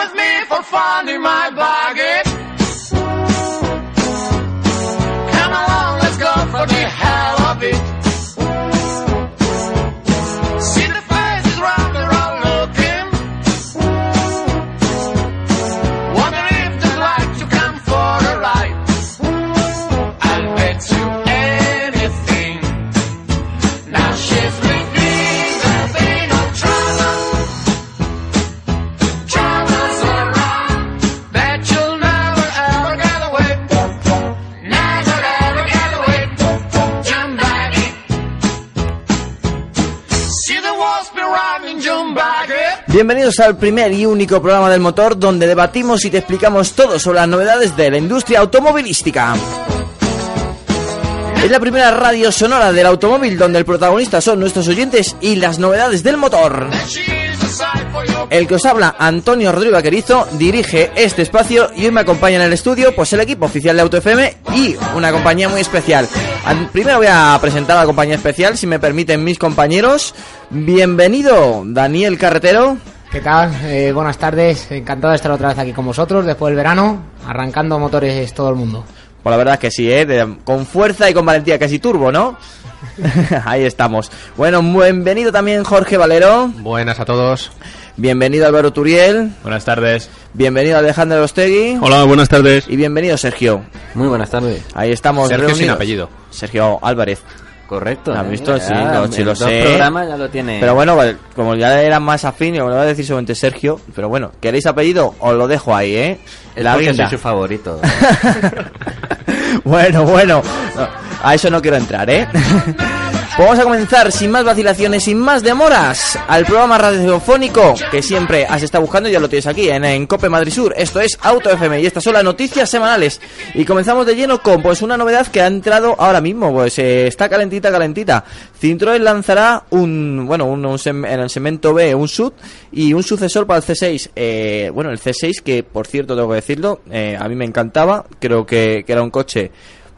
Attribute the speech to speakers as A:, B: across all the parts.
A: with me for finding my bargain.
B: Bienvenidos al primer y único programa del motor donde debatimos y te explicamos todo sobre las novedades de la industria automovilística. Es la primera radio sonora del automóvil donde el protagonista son nuestros oyentes y las novedades del motor. El que os habla, Antonio Rodrigo Vaquerizo, dirige este espacio y hoy me acompaña en el estudio pues el equipo oficial de Auto FM y una compañía muy especial. Primero voy a presentar a la compañía especial, si me permiten mis compañeros. Bienvenido, Daniel Carretero.
C: ¿Qué tal? Eh, buenas tardes, encantado de estar otra vez aquí con vosotros después del verano, arrancando motores todo el mundo.
B: Pues la verdad es que sí, ¿eh? De- con fuerza y con valentía, casi turbo, ¿no? Ahí estamos. Bueno, bienvenido también Jorge Valero.
D: Buenas a todos.
B: Bienvenido Álvaro Turiel.
D: Buenas tardes.
B: Bienvenido Alejandro Ostegui.
D: Hola, buenas tardes.
B: Y bienvenido Sergio.
E: Muy buenas tardes.
B: Ahí estamos
D: Sergio sin
B: reunidos.
D: apellido.
B: Sergio Álvarez.
E: Correcto.
B: ¿Has
E: ¿eh?
B: visto? Sí,
E: Ya,
B: lo- sé.
E: programas ya lo tiene.
B: Pero bueno, como ya era más afín, lo voy a decir solamente Sergio. Pero bueno, ¿queréis apellido? Os lo dejo ahí, ¿eh?
E: es
B: La
E: porque
B: guinda.
E: soy su favorito.
B: bueno, bueno. No, a eso no quiero entrar, ¿eh? Vamos a comenzar sin más vacilaciones, sin más demoras, al programa radiofónico que siempre has estado buscando y ya lo tienes aquí en, en Cope Madrid Sur. Esto es Auto FM y estas son las noticias semanales. Y comenzamos de lleno con pues una novedad que ha entrado ahora mismo, pues eh, está calentita, calentita. Citroën lanzará un, bueno, un, un sem- en el segmento B un SUV y un sucesor para el C6. Eh, bueno, el C6 que por cierto tengo que decirlo, eh, a mí me encantaba, creo que era un coche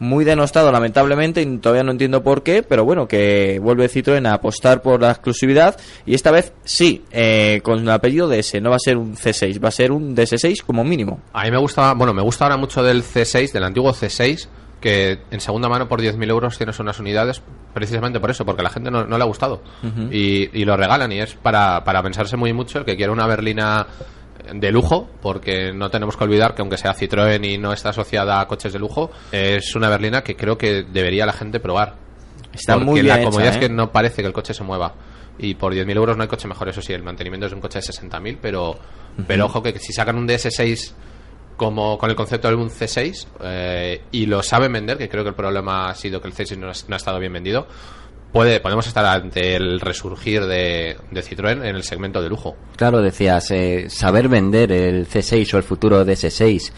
B: muy denostado lamentablemente y todavía no entiendo por qué, pero bueno, que vuelve Citroën a apostar por la exclusividad y esta vez sí, eh, con el apellido DS, no va a ser un C6, va a ser un DS6 como mínimo.
D: A mí me gusta, bueno, me gusta ahora mucho del C6, del antiguo C6, que en segunda mano por 10.000 euros tienes unas unidades, precisamente por eso, porque a la gente no, no le ha gustado. y, y lo regalan y es para, para pensarse muy mucho el que quiere una berlina de lujo, porque no tenemos que olvidar que aunque sea Citroën y no está asociada a coches de lujo, es una berlina que creo que debería la gente probar.
B: Está
D: Porque
B: muy bien
D: la
B: hecha,
D: comodidad
B: ¿eh?
D: es que no parece que el coche se mueva. Y por 10.000 euros no hay coche mejor, eso sí, el mantenimiento es de un coche de 60.000, pero, pero ojo que si sacan un DS6 como con el concepto de un C6 eh, y lo saben vender, que creo que el problema ha sido que el C6 no, ha- no ha estado bien vendido, puede podemos estar ante el resurgir de, Citroën en el segmento de lujo.
E: claro, decías, eh, saber vender el C6 o el futuro DS6.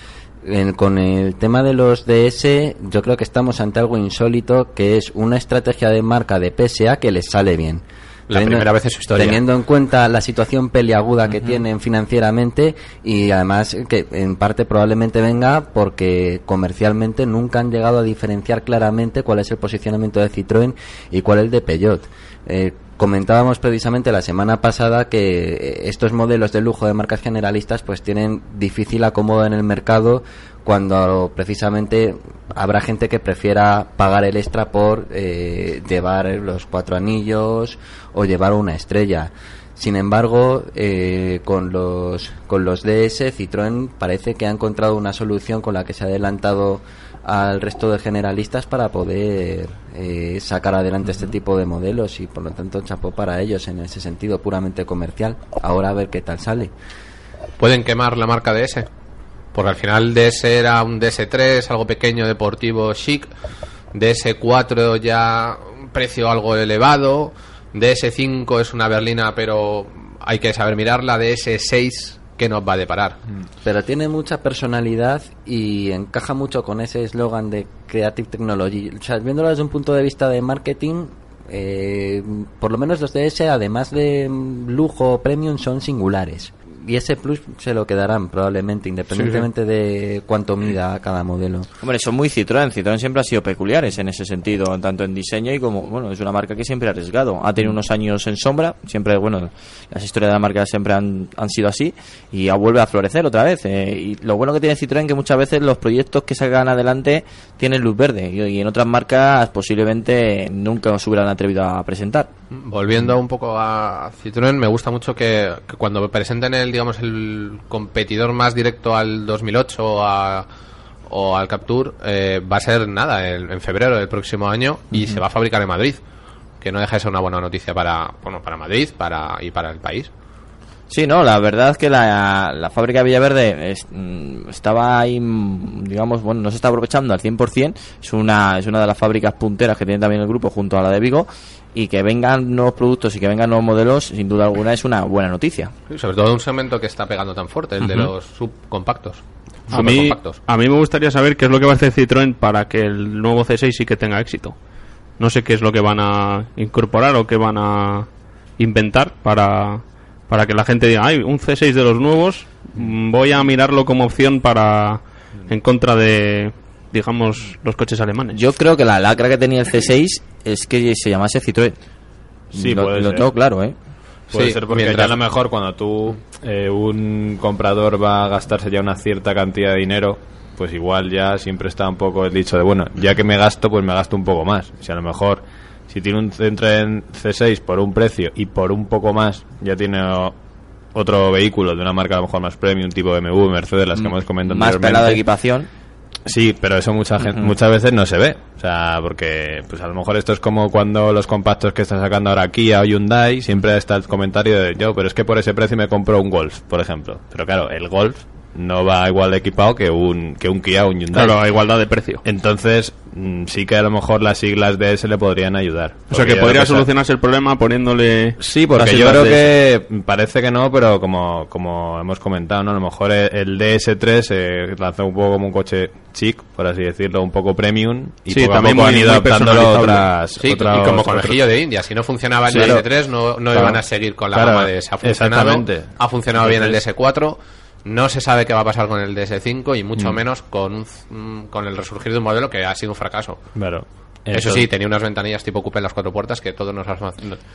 E: En- con el tema de los DS, yo creo que estamos ante algo insólito, que es una estrategia de marca de PSA que les sale bien.
D: La primera vez en su historia.
E: Teniendo en cuenta la situación peliaguda que tienen financieramente y además que en parte probablemente venga porque comercialmente nunca han llegado a diferenciar claramente cuál es el posicionamiento de Citroën y cuál es el de Peugeot. Eh, comentábamos precisamente la semana pasada que eh, estos modelos de lujo de marcas generalistas pues tienen difícil acomodo en el mercado cuando precisamente habrá gente que prefiera pagar el extra por eh, llevar los cuatro anillos o llevar una estrella. Sin embargo, eh, con los con los DS, Citroën parece que ha encontrado una solución con la que se ha adelantado al resto de generalistas para poder eh, sacar adelante este tipo de modelos y por lo tanto chapó para ellos en ese sentido puramente comercial. Ahora a ver qué tal sale.
D: ¿Pueden quemar la marca DS? Porque al final DS era un DS3, algo pequeño, deportivo, chic. DS4 ya un precio algo elevado. DS5 es una berlina, pero hay que saber mirarla. DS6, ¿qué nos va a deparar?
E: Pero tiene mucha personalidad y encaja mucho con ese eslogan de Creative Technology. O sea, viéndolo desde un punto de vista de marketing, eh, por lo menos los DS, además de mm, lujo premium, son singulares. Y ese plus se lo quedarán probablemente, independientemente de cuánto mida cada modelo.
B: Hombre, son muy Citroën. Citroën siempre ha sido peculiares en ese sentido, tanto en diseño y como, bueno, es una marca que siempre ha arriesgado. Ha tenido unos años en sombra, siempre, bueno, las historias de la marca siempre han, han sido así y ya vuelve a florecer otra vez. eh, y lo bueno que tiene Citroën que muchas veces los proyectos que sacan adelante tienen luz verde y, y en otras marcas posiblemente nunca se hubieran atrevido a presentar.
D: Volviendo un poco a Citroën, me gusta mucho que, que cuando presenten el, digamos, el competidor más directo al 2008 o, a- o al Captur, eh, va a ser nada, el- en febrero del próximo año y se va a fabricar en Madrid, que no deja de ser una buena noticia para, bueno, para Madrid para, y para el país.
B: Sí, no, la verdad es que la, fábrica de Villaverde mm, estaba ahí, mm, digamos, bueno, no se está aprovechando al 100%, es una, es una de las fábricas punteras que tiene también el grupo junto a la de Vigo, y que vengan nuevos productos y que vengan nuevos modelos, sin duda alguna es una buena noticia.
D: Sí, Sobre todo un segmento que está pegando tan fuerte, el de los subcompactos.
F: A mí, a mí me gustaría saber qué es lo que va a hacer Citroën para que el nuevo C6 sí que tenga éxito. No sé qué es lo que van a incorporar o qué van a inventar para, para que la gente diga, ay, un C6 de los nuevos, mm, voy a mirarlo como opción para en contra de, digamos, los coches alemanes.
B: Yo creo que la lacra que tenía el C6 es que se llamase Citroën.
G: Sí,
B: lo,
G: puede
B: lo tengo claro, ¿eh?
G: Puede
D: Sí,
G: ser porque
D: mientras-
G: ya a lo mejor cuando tú, eh, un comprador va a gastarse ya una cierta cantidad de dinero, pues igual ya siempre está un poco el dicho de, bueno, ya que me gasto, pues me gasto un poco más. Si a lo mejor, si tiene un centro en C6 por un precio y por un poco más ya tiene otro vehículo de una marca a lo mejor más premium, tipo BMW, Mercedes, las que hemos comentado
B: Mm, Más
G: anteriormente.
B: pelado de equipación.
G: Sí, pero eso mucha gente, muchas veces no se ve. O sea, porque pues a lo mejor esto es como cuando los compactos que está sacando ahora Kia o Hyundai, siempre está el comentario de yo, pero es que por ese precio me compro un Golf, por ejemplo. Pero claro, el Golf no va igual de equipado que un, que un Kia o un Hyundai.
F: Claro, a igualdad de precio.
G: Entonces, mm, sí que a lo mejor las siglas de ese le podrían ayudar.
F: O sea que podría
G: que
F: solucionarse el problema poniéndole...
G: Sí, porque
F: las
G: yo creo
F: de
G: que parece que no, pero como, como hemos comentado, ¿no? A lo mejor el, el DS3 se lanzó un poco como un coche chic, por así decirlo, un poco premium, y
F: Sí,
G: poco a
F: también
G: poco
F: muy-
G: han ido adaptándolo otras...
D: Sí, y como conejillo de India, si no funcionaba el
G: Sí,
D: DS3, no, no
G: claro.
D: iban a seguir con la
G: Claro,
D: gama DS. Ha funcionado,
G: exactamente.
D: ha funcionado bien el
G: Entonces-
D: DS4, no se sabe qué va a pasar con el DS5 y
G: Mm.
D: mucho menos con, un mm, con el resurgir de un modelo que ha sido un fracaso.
G: Claro.
D: Eso sí, tenía unas ventanillas tipo coupé en las cuatro puertas que todos nos ha-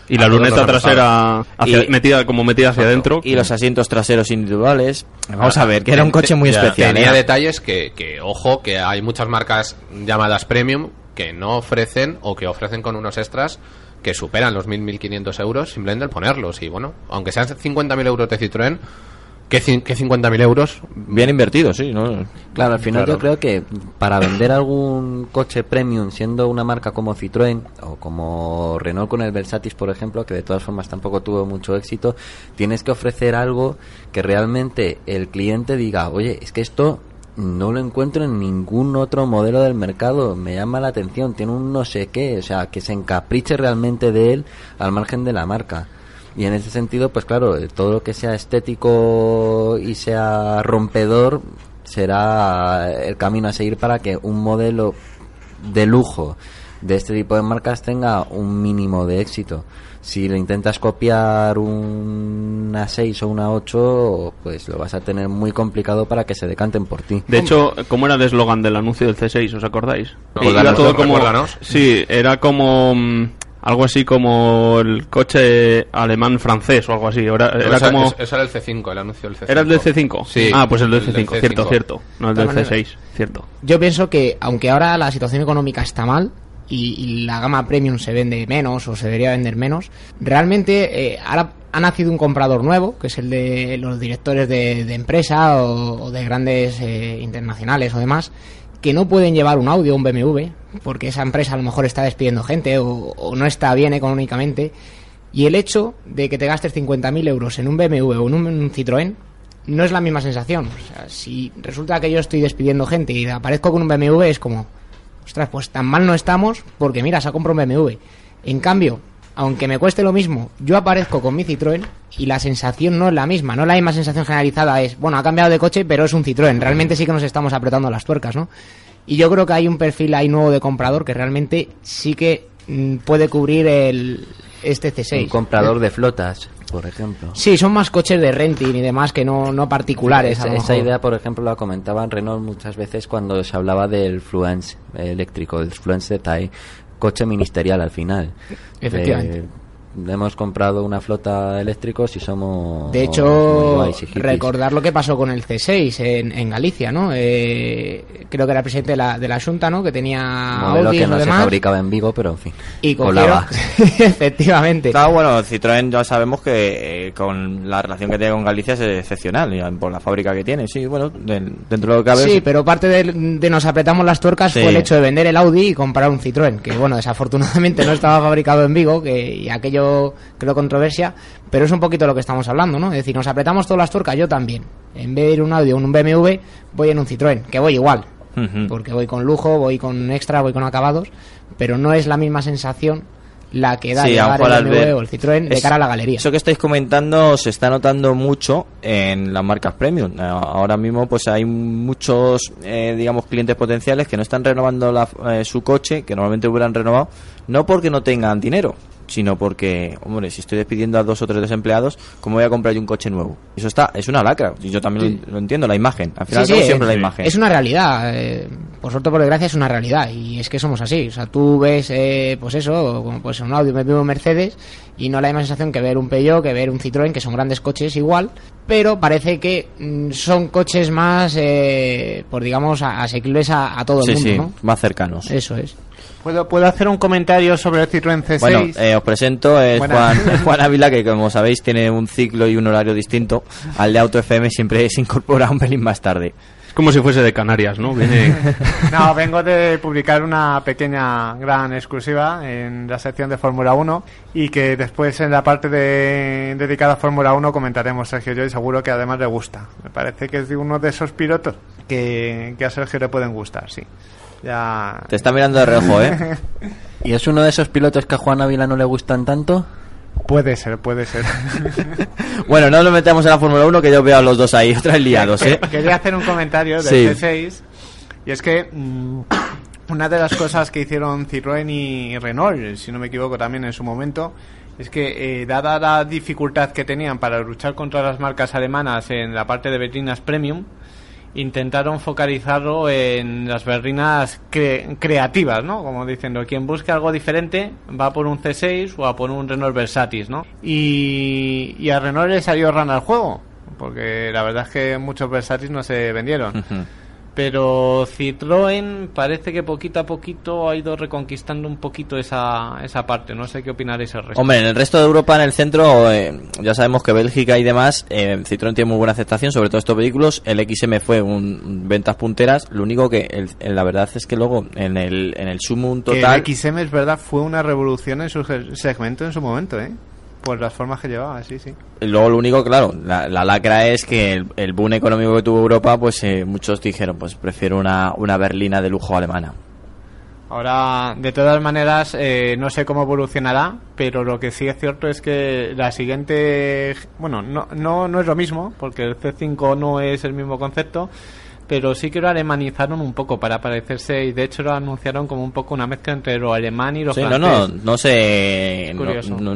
F: Y la luneta trasera hacia-
B: Y-
F: metida como metida hacia adentro.
B: Y los asientos traseros individuales. Vamos a ver, que era un coche muy
G: Ya,
B: especial.
D: Tenía
B: ¿eh?
D: detalles que, que, ojo, que hay muchas marcas llamadas premium que no ofrecen o que ofrecen con unos extras que superan los 1.000, 1.500 euros simplemente el ponerlos. Y bueno, aunque sean 50.000 euros de Citroën, ¿qué, cin- qué 50.000 euros?
B: Bien invertido, sí, ¿no?
E: Claro, al final
G: Claro.
E: yo creo que para vender algún coche premium siendo una marca como Citroën o como Renault con el Versatis, por ejemplo, que de todas formas tampoco tuvo mucho éxito, tienes que ofrecer algo que realmente el cliente diga, oye, es que esto no lo encuentro en ningún otro modelo del mercado, me llama la atención, tiene un no sé qué, o sea, que se encapriche realmente de él al margen de la marca. Y en ese sentido, pues claro, eh, todo lo que sea estético y sea rompedor será el camino a seguir para que un modelo de lujo de este tipo de marcas tenga un mínimo de éxito. Si le intentas copiar una 6 o una 8, pues lo vas a tener muy complicado para que se decanten por ti.
F: De hecho, ¿cómo era el eslogan del anuncio del C6? ¿Os acordáis? Era todo como. Sí, era como mm, algo así como el coche alemán-francés o algo así. Era, era
D: Eso-
F: como...
D: eso era el C5, el anuncio del C5.
F: ¿Era el del C5?
D: Sí.
F: Ah, pues el del
D: el del
F: C5, cierto,
D: C5.
F: cierto. No el del
C: De todas
F: C6, cierto.
C: Yo pienso que, aunque ahora la situación económica está mal y, y la gama premium se vende menos o se debería vender menos, realmente eh, ahora ha nacido un comprador nuevo, que es el de los directores de, de empresa o, o de grandes eh, internacionales o demás, que no pueden llevar un Audi o un BMW, porque esa empresa a lo mejor está despidiendo gente o, no está bien económicamente. Y el hecho de que te gastes 50.000 euros en un BMW o en un, Citroën no es la misma sensación. Si resulta que yo estoy despidiendo gente y aparezco con un BMW, es como, ostras, pues tan mal no estamos porque mira, se ha comprado un BMW. En cambio, aunque me cueste lo mismo, yo aparezco con mi Citroën y la sensación no es la misma, no la misma sensación generalizada es, bueno, ha cambiado de coche, pero es un Citroën. Realmente sí que nos estamos apretando las tuercas, ¿no? Y yo creo que hay un perfil ahí nuevo de comprador que realmente sí que mm, puede cubrir el este C6.
E: Un comprador de flotas. por ejemplo.
C: Sí, son más coches de renting y demás que no, no particulares. a
E: Esa, idea, por ejemplo, la comentaban Renault muchas veces cuando se hablaba del Fluence eléctrico, del Fluence Detail, coche ministerial al final.
C: Efectivamente.
E: Eh, hemos comprado una flota eléctricos y somos
C: De hecho, recordar lo que pasó con el C6 en, en Galicia, ¿no? Eh, creo que era el presidente de la, de la Junta, ¿no? Que tenía
E: modelo que no se
C: demás.
E: fabricaba en Vigo, pero en fin.
C: Y cogieron,
E: colaba.
C: efectivamente.
B: Claro, bueno, Citroën ya sabemos que eh, con la relación que tiene con Galicia es excepcional, y por la fábrica que tiene. Sí, bueno, dentro de lo que cabe.
C: Sí, pero parte de, de nos apretamos las tuercas
B: Sí.
C: fue el hecho de vender el Audi y comprar un Citroën, que bueno, desafortunadamente no estaba fabricado en Vigo, que y aquello creo controversia, pero es un poquito lo que estamos hablando, ¿no? Es decir, nos apretamos todas las tuercas, yo también. En vez de ir un Audi o un BMW, voy en un Citroën, que voy igual, porque voy con lujo, voy con extra, voy con acabados, pero no es la misma sensación la que da
B: Sí,
C: el BMW
B: ver-
C: o el Citroën de
B: es-
C: cara a la galería.
B: Eso que estáis comentando se está notando mucho en las marcas premium. Eh, Ahora mismo pues hay muchos, eh, digamos, clientes potenciales que no están renovando la- eh, su coche, que normalmente hubieran renovado, no porque no tengan dinero, sino porque, hombre, si estoy despidiendo a dos o tres desempleados, ¿cómo voy a comprar yo un coche nuevo? Eso está, es una lacra. Y yo también lo, lo entiendo, la imagen. Al final
C: Sí,
B: acabo
C: sí,
B: siempre
C: es,
B: la imagen.
C: es una realidad. eh, por suerte, por desgracia, es una realidad. Y es que somos así. O sea, tú ves, eh, pues eso, como pues un Audi, me un Mercedes, y no la misma sensación que ver un Peugeot, que ver un Citroën, que son grandes coches igual, pero parece que mm, son coches más, eh, por digamos, asequibles a, a todo el mundo, ¿no?
B: más cercanos.
C: Eso es.
H: ¿Puedo, ¿Puedo hacer un comentario sobre el Citroën C6?
B: Bueno, eh, os presento, es
H: Buenas.
B: Juan, es Juan Ávila, que como sabéis tiene un ciclo y un horario distinto. Al de Auto FM siempre se incorpora un pelín más tarde.
F: Es como si fuese de Canarias, ¿no? Viene...
H: No, vengo de publicar una pequeña, gran exclusiva en la sección de Fórmula 1 y que después en la parte de, dedicada a Fórmula 1 comentaremos Sergio y yo y seguro que además le gusta. Me parece que es de uno de esos pilotos que, que a Sergio le pueden gustar, sí. Ya...
B: Te está mirando de reojo, ¿eh?
E: ¿Y es uno de esos pilotos que a Juan Ávila no le gustan tanto?
H: Puede ser, puede ser.
B: Bueno, no nos metemos en la Fórmula 1, que yo veo a los dos ahí, otra liados, ¿eh?
H: Quería hacer un comentario del
B: Sí.
H: C6 y es que mm, una de las cosas que hicieron Citroën y Renault, si no me equivoco también en su momento, es que eh, dada la dificultad que tenían para luchar contra las marcas alemanas en la parte de berlinas premium, intentaron focalizarlo en las berlinas cre- creativas, ¿no? Como diciendo, quien busque algo diferente va por un C6 o a por un Renault Versatis, ¿no? Y, a Renault le salió rana al juego, porque la verdad es que muchos Versatis no se vendieron. Pero Citroën parece que poquito a poquito ha ido reconquistando un poquito esa, esa parte. No sé qué opinaréis al respecto.
B: Hombre, en el resto de Europa, en el centro, eh, ya sabemos que Bélgica y demás, eh, Citroën tiene muy buena aceptación, sobre todo estos vehículos. El XM fue un ventas punteras. Lo único que, el- el- la verdad es que luego, en el, en el sumum
H: Que
B: total,
H: el XM es verdad, fue una revolución en su segmento en su momento, ¿eh? Por las formas que llevaba, sí, sí.
B: Luego lo único, claro, la, la lacra es que el, el boom económico que tuvo Europa, pues eh, muchos dijeron, pues prefiero una, una berlina de lujo alemana.
H: Ahora, de todas maneras, eh, no sé cómo evolucionará, pero lo que sí es cierto es que la siguiente, bueno, no, no, no es lo mismo, porque el C5 no es el mismo concepto, pero sí que lo alemanizaron un poco para parecerse, y de hecho lo anunciaron como un poco una mezcla entre lo alemán y lo
B: Sí, no,
H: francés.
B: no, no se, no, no,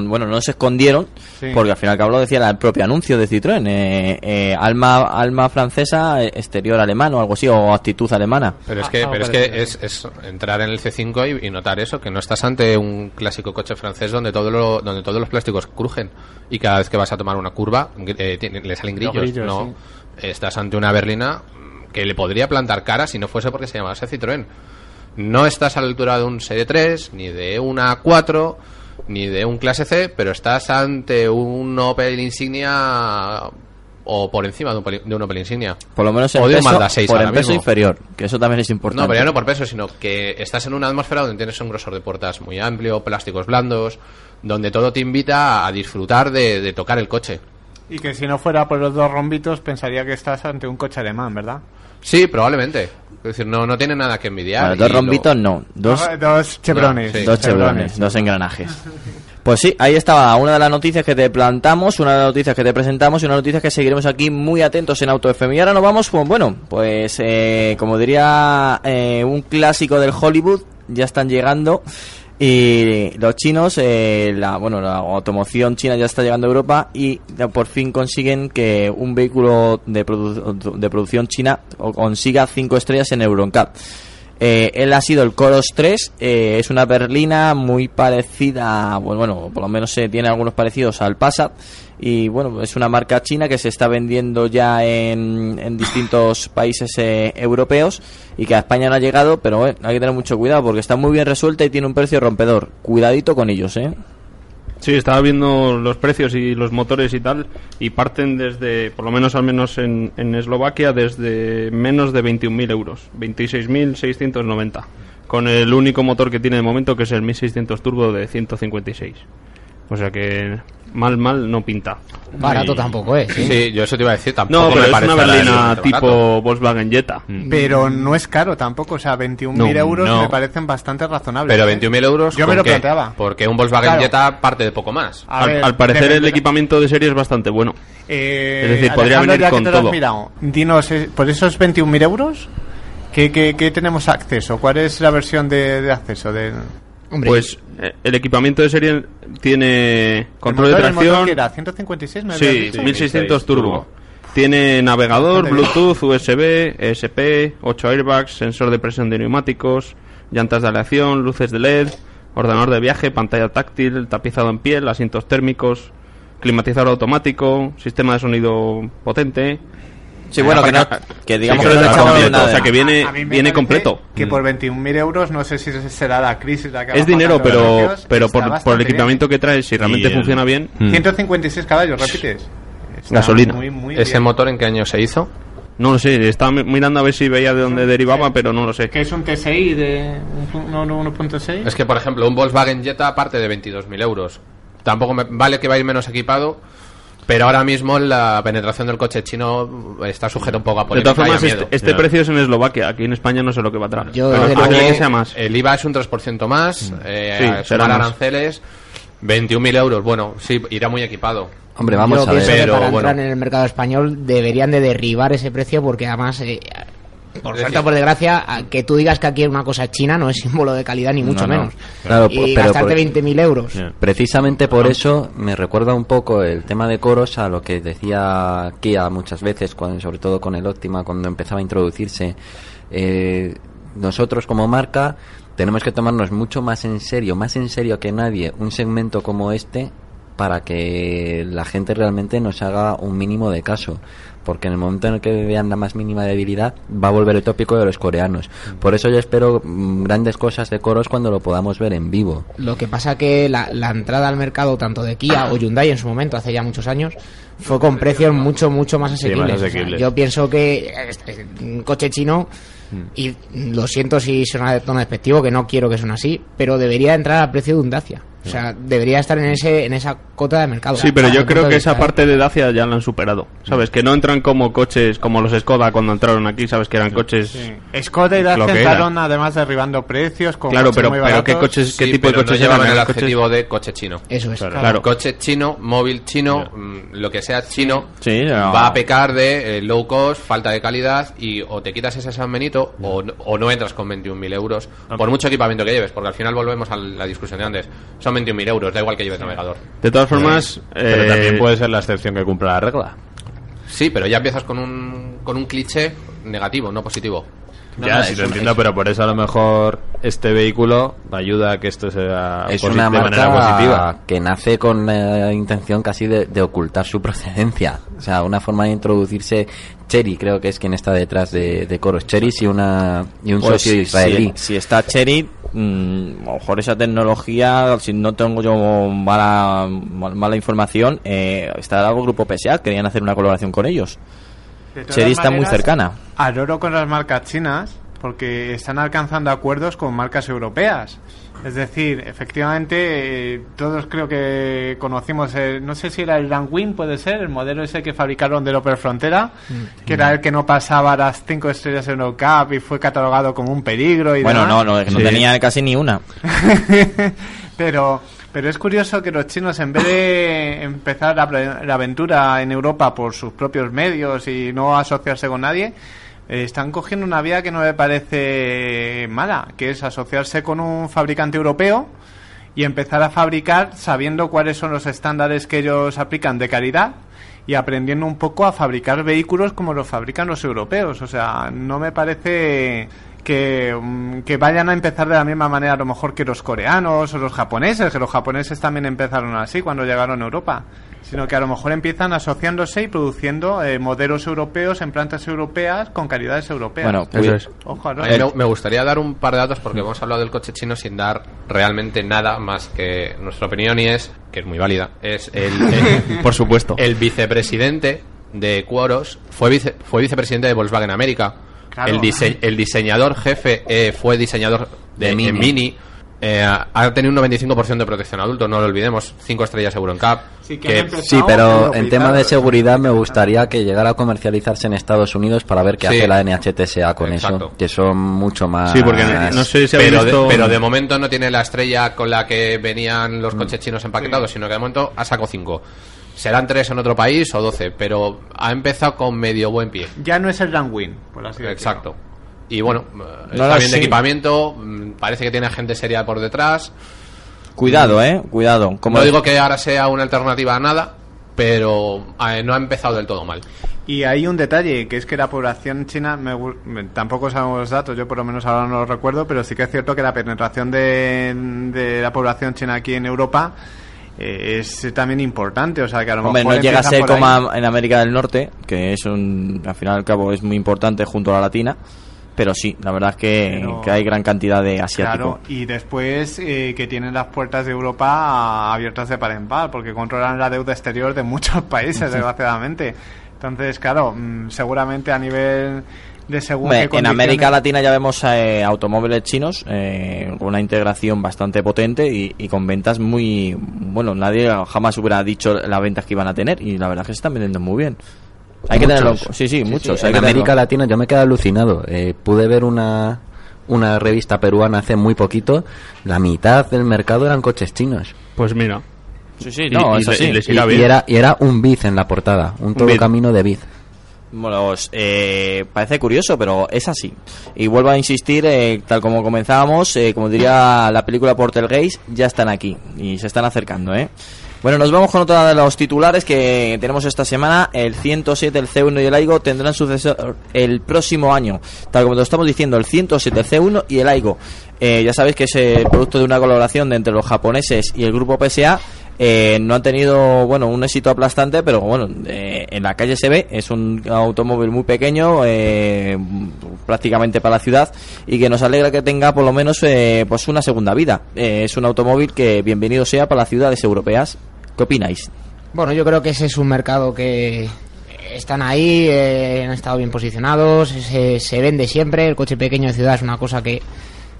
B: no- bueno, no se escondieron,
H: Sí.
B: porque al final que lo decía el propio anuncio de Citroën, eh, eh, alma, alma francesa, eh, exterior alemán o algo así, o actitud alemana.
D: Pero es
H: Ah,
D: que,
H: algo
D: pero es, que es, es entrar en el C5 y, y notar eso, que no estás ante un clásico coche francés donde todo lo, donde todos los plásticos crujen y cada vez que vas a tomar una curva eh, tiene- le salen
H: Los
D: grillos.
H: grillos,
D: no, estás ante una berlina que le podría plantar cara si no fuese porque se llamase Citroën. No estás a la altura de un Serie 3, ni de una 4, ni de un clase C, pero estás ante un Opel Insignia o por encima de un, Opel- de un Opel Insignia.
B: Por lo menos en
D: O de un
B: peso,
D: Mazda 6
B: por en peso inferior, que eso también es importante.
D: No, pero ya no por peso, sino que estás en una atmósfera donde tienes un grosor de puertas muy amplio, plásticos blandos, donde todo te invita a disfrutar de, de tocar el coche.
H: Y que si no fuera por los dos rombitos, pensaría que estás ante un coche alemán, ¿verdad?
D: Sí, probablemente. Es decir, no, no tiene nada que envidiar.
B: Bueno, dos
D: y lo-
B: rombitos no, dos,
H: Dos, dos chevrones.
D: sí.
B: dos chevrones, dos engranajes. Pues sí, ahí estaba una de las noticias que te plantamos, una de las noticias que te presentamos y una noticia que seguiremos aquí muy atentos en Auto FM. Y ahora nos vamos, pues bueno, pues eh, como diría eh, un clásico del Hollywood, ya están llegando Y los chinos, eh, la, bueno, la automoción china ya está llegando a Europa y por fin consiguen que un vehículo de, produ- de producción china consiga cinco estrellas en Euroncap. Eh, él ha sido el Coros 3, eh, es una berlina muy parecida, bueno, bueno, por lo menos eh, tiene algunos parecidos al Passat y bueno, es una marca china que se está vendiendo ya en, en distintos países europeos y que a España no ha llegado, pero hay que tener mucho cuidado porque está muy bien resuelta y tiene un precio rompedor. Cuidadito con ellos, ¿eh?
F: Sí, estaba viendo los precios y los motores y tal, y parten desde, por lo menos al menos en, en Eslovaquia, desde menos de 21.000 euros, 26.690, con el único motor que tiene de momento, que es el 1600 turbo de 156. O sea que mal, mal no pinta.
C: Barato
F: Y-
C: tampoco es. ¿eh?
D: Sí, yo eso te iba a decir. Tampoco
F: No, pero
D: me
F: es
D: parece
F: una berlina tipo
D: barato.
F: Volkswagen Jetta.
H: Pero no es caro tampoco, o sea, 21.000
G: No,
H: euros
G: no.
H: me parecen bastante razonables.
D: Pero
H: ¿eh?
D: 21.000 euros.
H: Yo me
D: ¿con
H: lo
D: qué?
H: planteaba.
D: Porque un Volkswagen
H: Claro.
D: Jetta parte de poco más.
H: A
F: Al,
H: ver,
F: al parecer el equipamiento de serie es bastante bueno.
H: Eh,
F: Es decir, podría
H: Alejandro,
F: venir
H: ya que
F: con
H: te lo has
F: todo.
H: mirado, dinos, eh, por esos 21.000 euros, ¿qué, qué, qué tenemos acceso? ¿Cuál es la versión de, de acceso? De,
C: Hombre,
F: Pues eh, el equipamiento de serie tiene control
H: ¿El
F: de tracción.
H: era? ¿156 me
F: Sí,
H: dicho?
F: 1600
G: turbo.
F: Tiene navegador. Bluetooth, USB, ESP, 8 airbags, sensor de presión de neumáticos, llantas de aleación, luces de LED, ordenador de viaje, pantalla táctil, tapizado en piel, asientos térmicos, climatizador automático, sistema de sonido potente.
B: Sí, bueno, que, no, que digamos
F: Sí,
B: que no
F: que está
B: echamos
F: completo,
B: nada
F: o sea que viene,
H: A
F: viene completo.
H: Que por 21.000 euros, no sé si será la crisis la que
F: Es dinero, pero,
H: precios,
F: pero por, por el equipamiento que trae, si realmente
G: el-
F: funciona bien,
G: Mm.
H: bien. 156 caballos, repites. Está
F: Gasolina.
H: Muy, muy
D: ¿Ese
H: bien.
D: motor en qué año se hizo?
F: no lo sé. Estaba mi- mirando a ver si veía de dónde derivaba, pero no lo sé.
H: ¿Qué es un TSI de un- un- 1.6?
D: Es que, por ejemplo, un Volkswagen Jetta parte de 22.000 euros. Tampoco me, vale que va a ir menos equipado, pero ahora mismo la penetración del coche chino está sujeta un poco a
F: De
D: polémica
F: todas formas,
D: y a
F: este,
D: miedo.
F: este precio es en Eslovaquia. Aquí en España no sé lo que va a traer.
C: Yo,
F: Pero
C: luego,
F: que sea más.
D: El IVA es un 3% más, eh,
F: Sí,
D: sumar
F: será más.
D: aranceles, 21.000 euros. Bueno, sí, irá muy equipado.
E: Hombre, vamos
C: yo
E: a ver.
C: pienso que
D: Pero,
C: para
D: bueno.
C: entrar en el mercado español deberían de derribar ese precio porque además, eh, por
D: Es
C: suerte o
D: decir-
C: por desgracia, a- que tú digas que aquí una cosa china no es símbolo de calidad ni mucho
B: no.
C: menos.
E: Claro,
C: y
E: pero
C: gastarte
E: por-
C: 20.000 euros.
E: Precisamente por eso me recuerda un poco el tema de coros a lo que decía Kia muchas veces, cuando, sobre todo con el Optima, cuando empezaba a introducirse. Eh, nosotros como marca tenemos que tomarnos mucho más en serio, más en serio que nadie, un segmento como este para que la gente realmente nos haga un mínimo de caso. Porque en el momento en el que vean la más mínima debilidad, va a volver el tópico de los coreanos. Por eso yo espero mm, grandes cosas de coros cuando lo podamos ver en vivo.
C: Lo que pasa que la, la entrada al mercado tanto de Kia o Hyundai en su momento, hace ya muchos años, fue con precios mucho, mucho más
G: Sí,
C: asequibles.
G: más
C: O sea,
G: asequibles.
C: yo pienso que este, un coche chino, y lo siento si suena de tono despectivo, que no quiero que suene así, pero debería entrar al precio de un Dacia. O sea, debería estar en ese en esa cota de mercado.
F: Sí, pero yo creo que esa
C: ¿eh?
F: parte de Dacia ya la han superado. ¿Sabes? Que no entran como coches como los Skoda cuando entraron aquí, ¿sabes? Que eran coches.
H: Sí. Skoda y Dacia entraron además derribando precios con
F: Claro, pero,
H: muy
F: pero ¿qué coches, qué
D: Sí,
F: tipo de coches
D: no
F: eran?
D: llevaban el
F: coches-
D: adjetivo de coche chino.
C: Eso es.
G: Claro.
F: Claro.
D: Coche chino, móvil chino, mm, lo que sea chino,
B: Sí, no.
D: va a pecar de eh, low cost, falta de calidad y o te quitas ese San Benito o, no- o no entras con 21.000 euros por mucho equipamiento que lleves, porque al final volvemos a la discusión de antes. Son 21.000 euros, da igual que lleves navegador.
F: De todas formas,
G: Pero
F: eh,
G: también puede ser la excepción que cumpla la regla.
D: Sí, pero ya empiezas con un, con un cliché negativo, no positivo.
G: Ya, sí, lo entiendo, pero por eso a lo mejor este vehículo ayuda a que esto sea
E: es una
G: de manera positiva.
E: que nace con la intención casi de, de ocultar su procedencia. O sea, una forma de introducirse. Cherry creo que es quien está detrás de, de Coros. Cherry y, una, y un
B: Pues,
E: socio
B: si-
E: israelí.
B: Si, está Cherry, mm, a lo mejor esa tecnología, si no tengo yo mala, mal- mala información, eh, está algo Grupo PSA, querían hacer una colaboración con ellos. Está muy cercana.
H: Al oro con las marcas chinas, porque están alcanzando acuerdos con marcas europeas. Es decir, efectivamente, eh, todos creo que conocimos, el- no sé si era el Langwin, puede ser, el modelo ese que fabricaron del Opel Frontera, que era el que no pasaba las cinco estrellas en Eurocup y fue catalogado como un peligro. Y
B: Bueno,
H: demás.
B: no, no, no
G: Sí.
B: tenía casi ni una.
H: pero pero es curioso que los chinos en vez de empezar la, aventura en Europa por sus propios medios y no asociarse con nadie eh, están cogiendo una vía que no me parece mala, que es asociarse con un fabricante europeo y empezar a fabricar sabiendo cuáles son los estándares que ellos aplican de calidad y aprendiendo un poco a fabricar vehículos como los fabrican los europeos. O sea, no me parece que, mm, que vayan a empezar de la misma manera a lo mejor que los coreanos o los japoneses, que los japoneses también empezaron así cuando llegaron a Europa, sino que a lo mejor empiezan asociándose y produciendo eh, modelos europeos en plantas europeas con calidades europeas.
B: Bueno,
F: Eso
B: cuida-
F: es.
H: Ojo,
D: mí me- gustaría dar un par de datos porque hemos hablado del coche chino sin dar realmente nada más que nuestra opinión y es, que es muy válida, es el, el-
F: Por supuesto.
D: el vicepresidente de Quoros fue, vice- fue vicepresidente de Volkswagen América.
H: Claro.
D: El, dise- el diseñador jefe eh, fue diseñador de,
E: De Mini.
D: Eh, ha tenido un 95% de protección adulto, no lo olvidemos. 5 estrellas Euro NCAP.
H: Sí, que
E: Sí, pero en tema de
H: ¿eh?
E: seguridad me gustaría que llegara a comercializarse en Estados Unidos para ver qué
D: Sí.
E: hace la NHTSA con
D: Exacto.
E: eso, que son mucho más...
F: Sí, porque no sé si
D: pero,
F: visto...
D: de, pero de momento no tiene la estrella con la que venían los coches chinos empaquetados, sino que de momento ha sacado 5. Serán 3 en otro país o 12, pero ha empezado con medio buen pie.
H: Ya no es el Grand Win, por así decirlo.
D: Exacto. Y bueno, eh,
B: No
D: está bien de equipamiento, mm, parece que tiene gente seria por detrás.
B: Cuidado, eh, cuidado. Como
D: no digo que ahora sea una alternativa a nada, pero eh, no ha empezado del todo mal.
H: Y hay un detalle, que es que la población china, me me- tampoco sabemos los datos, yo por lo menos ahora no los recuerdo, pero sí que es cierto que la penetración de, de la población china aquí en Europa eh, es también importante, o sea que a lo
B: Hombre,
H: mejor
B: no llega a ser como a- en América del Norte, que es un, al final y al cabo es muy importante junto a la latina, pero sí, la verdad es que,
H: Pero-
B: que hay gran cantidad de asiáticos.
H: Claro, y después eh, que tienen las puertas de Europa abiertas de par en par, porque controlan la deuda exterior de muchos países, desgraciadamente. Entonces, claro, mm, seguramente a nivel de según
B: Hombre,
H: qué
B: en América Latina ya vemos eh, automóviles chinos eh, con una integración bastante potente y, y con ventas muy... Bueno, nadie jamás hubiera dicho las ventas que iban a tener y la verdad es que se están vendiendo muy bien. Hay que tenerlo... en Sí, sí, muchos. hay
E: en
B: que
E: América
B: tenerlo.
E: Latina yo me quedé alucinado. Eh, pude ver una, una revista peruana hace muy poquito. La mitad del mercado eran coches chinos.
F: Pues mira.
B: Sí, sí,
F: Y-
B: no,
F: y
B: es
F: le-
B: así.
F: y
E: Y, era, y era un Biz en la portada. Un todo
F: Biz.
E: camino de Biz.
B: Bueno, os, eh, parece curioso, pero es así. Y vuelvo a insistir, eh, tal como comenzábamos, eh, como diría la película Portelgeist, ya están aquí y se están acercando, ¿eh? Bueno, nos vamos con otra de los titulares que tenemos esta semana. El 107, el C1 y el AIGO tendrán sucesor el próximo año. Tal como lo estamos diciendo, el 107, el C1 y el AIGO. Eh, ya sabéis que es el producto de una colaboración de entre los japoneses y el grupo PSA. Eh, no han tenido, bueno, un éxito aplastante, pero bueno, eh, en la calle se ve. Es un automóvil muy pequeño, eh, prácticamente para la ciudad, y que nos alegra que tenga por lo menos eh, pues una segunda vida. Eh, es un automóvil que bienvenido sea para las ciudades europeas. ¿Qué opináis?
C: Bueno, yo creo que ese es un mercado que están ahí, eh, han estado bien posicionados, se, se vende siempre, el coche pequeño de ciudad es una cosa que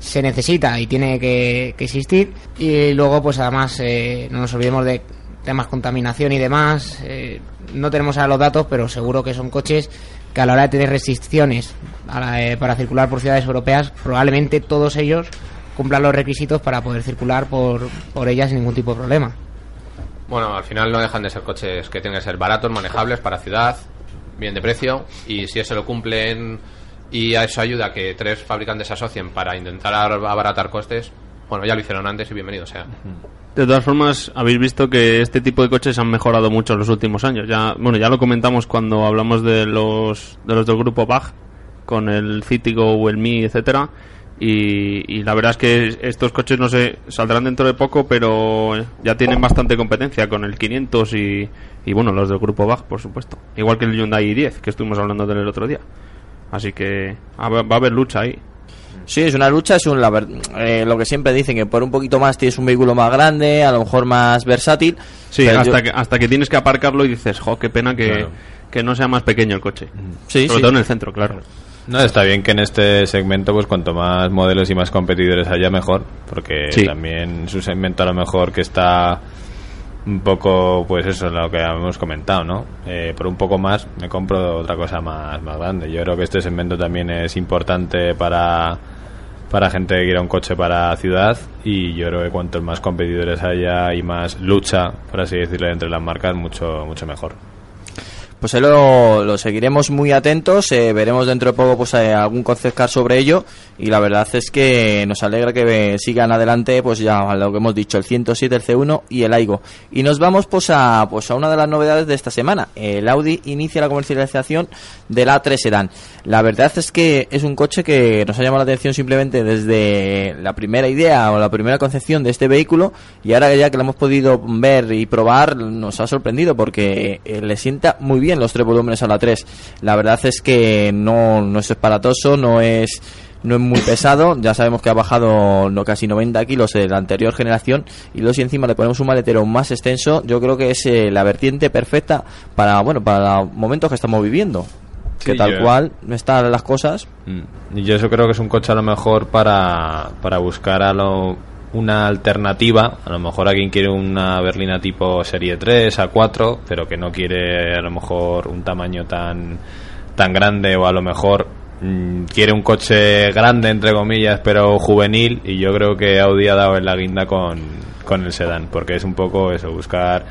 C: se necesita y tiene que, que existir y luego pues además eh, no nos olvidemos de temas contaminación y demás, eh, no tenemos ahora los datos pero seguro que son coches que a la hora de tener restricciones la- eh, para circular por ciudades europeas probablemente todos ellos cumplan los requisitos para poder circular por, por ellas sin ningún tipo de problema.
D: Bueno, al final no dejan de ser coches que tienen que ser baratos, manejables para ciudad, bien de precio, y si eso lo cumplen y a eso ayuda a que tres fabricantes se asocien para intentar abaratar costes, bueno, ya lo hicieron antes y bienvenido sea.
F: De todas formas, habéis visto que este tipo de coches han mejorado mucho en los últimos años. Ya, bueno, ya lo comentamos cuando hablamos de los de los del grupo BAG con el Citigo o el Mi, etcétera. Y, y la verdad es que estos coches no sé saldrán dentro de poco, pero ya tienen bastante competencia con el 500 y, y bueno, los del grupo BAG, por supuesto. Igual que el Hyundai i10 que estuvimos hablando del otro día. Así que va va a haber lucha ahí.
B: Sí, es una lucha, es un, la eh, lo que siempre dicen, que por un poquito más tienes un vehículo más grande, a lo mejor más versátil.
F: Sí, hasta,
B: yo-
F: que, hasta que tienes que aparcarlo y dices, jo, qué pena que,
G: Claro.
F: que no sea más pequeño el coche.
B: Sí,
F: Sobre
B: sí.
F: todo en el centro, claro.
G: No, está bien que en este segmento, pues cuanto más modelos y más competidores haya, mejor. Porque
F: Sí.
G: también es un segmento a lo mejor que está un poco, pues eso es lo que hemos comentado, ¿no? Eh, por un poco más me compro otra cosa más, más grande. Yo creo que este segmento también es importante para, para gente que quiera un coche para ciudad y yo creo que cuantos más competidores haya y más lucha, por así decirlo, entre las marcas, mucho, mucho mejor.
B: Pues ahí lo, lo seguiremos muy atentos, eh, veremos dentro de poco pues eh, algún concept car sobre ello y la verdad es que nos alegra que eh, sigan adelante pues ya lo que hemos dicho, el 107, el C1 y el Aigo. Y nos vamos pues a, pues a una de las novedades de esta semana, el Audi inicia la comercialización del A3 Sedan. La verdad es que es un coche que nos ha llamado la atención simplemente desde la primera idea o la primera concepción de este vehículo y ahora ya que lo hemos podido ver y probar nos ha sorprendido porque eh, le sienta muy bien los tres volúmenes a la 3. La verdad es que no, no es esparatoso, no es no es muy pesado, ya sabemos que ha bajado no casi 90 kilos de la anterior generación y luego si encima le ponemos un maletero más extenso, yo creo que es eh, la vertiente perfecta para bueno para los momentos que estamos viviendo. que tal
G: yo-
B: cual están las cosas,
G: Mm. Y yo eso creo que es un coche a lo mejor para, para buscar a lo, una alternativa. A lo mejor a quien quiere una berlina tipo serie 3, A4, pero que no quiere a lo mejor un tamaño tan, tan grande o a lo mejor mm, quiere un coche grande, entre comillas, pero juvenil. Y yo creo que Audi ha dado en la guinda con, con el sedán, porque es un poco eso, buscar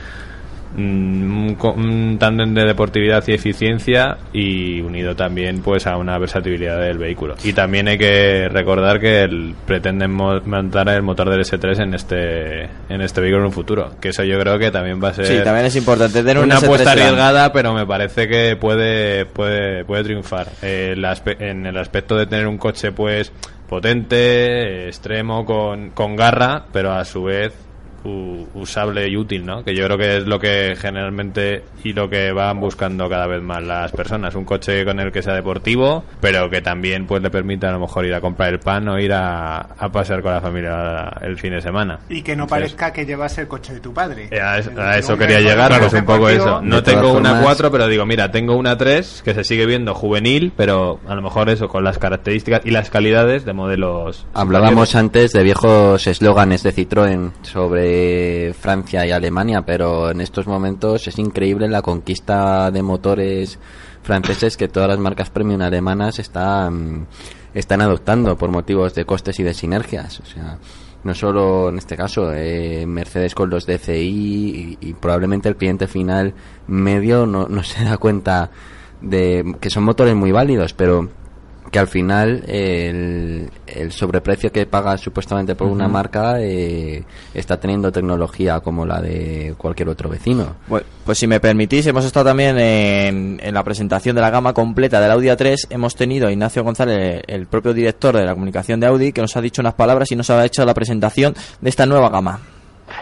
G: un, co- un tándem de deportividad y eficiencia y unido también pues a una versatilidad del vehículo. Y también hay que recordar que el, pretenden mo- montar el motor del S3 en este en este vehículo en un futuro que eso yo creo que también va a ser
B: sí, también es importante tener un
G: una
B: S3
G: apuesta arriesgada pero me parece que puede puede puede triunfar. Eh, en el aspecto de tener un coche pues potente extremo con, con garra pero a su vez usable y útil, ¿no? Que yo creo que es lo que generalmente y lo que van buscando cada vez más las personas. Un coche con el que sea deportivo, pero que también pues le permita a lo mejor ir a comprar el pan o ir a, a pasear con la familia el fin de semana.
H: Y que no
G: Entonces,
H: parezca que llevas el coche de tu padre.
G: a, eso- a quería llegar, pues un poco eso. No tengo una
E: formas-
G: 4, pero digo, mira, tengo una 3 que se sigue viendo juvenil, pero a lo mejor eso, con las características y las calidades de modelos.
E: Hablábamos antes de viejos eslóganes de Citroën sobre Francia y Alemania, pero en estos momentos es increíble la conquista de motores franceses que todas las marcas premium alemanas están, están adoptando por motivos de costes y de sinergias. O sea, no solo en este caso, eh, Mercedes con los DCI y, y probablemente el cliente final medio no, no se da cuenta de que son motores muy válidos, pero que al final el, el sobreprecio que paga supuestamente por una marca eh, está teniendo tecnología como la de cualquier otro vecino.
B: Pues si me permitís, hemos estado también en, en la presentación de la gama completa del Audi A3. Hemos tenido a Ignacio González, el propio director de la comunicación de Audi, que nos ha dicho unas palabras y nos ha hecho la presentación de esta nueva gama.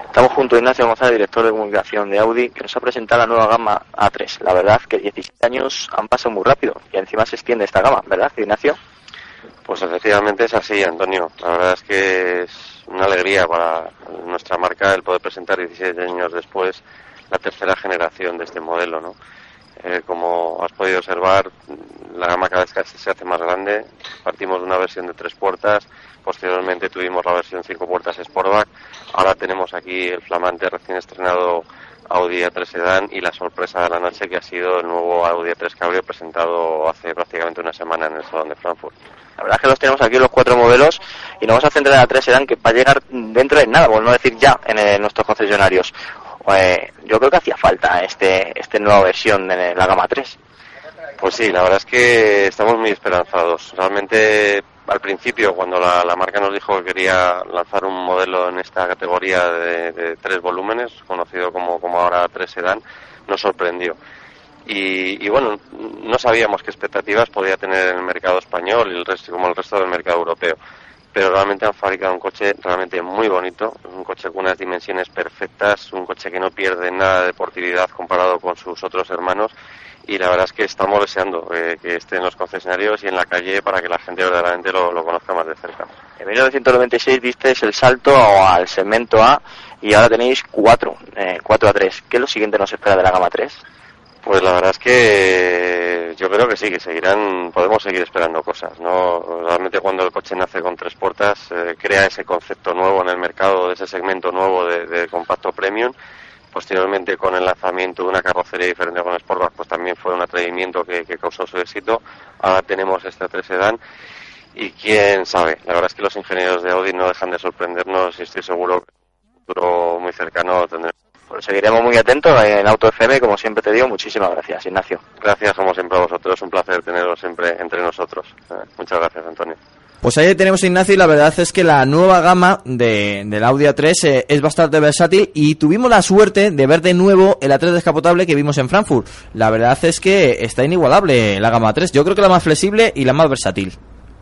I: Estamos junto a Ignacio González, director de comunicación de Audi, que nos ha presentado la nueva gama A3. La verdad que 17 años han pasado muy rápido y encima se extiende esta gama, ¿verdad, Ignacio?
J: Pues efectivamente es así, Antonio. La verdad es que es una alegría para nuestra marca el poder presentar 17 años después la tercera generación de este modelo, ¿no? Eh, como has podido observar, la gama cada vez se hace más grande. Partimos de una versión de tres puertas, posteriormente tuvimos la versión cinco puertas Sportback. Ahora tenemos aquí el flamante recién estrenado Audi A3 Sedan y la sorpresa de la noche que ha sido el nuevo Audi A3 Cabrio presentado hace prácticamente una semana en el Salón de Frankfurt.
I: La verdad es que los tenemos aquí los cuatro modelos y nos vamos a centrar en la 3 Sedan que va a llegar dentro de nada, por no decir ya, en eh, nuestros concesionarios. Eh, yo creo que hacía falta este, este nueva versión de la gama 3.
J: Pues sí, la verdad es que estamos muy esperanzados. Realmente, al principio, cuando la, la marca nos dijo que quería lanzar un modelo en esta categoría de, tres volúmenes, conocido como, como ahora 3 Sedan, nos sorprendió. Y, y bueno, no sabíamos qué expectativas podía tener en el mercado español y el resto, como el resto del mercado europeo. Pero realmente han fabricado un coche realmente muy bonito, un coche con unas dimensiones perfectas, un coche que no pierde nada de deportividad comparado con sus otros hermanos y la verdad es que estamos deseando eh, que esté en los concesionarios y en la calle para que la gente verdaderamente lo, lo conozca más de cerca.
I: En 1996 disteis el salto al segmento A y ahora tenéis 4, eh, 4 a 3. ¿Qué es lo siguiente nos espera de la gama 3?
J: Pues la verdad es que yo creo que sí, que seguirán, podemos seguir esperando cosas, ¿no? Realmente cuando el coche nace con tres puertas, eh, crea ese concepto nuevo en el mercado, de ese segmento nuevo de, compacto premium. Posteriormente con el lanzamiento de una carrocería diferente con Sportback, pues también fue un atrevimiento que, que causó su éxito. Ahora tenemos este 3 Sedan y quién sabe, la verdad es que los ingenieros de Audi no dejan de sorprendernos y estoy seguro que en un futuro muy cercano tendremos
I: Pues seguiremos muy atentos en Auto FM, como siempre te digo, muchísimas gracias, Ignacio.
J: Gracias, como siempre, a vosotros. Un placer teneros siempre entre nosotros. Eh, muchas gracias, Antonio.
B: Pues ahí tenemos a Ignacio y la verdad es que la nueva gama de, del Audi A3 eh, es bastante versátil y tuvimos la suerte de ver de nuevo el A3 descapotable que vimos en Frankfurt. La verdad es que está inigualable la gama A3. Yo creo que la más flexible y la más versátil.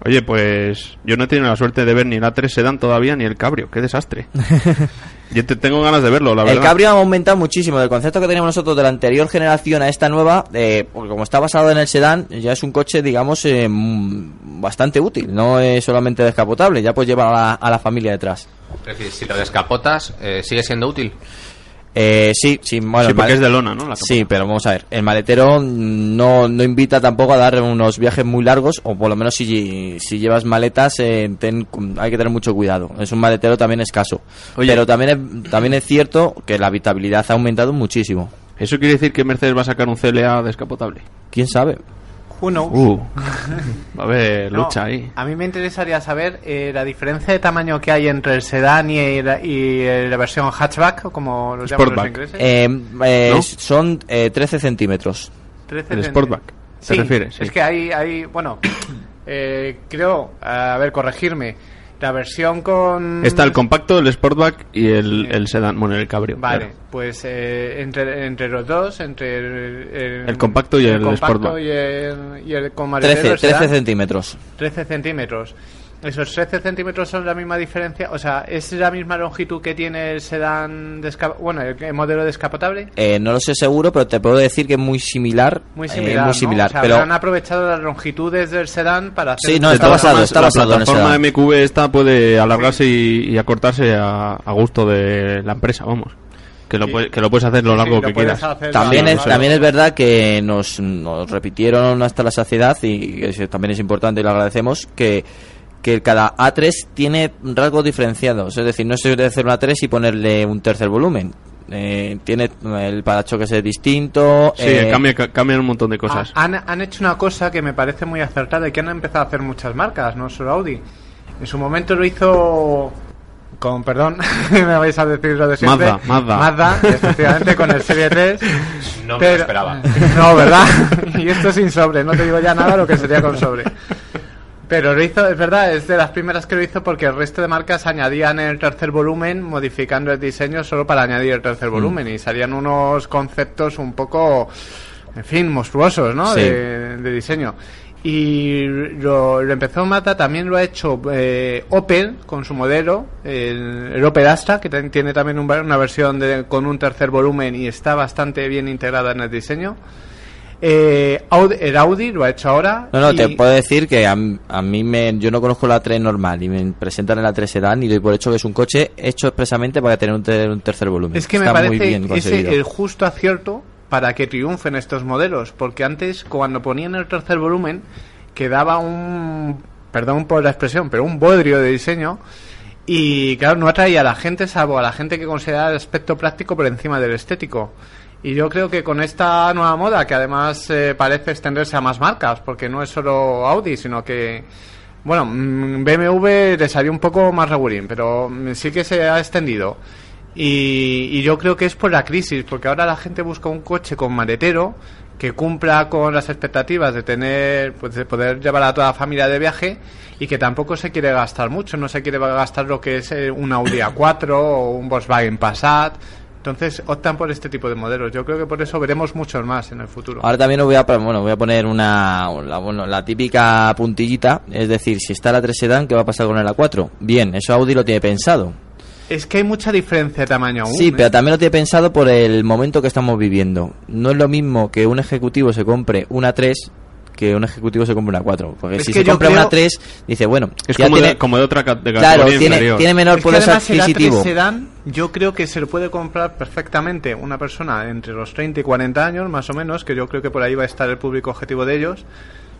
F: Oye, pues yo no he tenido la suerte de ver ni el A3 Sedan todavía ni el Cabrio. ¡Qué desastre! yo te tengo ganas de verlo, la verdad.
B: El Cabrio ha aumentado muchísimo del concepto que teníamos nosotros de la anterior generación a esta nueva, eh, porque como está basado en el sedán, ya es un coche, digamos, eh, mm, bastante útil. No es solamente descapotable, ya pues lleva a la, a la familia detrás.
D: Es decir, si lo descapotas, eh, sigue siendo útil.
B: Eh, sí, sí, bueno,
F: Sí, porque es de lona, ¿no? La
B: Sí, pero vamos a ver, el maletero no, no invita tampoco a dar unos viajes muy largos, o por lo menos si, si llevas maletas, eh, ten- hay que tener mucho cuidado. Es un maletero también escaso.
F: Oye.
B: Pero también es, también es cierto que la habitabilidad ha aumentado muchísimo.
F: ¿Eso quiere decir que Mercedes va a sacar un CLA descapotable?
B: ¿Quién sabe?
H: Who knows?
F: Uh, va a haber
H: No,
F: lucha ahí.
H: A mí me interesaría saber eh, la diferencia de tamaño que hay entre el sedán y, el- y la versión hatchback, como los llaman los
F: Sportback.
H: ingleses.
B: Eh, eh,
F: ¿No?
B: Son eh, 13 centímetros.
H: 13
F: el Sportback, ¿te
H: Sí,
F: refieres? Sí.
H: Es que hay, hay bueno, eh, creo, a ver, corregirme, la versión con...
F: Está el compacto, el Sportback y el, el sedán, bueno, el Cabrio.
H: Vale,
F: claro.
H: pues eh, entre, entre los dos, entre el, el-
F: El compacto y el
H: compacto
F: Sportback.
H: y el, y el con maletero,
B: 13,
H: el sedán,
B: 13 centímetros.
H: 13 centímetros. Esos 13 centímetros son la misma diferencia, o sea, ¿es la misma longitud que tiene el sedán, bueno, el, el modelo descapotable?
B: Eh, no lo sé seguro, pero te puedo decir que es muy similar.
H: Muy
B: eh,
H: similar,
B: muy
H: ¿no?
B: similar.
H: O sea,
B: pero
H: han aprovechado las longitudes del sedán para hacer...
B: Sí, no, está basado, está basado en
F: La plataforma. MQV esta puede alargarse y, y acortarse a, a gusto de la empresa, vamos. Que lo, puede- que lo puedes hacer lo
H: Sí,
F: largo
H: lo
F: que quieras.
B: También es,
H: claro.
B: también es verdad que nos, nos repitieron hasta la saciedad y eso también es importante y lo agradecemos que, que cada A3 tiene rasgos diferenciados. Es decir, no se debe hacer una A3 y ponerle un tercer volumen. Eh, tiene el parachoques es distinto.
F: Sí,
B: eh,
F: cambia, ca- cambian un montón de cosas.
H: Ha- Han, han hecho una cosa que me parece muy acertada y que han empezado a hacer muchas marcas, no solo Audi. En su momento lo hizo con, perdón, me vais a decir lo de siempre.
F: Mazda, Mazda.
H: Mazda, efectivamente, con el Serie 3.
D: No me lo esperaba.
H: No, ¿verdad? y esto sin sobre, no te digo ya nada lo que sería con sobre. Pero lo hizo, es verdad, es de las primeras que lo hizo porque el resto de marcas añadían el tercer volumen modificando el diseño solo para añadir el
B: Mm.
H: tercer volumen y salían unos conceptos un poco, en fin, monstruosos, ¿no?
B: Sí.
H: De, de diseño. Y lo, lo empezó Mata, también lo ha hecho eh, Opel con su modelo, el, el Opel Astra, que tiene también un- una versión de- con un tercer volumen y está bastante bien integrada en el diseño. Eh, el Audi lo ha hecho ahora.
B: No, no,
H: y-
B: te puedo decir que a, a mí me, yo no conozco la 3 normal y me presentan en la 3 sedán y doy por hecho que es un coche hecho expresamente para tener un, ter- un tercer volumen.
H: Es que me
B: Está muy
H: parece ese el justo acierto para que triunfen estos modelos, porque antes cuando ponían el tercer volumen quedaba un, perdón por la expresión, pero un bodrio de diseño y claro, no atraía a la gente salvo a la gente que consideraba el aspecto práctico por encima del estético. Y yo creo que con esta nueva moda, que además eh, parece extenderse a más marcas, porque no es solo Audi, sino que, bueno, mm, BMW le salió un poco más regulín, pero mm, sí que se ha extendido. Y, y yo creo que es por la crisis, porque ahora la gente busca un coche con maletero que cumpla con las expectativas de tener, pues de poder llevar a toda la familia de viaje y que tampoco se quiere gastar mucho, no se quiere gastar lo que es eh, un Audi A4 o un Volkswagen Passat. Entonces optan por este tipo de modelos. Yo creo que por eso veremos muchos más en el futuro.
B: Ahora también os voy a, bueno, voy a poner una, la, bueno, la típica puntillita, es decir, si está la 3 sedán, ¿qué va a pasar con el A4? Bien, eso Audi lo tiene pensado.
H: Es que hay mucha diferencia de tamaño aún.
B: Sí,
H: ¿eh?
B: pero también lo tiene pensado por el momento que estamos viviendo. No es lo mismo que un ejecutivo se compre una 3 que un ejecutivo se compre una 4. Porque
H: Es
B: si se compra
H: creo-
B: una 3, dice, bueno,
F: Es
B: ya
F: como,
B: tiene,
F: de, como de otra ca- de
B: claro,
F: categoría
B: tiene,
F: inferior.
B: tiene menor poder
H: además el A3
B: adquisitivo.
H: sedán, yo creo que se lo puede comprar perfectamente una persona entre los 30 y 40 años, más o menos, que yo creo que por ahí va a estar el público objetivo de ellos,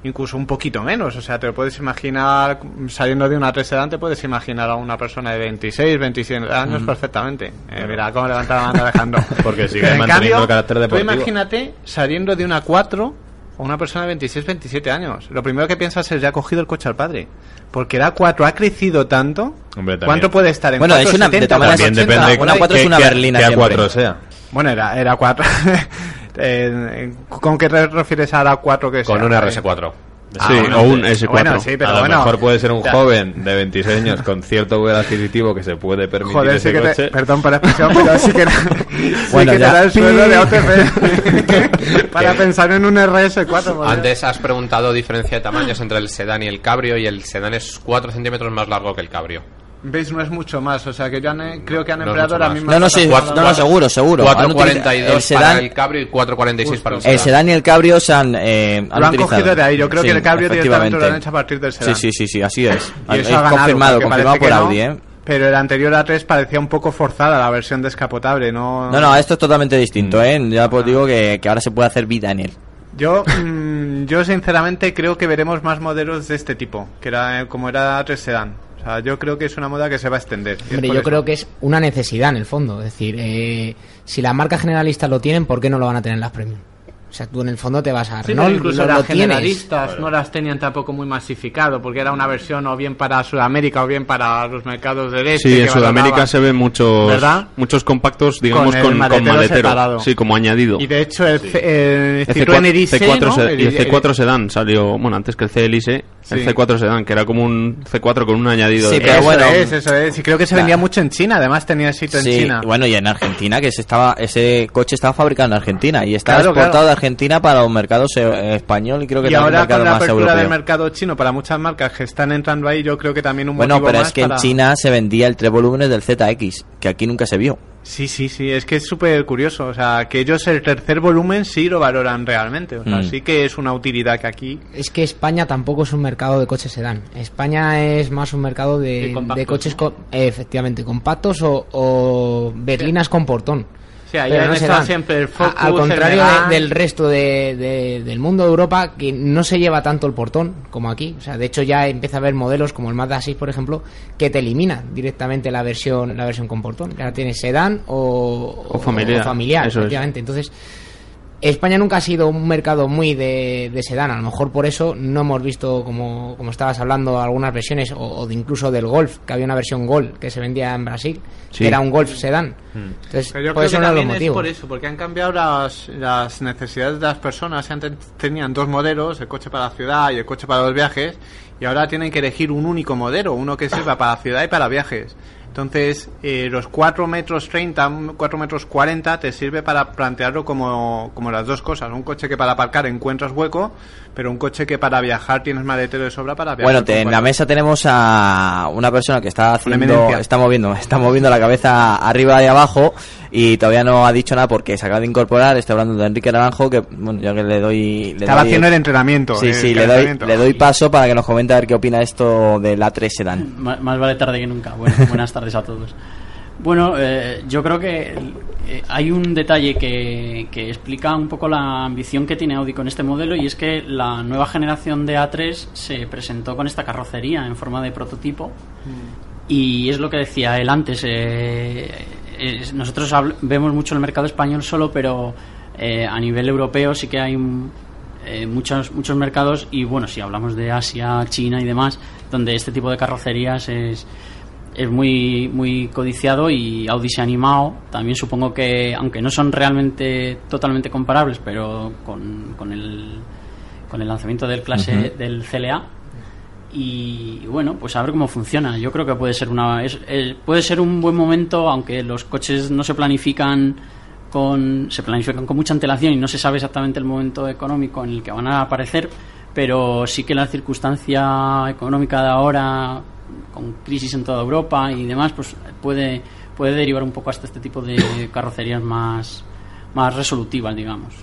H: incluso un poquito menos. O sea, te lo puedes imaginar, saliendo de una 3 sedán, te puedes imaginar a una persona de 26, 27 años perfectamente. Eh, mira cómo levanta la mano Alejandro.
G: Porque sigue manteniendo
H: cambio,
G: el carácter
H: tú
G: deportivo.
H: imagínate saliendo de una 4 o una persona de 26, 27 años. Lo primero que piensas es ya ha cogido el coche al padre. Porque la 4 ha crecido tanto.
G: Hombre.
H: ¿Cuánto puede estar en
B: Bueno, es una- de
H: 470,
B: todas maneras,
G: También
H: 480?
G: depende
B: una
G: que-
B: cuatro es
G: que-
B: una
G: que-
B: berlina
G: que
B: siempre.
G: A4 sea.
H: Bueno, era, era 4. Eh, ¿Con qué te refieres a la 4 que
D: Con
H: sea?
D: un RS4.
H: Ah,
F: Sí,
H: bueno,
F: o un
H: sí.
F: S4.
H: Bueno, sí, pero
G: a lo
H: bueno.
G: mejor puede ser un joven de 26 años con cierto poder adquisitivo que se puede permitir
H: Joder,
G: ese
H: sí que te,
G: coche.
H: perdón por la expresión, pero sí que, sí
B: Bueno,
H: que te
B: ya.
H: da el sueldo de OTP para pensar en un RS4. joder.
D: Antes has preguntado diferencia de tamaños entre el sedán y el cabrio y el sedán es 4 centímetros más largo que el cabrio.
H: ¿Veis? No es mucho más, o sea que yo han- creo que han
D: No
H: empleado
D: mucho
H: la misma...
B: No, no, sí, no, no, seguro, seguro. Han utilizado-
D: 4.42
B: el sedán-
D: para el cabrio y 4.46 para el sedán.
B: El sedán y el cabrio se han, eh, han
H: Lo han
B: utilizado.
H: cogido de ahí, yo creo
B: Sí,
H: que el cabrio directamente lo han hecho a partir del sedán.
B: Sí, sí, sí, sí, así es.
H: Y
B: Es
H: eso ha ganado,
B: confirmado, confirmado por
H: no,
B: Audi, ¿eh?
H: Pero el anterior A3 parecía un poco forzada la versión descapotable, ¿no?
B: No, no, esto es totalmente
H: Mm.
B: distinto, ¿eh? Ya pues digo que, que ahora se puede hacer vida en él.
H: Yo, mm, yo sinceramente creo que veremos más modelos de este tipo, que era eh, como era A3 Sedan. Sea, yo creo que es una moda que se va a extender.
C: Hombre, yo
H: eso.
C: creo que es una necesidad en el fondo. Es decir, eh, si las marcas generalistas lo tienen, ¿por qué no lo van a tener las premium? Sea, tú en el fondo te vas a
H: Sí, pero incluso
C: lo,
H: las generalistas no las tenían tampoco muy masificado, porque era una versión o bien para Sudamérica o bien para los mercados del este.
F: Sí,
H: que
F: en Sudamérica
H: valoraba.
F: se ven muchos
H: ¿Verdad?
F: muchos compactos, digamos,
H: Con el
F: con, con
H: maletero
F: maletero.
H: separado.
F: Sí, como añadido.
H: Y de hecho el, C- el
F: El
H: Citroën
F: C4,
H: Elise,
F: C4
H: ¿no?
F: se- y el
H: El-
F: C4 Sedan salió, bueno, antes que el C Elise, el
H: Sí.
F: C4 Sedan, que era como un C4 con un añadido
B: Sí,
F: de...
B: pero
H: eso
B: bueno,
H: es, eso es. Y creo que se
B: claro.
H: vendía mucho en China, además tenía éxito en
B: Sí,
H: China.
B: bueno, y en Argentina, que se estaba, ese coche estaba fabricado en Argentina y está
H: Claro,
B: exportado
H: claro.
B: de Argentina para los mercados español y creo que
H: y
B: también
H: ahora
B: mercado
H: con la
B: más
H: apertura
B: europeo.
H: del mercado chino para muchas marcas que están entrando ahí, yo creo que también un
B: Bueno,
H: motivo
B: pero
H: más
B: es que en China se vendía el tres volúmenes del ZX, que aquí nunca se vio.
H: Sí, sí, sí, es que es súper curioso. O sea, que ellos el tercer volumen sí lo valoran realmente. O sea,
B: Mm.
H: sí que es una utilidad que aquí.
C: Es que España tampoco es un mercado de coches sedán. España es más un mercado de,
K: De
C: coches, efectivamente, compactos o, o berlinas con portón. Pero no
H: siempre el Focus,
C: Al contrario de- del resto de- de- del mundo de Europa, que no se lleva tanto el portón como aquí. O sea, de hecho ya empieza a haber modelos como el Mazda 6, por ejemplo, que te eliminan directamente la versión la versión con portón. Ya tienes sedán o,
F: O familiar,
C: o familiar,
F: eso es.
C: efectivamente. Entonces, España nunca ha sido un mercado muy de, de sedán, a lo mejor por eso no hemos visto, como, como estabas hablando, algunas versiones, o, o de incluso del Golf, que había una versión Gol que se vendía en Brasil,
F: Sí.
C: que era un Golf sedán. Entonces,
H: Pero yo
C: puede
H: creo
C: ser
H: que
C: uno de los
H: también es
C: motivos.
H: por eso, porque han cambiado las, las necesidades de las personas. Antes tenían dos modelos, el coche para la ciudad y el coche para los viajes, y ahora tienen que elegir un único modelo, uno que sirva para la ciudad y para viajes. Entonces, eh, los 4 metros 30, 4 metros 40 te sirve para plantearlo como, como las dos cosas. Un coche que para aparcar encuentras hueco, pero un coche que para viajar tienes maletero de sobra para viajar.
B: Bueno, te- en la mesa tenemos a una persona que está haciendo, está moviendo, está moviendo la cabeza arriba y abajo y todavía no ha dicho nada porque se acaba de incorporar. Estoy hablando de Enrique Naranjo, que bueno, ya que le doy, le
H: Estaba
B: doy-
H: haciendo el entrenamiento.
B: Sí,
H: el
B: sí, le doy, le doy paso para que nos comente a ver qué opina esto de la 3 Sedan.
K: Ma- Más vale tarde que nunca. Bueno, buenas tardes a todos. Bueno, eh, yo creo que eh, hay un detalle que, que explica un poco la ambición que tiene Audi con este modelo y es que la nueva generación de A3 se presentó con esta carrocería en forma de prototipo y es lo que decía él antes. eh, es- nosotros vemos mucho el mercado español solo, pero eh, a nivel europeo sí que hay un- eh, muchos, muchos mercados y bueno, si hablamos de Asia, China y demás, donde este tipo de carrocerías es, es muy, muy codiciado y Audi se ha animado. También supongo que, aunque no son realmente totalmente comparables, pero con, con el, con el lanzamiento del clase
B: Ujú.
K: del CLA, y bueno pues a ver cómo funciona yo creo que puede ser una es- eh, puede ser un buen momento aunque los coches no se planifican con se planifican con mucha antelación y no se sabe exactamente el momento económico en el que van a aparecer pero sí que la circunstancia económica de ahora con crisis en toda Europa y demás pues puede puede derivar un poco hasta este tipo de carrocerías más más resolutivas digamos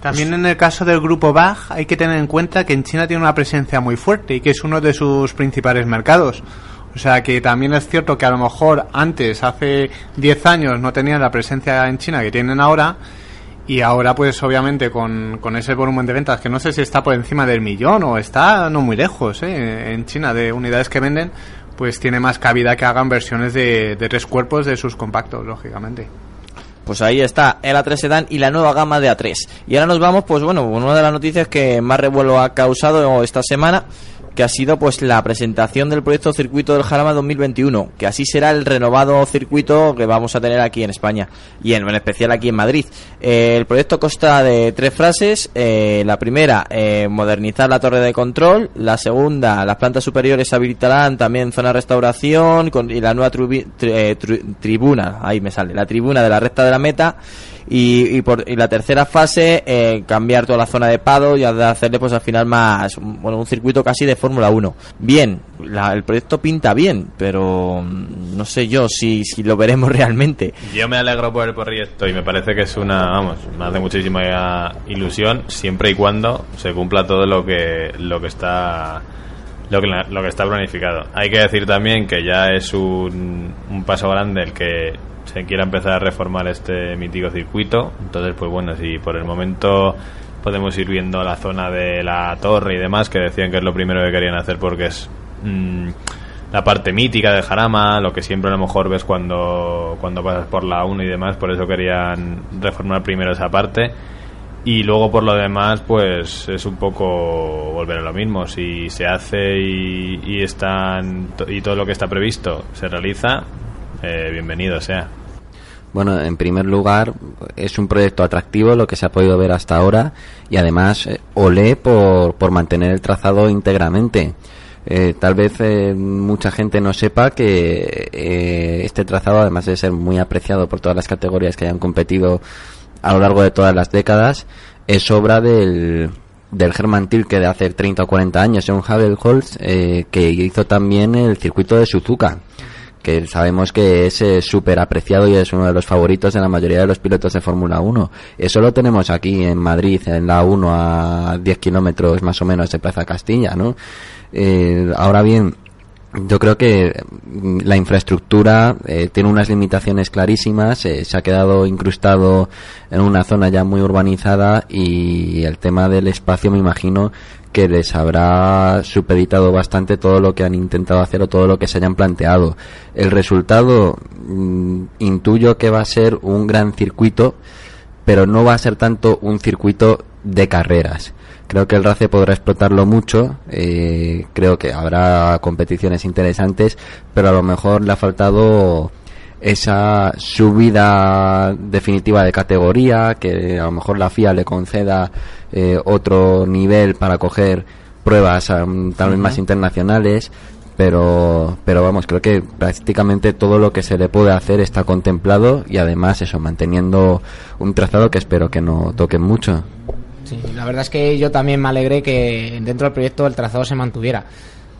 H: También en el caso del grupo BAG hay que tener en cuenta que en China tiene una presencia muy fuerte y que es uno de sus principales mercados. O sea que también es cierto que a lo mejor antes, hace 10 años, no tenían la presencia en China que tienen ahora. Y ahora, pues obviamente, con, con ese volumen de ventas, que no sé si está por encima del millón o está no muy lejos, ¿eh? en China, de unidades que venden, pues tiene más cabida que hagan versiones de, de tres cuerpos de sus compactos, lógicamente.
B: Pues ahí está, el A3 Sedan y la nueva gama de A3. Y ahora nos vamos, pues bueno, una de las noticias que más revuelo ha causado esta semana, que ha sido pues la presentación del proyecto Circuito del Jarama 2021, que así será el renovado circuito que vamos a tener aquí en España y en, en especial aquí en Madrid. Eh, el proyecto consta de tres frases. eh, la primera, eh, modernizar la torre de control. La segunda, las plantas superiores habilitarán también zona de restauración con, y la nueva tri- eh, tribuna, ahí me sale, la tribuna de la recta de la meta. Y, y, por, y la tercera fase, eh, cambiar toda la zona de pado y hacerle pues al final más, bueno, un circuito casi de Fórmula 1. Bien, la- el proyecto pinta bien, pero mm, no sé yo si, si lo veremos realmente.
G: Yo me alegro por el proyecto y me parece que es una, vamos, me hace muchísima ilusión siempre y cuando se cumpla todo lo que lo que está lo que, lo que está planificado. Hay que decir también que ya es un, un paso grande el que se quiera empezar a reformar este mítico circuito. Entonces, pues bueno, si por el momento podemos ir viendo la zona de la torre y demás, que decían que es lo primero que querían hacer porque es mm, la parte mítica de Jarama, lo que siempre a lo mejor ves cuando, cuando pasas por la 1 y demás, por eso querían reformar primero esa parte. Y luego por lo demás, pues es un poco volver a lo mismo. Si se hace y, y, están, y todo lo que está previsto se realiza, eh, bienvenido sea.
E: Bueno, en primer lugar, es un proyecto atractivo lo que se ha podido ver hasta ahora y además eh, olé por, por mantener el trazado íntegramente. Eh, tal vez eh, mucha gente no sepa que eh, este trazado, además de ser muy apreciado por todas las categorías que hayan competido a lo largo de todas las décadas, es obra del, del Hermann Tilke de hace 30 o 40 años, un Havelholz, eh, que hizo también el circuito de Suzuka que sabemos que es eh, súper apreciado y es uno de los favoritos de la mayoría de los pilotos de Fórmula 1. Eso lo tenemos aquí en Madrid, en la 1 a 10 kilómetros más o menos de Plaza Castilla, ¿no? Eh, ahora bien, yo creo que mm, la infraestructura eh, tiene unas limitaciones clarísimas, eh, se ha quedado incrustado en una zona ya muy urbanizada y el tema del espacio me imagino que les habrá supeditado bastante todo lo que han intentado hacer o todo lo que se hayan planteado. El resultado mm, intuyo que va a ser un gran circuito, pero no va a ser tanto un circuito de carreras. Creo que el RACE podrá explotarlo mucho, eh, creo que habrá competiciones interesantes, pero a lo mejor le ha faltado esa subida definitiva de categoría, que a lo mejor la FIA le conceda eh, otro nivel para coger pruebas um, tal vez más internacionales, pero pero vamos, creo que prácticamente todo lo que se le puede hacer está contemplado y además eso, manteniendo un trazado que espero que no toquen mucho.
C: Sí, la verdad es que yo también me alegré que dentro del proyecto el trazado se mantuviera.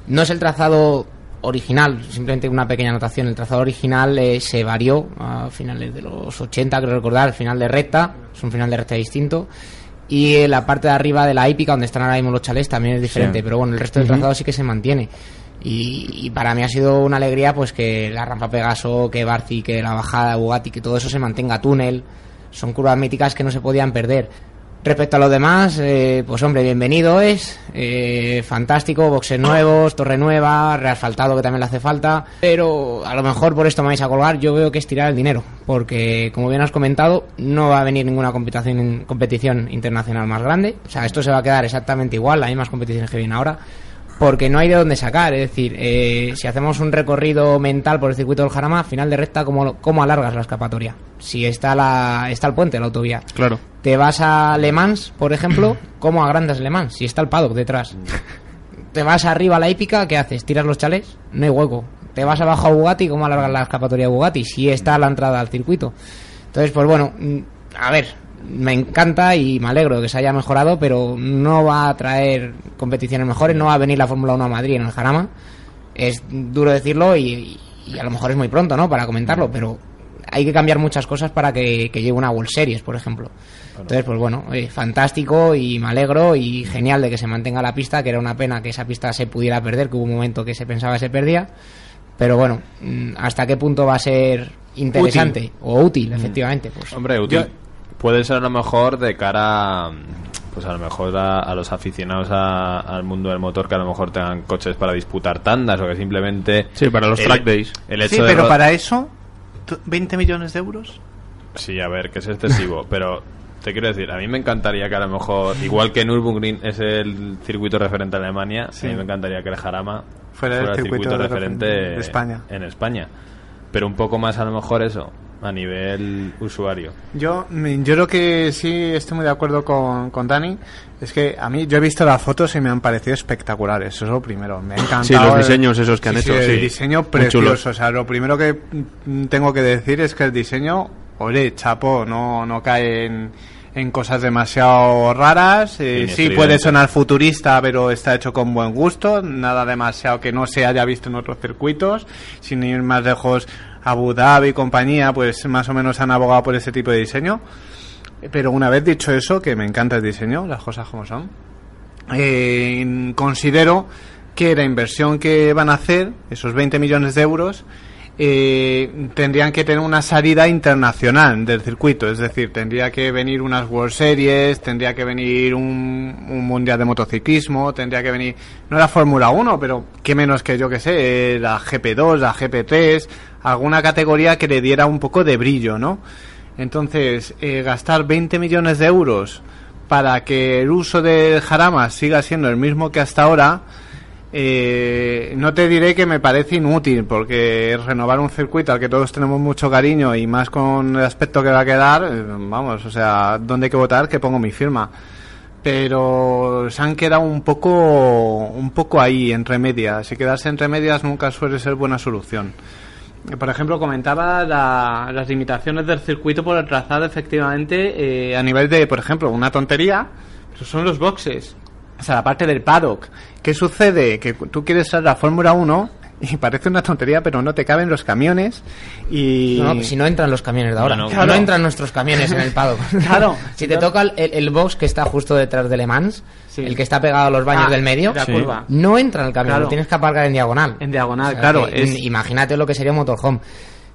C: No es el trazado original, simplemente una pequeña anotación. El trazado original eh, se varió a finales de los 80, creo recordar, al final de recta, es un final de recta distinto. Y eh, la parte de arriba de la hípica, donde están ahora mismo los chalés, también es diferente,
B: Sí.
C: pero bueno, el resto del trazado sí que se mantiene. Y, y para mí ha sido una alegría pues que la rampa Pegaso, que Barci, que la bajada de Bugatti, que todo eso se mantenga túnel. Son curvas míticas que no se podían perder. Respecto a los demás, eh, pues hombre, bienvenido es, eh, fantástico, boxes nuevos, torre nueva, reasfaltado que también le hace falta, pero a lo mejor por esto me vais a colgar, yo veo que es tirar el dinero, porque como bien has comentado, no va a venir ninguna competición, competición internacional más grande, o sea, esto se va a quedar exactamente igual, las mismas competiciones que vienen ahora, porque no hay de dónde sacar. Es decir, eh, si hacemos un recorrido mental por el circuito del Jarama, final de recta, ¿cómo, cómo alargas la escapatoria? Si está, la, está el puente, la autovía.
F: Claro.
C: Te vas a Le Mans, por ejemplo, ¿cómo agrandas Le Mans? Si está el paddock detrás. Te vas arriba a la hípica, ¿qué haces? ¿Tiras los chalés? No hay hueco. Te vas abajo a Bugatti, ¿cómo alargas la escapatoria de Bugatti? Si está la entrada al circuito. Entonces, pues bueno, mm, a ver, me encanta y me alegro de que se haya mejorado, pero no va a traer competiciones mejores, no va a venir la Fórmula 1 a Madrid en el Jarama. Es duro decirlo y, y a lo mejor es muy pronto, ¿no? Para comentarlo, pero hay que cambiar muchas cosas para que, que llegue una World Series, por ejemplo. Entonces, pues bueno, eh, fantástico y me alegro y genial de que se mantenga la pista, que era una pena que esa pista se pudiera perder, que hubo un momento que se pensaba que se perdía. Pero bueno, mm, ¿hasta qué punto va a ser interesante
G: Útil.
C: o útil, efectivamente? Pues
G: Hombre, útil. Puede ser a lo mejor de cara, pues a lo mejor a, a los aficionados a- al mundo del motor que a lo mejor tengan coches para disputar tandas o que simplemente...
F: Sí, para los
G: el-
F: track days.
G: El hecho
H: Sí,
G: de
H: pero
G: ro-
H: para eso, tu- 20 millones de euros.
G: Sí, a ver, que es excesivo, pero te quiero decir, a mí me encantaría que a lo mejor, igual que Nürburgring es el circuito referente a Alemania,
H: Sí.
G: a mí me encantaría que el Jarama
H: Fuera el circuito de referente de España.
G: en España. Pero un poco más a lo mejor eso, a nivel usuario.
H: Yo, mm, yo lo que sí estoy muy de acuerdo con, con Dani es que a mí yo he visto las fotos y me han parecido espectaculares. Eso es lo primero. Me ha encantado.
F: Sí, los diseños esos que han hecho,
H: El
F: sí.
H: diseño precioso. O sea, lo primero que mm, tengo que decir es que el diseño, ole, chapo, no, no cae en, en cosas demasiado raras. Eh, sí, puede sonar futurista, pero está hecho con buen gusto. Nada demasiado que no se haya visto en otros circuitos. Sin ir más lejos, Abu Dhabi y compañía, pues más o menos han abogado por ese tipo de diseño. Pero una vez dicho eso, que me encanta el diseño, las cosas como son, eh, considero que la inversión que van a hacer, esos 20 millones de euros, eh, tendrían que tener una salida internacional del circuito. Es decir, tendría que venir unas World Series, tendría que venir un, un Mundial de Motociclismo, tendría que venir, no la Fórmula 1, pero qué menos que yo que sé, eh, la GP2, la GP3, alguna categoría que le diera un poco de brillo, ¿no? Entonces, eh, gastar 20 millones de euros para que el uso del jarama siga siendo el mismo que hasta ahora, eh, no te diré que me parece inútil, porque renovar un circuito al que todos tenemos mucho cariño y más con el aspecto que va a quedar, eh, vamos, o sea, ¿dónde hay que votar? Que pongo mi firma. Pero se han quedado un poco, un poco ahí, entre medias. Y quedarse entre medias nunca suele ser buena solución. Por ejemplo, comentaba la- las limitaciones del circuito por el trazado, efectivamente, eh, a nivel de, por ejemplo, una tontería, son los boxes. O sea, la parte del paddock. ¿Qué sucede? Que tú quieres ser la Fórmula 1 y parece una tontería, pero no te caben los camiones y...
C: No, no, si no entran los camiones de ahora.
G: No, no,
C: entran nuestros camiones en el paddock.
H: Claro.
C: si te toca el, el box que está justo detrás de Le Mans,
H: Sí.
C: el que está pegado a los baños
H: Ah,
C: del medio,
H: la curva.
C: no entra en el camión,
H: Claro.
C: lo tienes que aparcar en diagonal.
H: En diagonal,
C: O sea
H: claro.
C: que,
H: es-
C: Imagínate lo que sería un motorhome.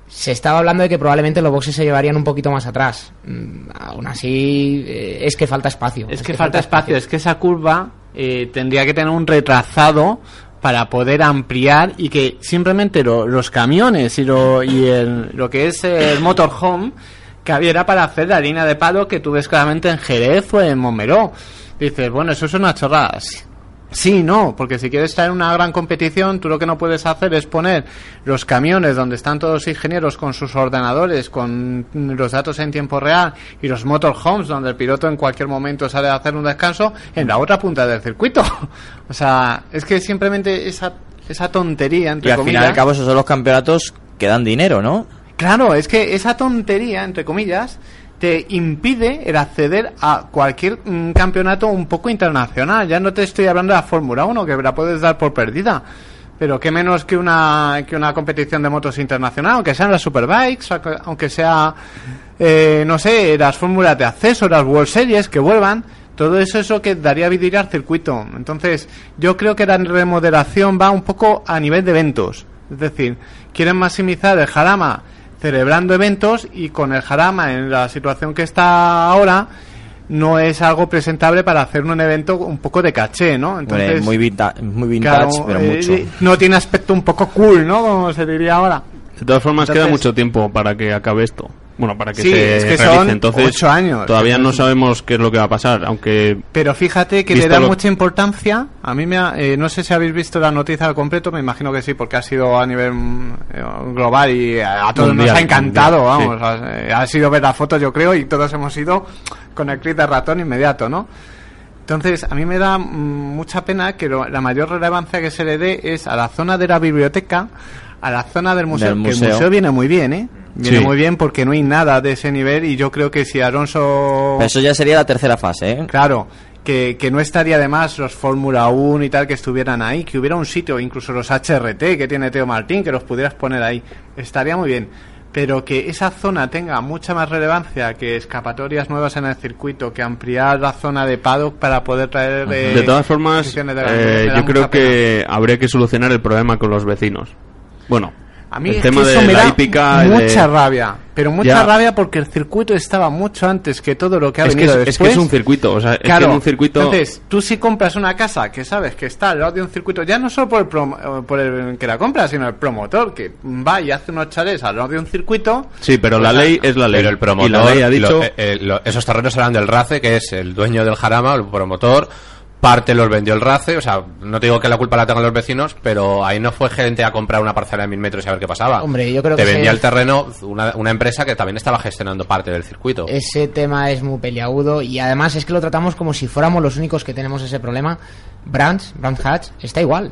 C: Se estaba hablando de que probablemente los boxes se llevarían un poquito más atrás. Mm, Aún así, eh, es que falta espacio.
H: Es que falta espacio, es que esa curva eh, tendría que tener un retrasado para poder ampliar y que simplemente lo- los camiones y, lo, y el- lo que es el motorhome cabiera para hacer la línea de palo que tú ves claramente en Jerez o en Montmeló. Dices, bueno, eso es una chorrada. Sí, no, porque si quieres estar en una gran competición, tú lo que no puedes hacer es poner los camiones donde están todos los ingenieros con sus ordenadores, con los datos en tiempo real, y los motorhomes donde el piloto en cualquier momento sale a hacer un descanso, en la otra punta del circuito. o sea, es que simplemente esa, esa tontería,
B: Y
H: entre
B: al final
H: comillas...
B: y al cabo esos son los campeonatos que dan dinero, ¿no?
H: Claro, es que esa tontería, entre comillas, te impide el acceder a cualquier mm, campeonato un poco internacional. Ya no te estoy hablando de la Fórmula 1, que la puedes dar por perdida. Pero qué menos que una, que una competición de motos internacional, aunque sean las Superbikes, aunque- sea, eh, no sé, las fórmulas de acceso, las World Series, que vuelvan. Todo eso es lo que daría vidilla al circuito. Entonces, yo creo que la remodelación va un poco a nivel de eventos. Es decir, quieren maximizar el Jarama celebrando eventos y con el Jarama en la situación que está ahora no es algo presentable para hacer un evento un poco de caché, ¿no?
B: Hombre, muy, vinta- muy vintage,
H: claro,
B: pero
H: eh,
B: mucho.
H: no tiene aspecto un poco cool, ¿no? Como se diría ahora.
F: De todas formas, queda
H: Entonces-
F: mucho tiempo para que acabe esto. Bueno, para que
H: Sí,
F: se
H: es que son
F: Entonces,
H: ocho años.
F: Todavía no sabemos qué es lo que va a pasar, aunque
H: Pero fíjate que le da
F: lo-
H: mucha importancia. A mí me ha- eh, no sé si habéis visto la noticia al completo, me imagino que sí, porque ha sido a nivel eh, global y a, a todos
F: Mundial,
H: nos ha encantado,
F: mundial,
H: vamos. Ha, eh, ha sido ver la foto, yo creo, y todos hemos ido con el clic de ratón inmediato, ¿no? Entonces, a mí me da mm, mucha pena que lo- la mayor relevancia que se le dé es a la zona de la biblioteca, a la zona del museo,
B: Del
H: que el
B: museo.
H: viene muy bien, ¿eh? Viene
F: Sí.
H: muy bien porque no hay nada de ese nivel y yo creo que si Alonso...
B: Pero eso ya sería la tercera fase, ¿eh?
H: Claro, que, que no estaría de más los Fórmula 1 y tal que estuvieran ahí, que hubiera un sitio, incluso los HRT que tiene Teo Martín, que los pudieras poner ahí. Estaría muy bien. Pero que esa zona tenga mucha más relevancia que escapatorias nuevas en el circuito, que ampliar la zona de paddock para poder traer... eh,
F: de todas formas,
H: de
F: eh, yo creo que habría que solucionar el problema con los vecinos. Bueno,
H: A mí
F: El
H: es
F: tema
H: que eso
F: de
H: me
F: la
H: da
F: hípica y
H: mucha
F: de-
H: rabia. Pero mucha
F: Ya.
H: rabia porque el circuito estaba mucho antes que todo lo que ha
F: Es que es- es que
H: después.
F: es un circuito, o sea, es que
H: claro,
F: en un circuito-
H: Entonces, tú si compras una casa que sabes que está al lado de un circuito, ya no solo por el, prom- eh, por el que la compra, sino el promotor que va y hace unos chalés al lado de un circuito.
F: Sí, pero
H: Pues
F: la ley es la ley.
D: Pero el promotor,
F: y la ley ha dicho...
D: lo- eh, eh, lo- esos terrenos eran del RACE, que es el dueño del Jarama, el promotor. Parte los vendió el RACE, o sea, no te digo que la culpa la tengan los vecinos, pero ahí no fue gente a comprar una parcela de mil metros y a ver qué pasaba.
C: Hombre, yo creo
D: te
C: que
D: vendía
C: ese-
D: el terreno una, una empresa que también estaba gestionando parte del circuito.
C: Ese tema es muy peliagudo y además es que lo tratamos como si fuéramos los únicos que tenemos ese problema. Brands, Brands Hatch, está igual.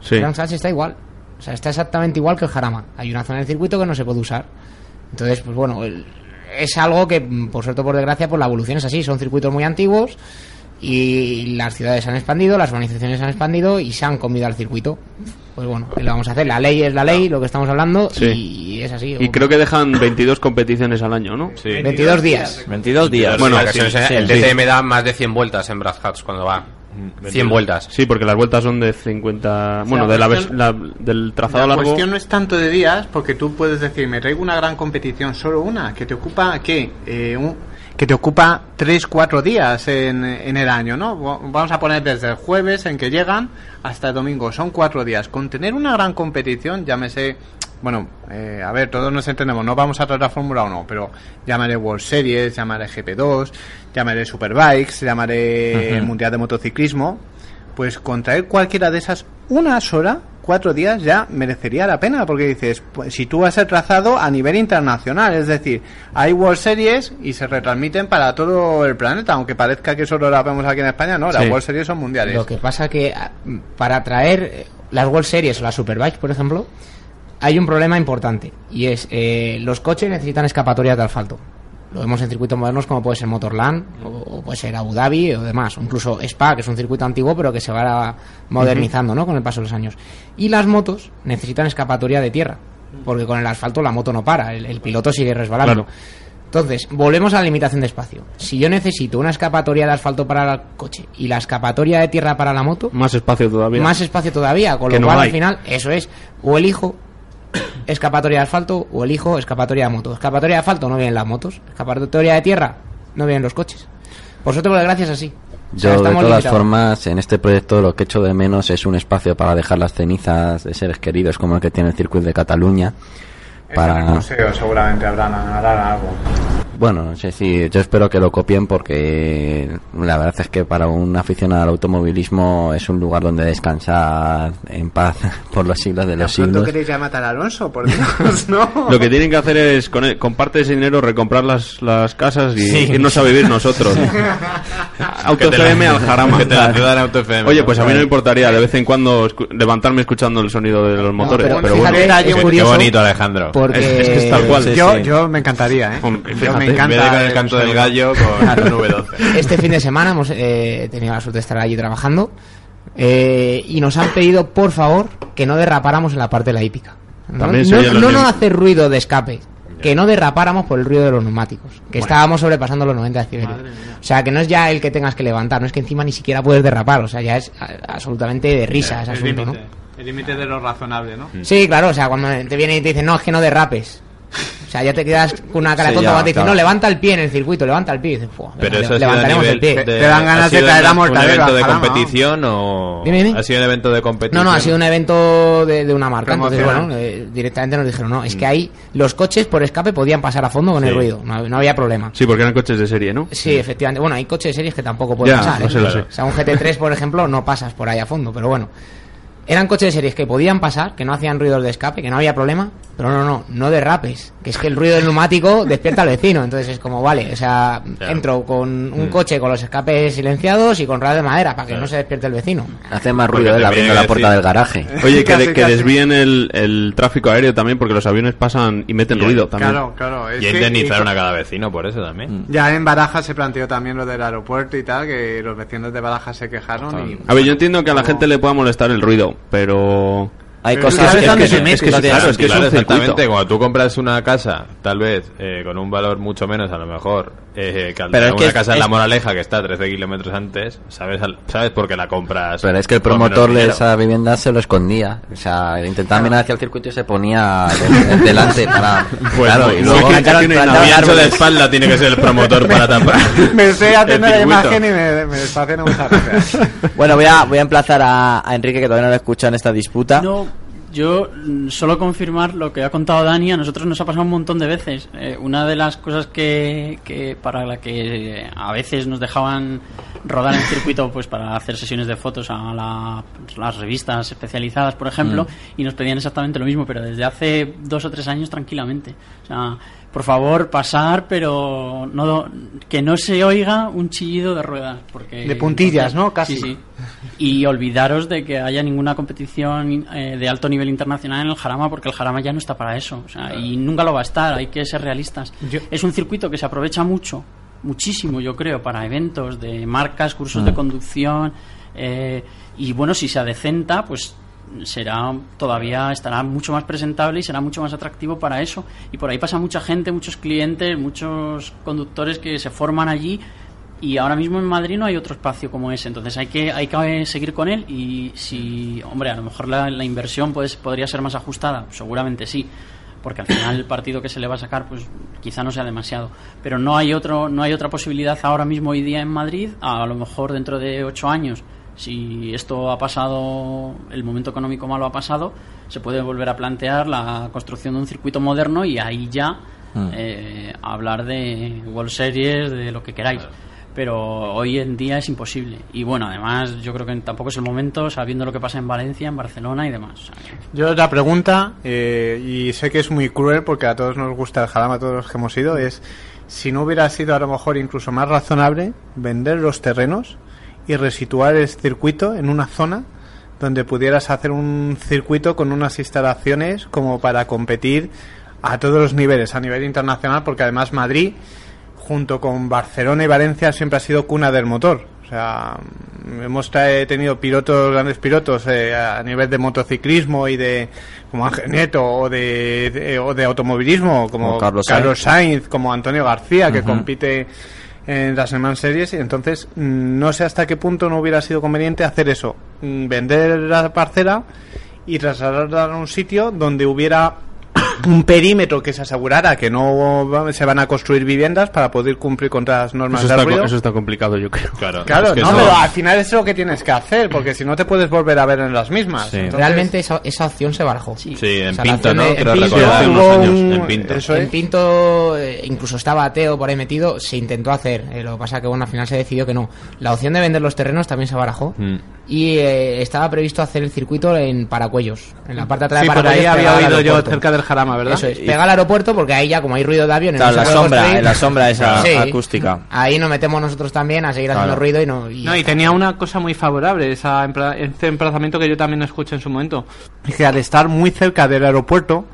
F: Sí.
C: Brands Hatch está igual. O sea, está exactamente igual que el Jarama. Hay una zona del circuito que no se puede usar. Entonces, pues bueno, el- es algo que, por suerte o por desgracia, pues la evolución es así. Son circuitos muy antiguos y las ciudades han expandido, las urbanizaciones se han expandido y se han comido al circuito. Pues bueno, ¿qué le vamos a hacer? La ley es la ley, lo que estamos hablando,
F: Sí.
C: y es así.
F: Y creo que dejan 22 competiciones al año, ¿no?
G: Sí.
C: 22 días.
B: 22 días.
F: Bueno, sí,
D: eh,
F: sí,
D: el
F: sí.
D: DTM da más de 100 vueltas en Brass Hats cuando va. 100 vueltas.
F: Sí, porque las vueltas son de 50... Bueno, de la,
H: cuestión-
F: la- del trazado
H: la
F: largo...
H: cuestión no es tanto de días, porque tú puedes decir, me traigo una gran competición, solo una, que te ocupa, ¿qué? Eh, un- que te ocupa 3, 4 días en, en el año, ¿no? Va- Vamos a poner desde el jueves en que llegan hasta el domingo, son 4 días. Con tener una gran competición, llámese, bueno, eh, a ver, todos nos entendemos, no vamos a tratar Fórmula 1, pero llamaré World Series, llamaré GP2, llamaré Superbikes, llamaré. Mundial de Motociclismo, pues contraer cualquiera de esas una sola, cuatro días ya merecería la pena, porque dices, pues, si tú vas el trazado a nivel internacional, es decir, hay World Series y se retransmiten para todo el planeta, aunque parezca que solo las vemos aquí en España, no, las
F: Sí.
H: World Series son mundiales.
C: Lo que pasa que ah, para traer eh, las World Series o las Superbikes, por ejemplo, hay un problema importante y es eh, los coches necesitan escapatorias de asfalto. Lo vemos en circuitos modernos como puede ser Motorland o, o puede ser Abu Dhabi o demás, o incluso Spa, que es un circuito antiguo pero que se va modernizando, ¿no? Con el paso de los años. Y las motos necesitan escapatoria de tierra, porque con el asfalto la moto no para, el, el piloto sigue resbalando.
F: Claro.
C: Entonces, volvemos a la limitación de espacio. Si yo necesito una escapatoria de asfalto para el coche y la escapatoria de tierra para la moto,
F: Más espacio todavía.
C: más espacio todavía, con
F: Que
C: lo
F: no
C: cual
F: hay.
C: al final, eso es, o elijo escapatoria de asfalto o elijo escapatoria de moto. Escapatoria de asfalto no vienen las motos, escapatoria de tierra no vienen los coches. Por suerte, por desgracia es así. O sea,
E: Yo, de todas
C: limitados.
E: formas, en este proyecto lo que echo de menos es un espacio para dejar las cenizas de seres queridos, como el que tiene el circuito de Cataluña.
H: En el
E: Para...
H: museo seguramente habrán, harán algo.
E: Bueno, no sé si yo espero que lo copien porque la verdad es que para un aficionado al automovilismo es un lugar donde descansar en paz por los siglos de los
H: ¿De pronto
E: siglos.
H: queréis ya matar a Alonso? Por Dios, no.
F: Lo que tienen que hacer es, con, con parte de ese dinero, recomprar las, las casas y irnos a vivir nosotros. Auto
G: Que te la-
F: FM al Jarama.
G: que te la ciudan Auto FM,
F: Oye, pues a mí no me importaría de vez en cuando escu- levantarme escuchando el sonido de los motores.
C: pero
F: pero,
C: fíjate,
F: bueno,
C: es
G: Qué- bonito, Alejandro.
C: porque
F: Es- es que es tal cual.
B: Sí,
H: yo,
B: sí.
H: yo me encantaría, ¿eh? Yo me encanta.
G: con el canto del gallo, con el V12.
C: este fin de semana hemos eh, tenido la suerte de estar allí trabajando eh, y nos han pedido, por favor, que no derrapáramos en la parte de la hípica. No, no, no hacer ruido de escape. Que no derrapáramos por el ruido de los neumáticos. Que estábamos sobrepasando los 90 decibelios. O sea, que no es ya el que tengas que levantar, no es que encima ni siquiera puedes derrapar. O sea, ya es absolutamente de risa ese
H: El
C: asunto, ¿no?
H: El límite de lo razonable, ¿no?
C: Sí, claro, o sea, cuando te viene y te dicen, no, es que no derrapes. O sea, ya te quedas con una cara
B: Sí,
C: tonta
B: ya,
C: cuando te dicen,
B: claro.
C: no, levanta el pie en el circuito, levanta el pie. Y dices, "Fua,
G: Pero eso ha sido a
C: levantaremos
G: nivel
C: el pie.
G: de-
H: Te dan ganas
G: ¿ha sido
H: de caer a mortadelo,
G: ¿Un evento de competición o...?
C: Dime, dime.
G: ¿Ha sido un evento de competición?
C: No, no, ha sido un evento de, de una marca. Entonces, bueno, eh, directamente nos dijeron, no, es que ahí los coches por escape podían pasar a fondo con el ruido, no, no había problema.
F: Sí, porque eran coches de serie, ¿no?
C: Sí, efectivamente. Bueno, hay coches de series que tampoco pueden
F: Ya,
C: pasar. ¿eh?
F: sé, lo sé.
C: O sea, un GT3, por ejemplo, no pasas por ahí a fondo, pero bueno. Eran coches de series que podían pasar, que no hacían ruidos de escape, que no había problema, pero no, no, no derrapes, que es que el ruido del neumático despierta al vecino, entonces es como, vale, o sea, entro con
F: Mm.
C: un coche con los escapes silenciados y con radio de madera para que no se despierte el vecino.
E: Hace más
G: Porque
E: ruido él
G: te
E: abriendo la puerta
G: decir-
E: del garaje.
F: Oye, que, de- que desvíen el, el tráfico aéreo también, porque los aviones pasan y meten ruido también.
H: Claro, claro. es
G: Y indemnizaron a cada vecino por eso también.
H: Ya en Barajas se planteó también lo del aeropuerto y tal, que los vecinos de Barajas se quejaron y...
F: A ver, yo entiendo que a la gente le pueda molestar el ruido, pero...
B: Hay cosas
H: ¿sabes
B: que,
H: dónde
B: es que es que
F: Claro, es que es un
G: exactamente.
F: circuito.
G: Cuando tú compras una casa, tal vez eh, con un valor mucho menos, a lo mejor eh, que al
B: Pero es que
G: una
B: es-
G: casa en La Moraleja que está 13 kilómetros antes, ¿sabes, al- ¿sabes por qué la compras?
E: Pero es que el promotor de esa vivienda se lo escondía. O sea, intentaba mirar hacia el circuito y se ponía de- de- delante para...
G: Pues
E: claro,
G: muy-
E: y
G: muy
E: luego...
G: muy ancho de espalda tiene que ser el promotor para tapar.
H: me estoy haciendo la imagen y me, me está haciendo muchas gracias.
B: Bueno, voy a, voy a emplazar a, a Enrique, que todavía no lo escucha en esta disputa.
K: No, yo mm, solo confirmar lo que ha contado Dani, a nosotros nos ha pasado un montón de veces. Eh, una de las cosas que, que para la que a veces nos dejaban rodar en circuito pues para hacer sesiones de fotos a la- las revistas especializadas, por ejemplo, y nos pedían exactamente lo mismo, pero desde hace dos o tres años tranquilamente. O sea, por favor, pasar, pero no que no se oiga un chillido de ruedas. Porque,
H: De puntillas, ¿no? Casi.
K: Sí, sí. Y olvidaros de que haya ninguna competición eh, de alto nivel internacional en el Jarama, porque el Jarama ya no está para eso. O sea, y nunca lo va a estar, hay que ser realistas.
H: Yo-
K: Es un circuito que se aprovecha mucho, muchísimo, yo creo, para eventos de marcas, cursos de conducción. eh, y bueno, si se adecenta, pues será todavía estará mucho más presentable y será mucho más atractivo para eso. Y por ahí pasa mucha gente muchos clientes muchos conductores que se forman allí y ahora mismo en Madrid no hay otro espacio como ese. Entonces hay que hay que seguir con él y si hombre a lo mejor la, inversión puede, podría ser más ajustada seguramente sí porque al final el partido que se le va a sacar pues quizá no sea demasiado. Pero no hay otro no hay otra posibilidad ahora mismo hoy día en Madrid a lo mejor dentro de ocho años si esto ha pasado el momento económico malo ha pasado se puede volver a plantear la construcción de un circuito moderno y ahí ya eh, hablar de World Series de lo que queráis. Pero hoy en día es imposible. Y bueno además yo creo que tampoco es el momento sabiendo lo que pasa en Valencia en Barcelona y demás.
H: Yo otra pregunta, eh, y sé que es muy cruel porque a todos nos gusta el Jarama, a todos los que hemos ido, es si no hubiera sido a lo mejor incluso más razonable vender los terrenos y resituar el circuito en una zona donde pudieras hacer un circuito con unas instalaciones como para competir a todos los niveles, a nivel internacional, porque además Madrid, junto con Barcelona y Valencia, siempre ha sido cuna del motor. O sea, hemos tenido pilotos, grandes pilotos eh, a nivel de motociclismo y de como Ángel Nieto o de, de- o de automovilismo como
E: Como Carlos
H: Carlos,
E: Sainz.
H: Sainz, como Antonio García que compite en las Hermanas Series y entonces mm, no sé hasta qué punto no hubiera sido conveniente hacer eso, mm, vender la parcela y trasladarla a un sitio donde hubiera un perímetro que se asegurara que no se van a construir viviendas para poder cumplir con las normas
F: Eso
H: de
F: está,
H: ruido.
F: eso está complicado, yo creo.
G: Claro,
H: Claro,
G: es que
H: no, pero al final es lo que tienes que hacer, porque si no te puedes volver a ver en las mismas.
G: Sí.
H: Entonces,
C: Realmente esa, esa opción se barajó.
G: Sí, en
C: O sea, la
G: Pinto, ¿no?
C: de- en Pinto
G: años,
H: un-
G: en Pinto.
H: eso
C: En
H: es.
C: Pinto, eh, incluso estaba Teo por ahí metido, se intentó hacer. eh, lo que pasa que bueno, al final se decidió que no. La opción de vender los terrenos también se barajó.
G: Mm.
C: Y eh, estaba previsto hacer el circuito en Paracuellos. En la parte de atrás
H: Sí,
C: de
H: por
C: Paracuellos.
H: ahí había oído yo cerca del Jarama, ¿verdad?
C: Eso es, pega al aeropuerto porque ahí ya como hay ruido de aviones.
B: Claro,
C: no
B: la
C: se puede
B: sombra,
C: construir.
B: en la sombra esa
C: Sí.
B: acústica.
C: Ahí nos metemos nosotros también a seguir haciendo ruido y no. y-
H: No, y tenía una cosa muy favorable, esa empla- ese emplazamiento que yo también escuché en su momento. Es que al estar muy cerca del aeropuerto,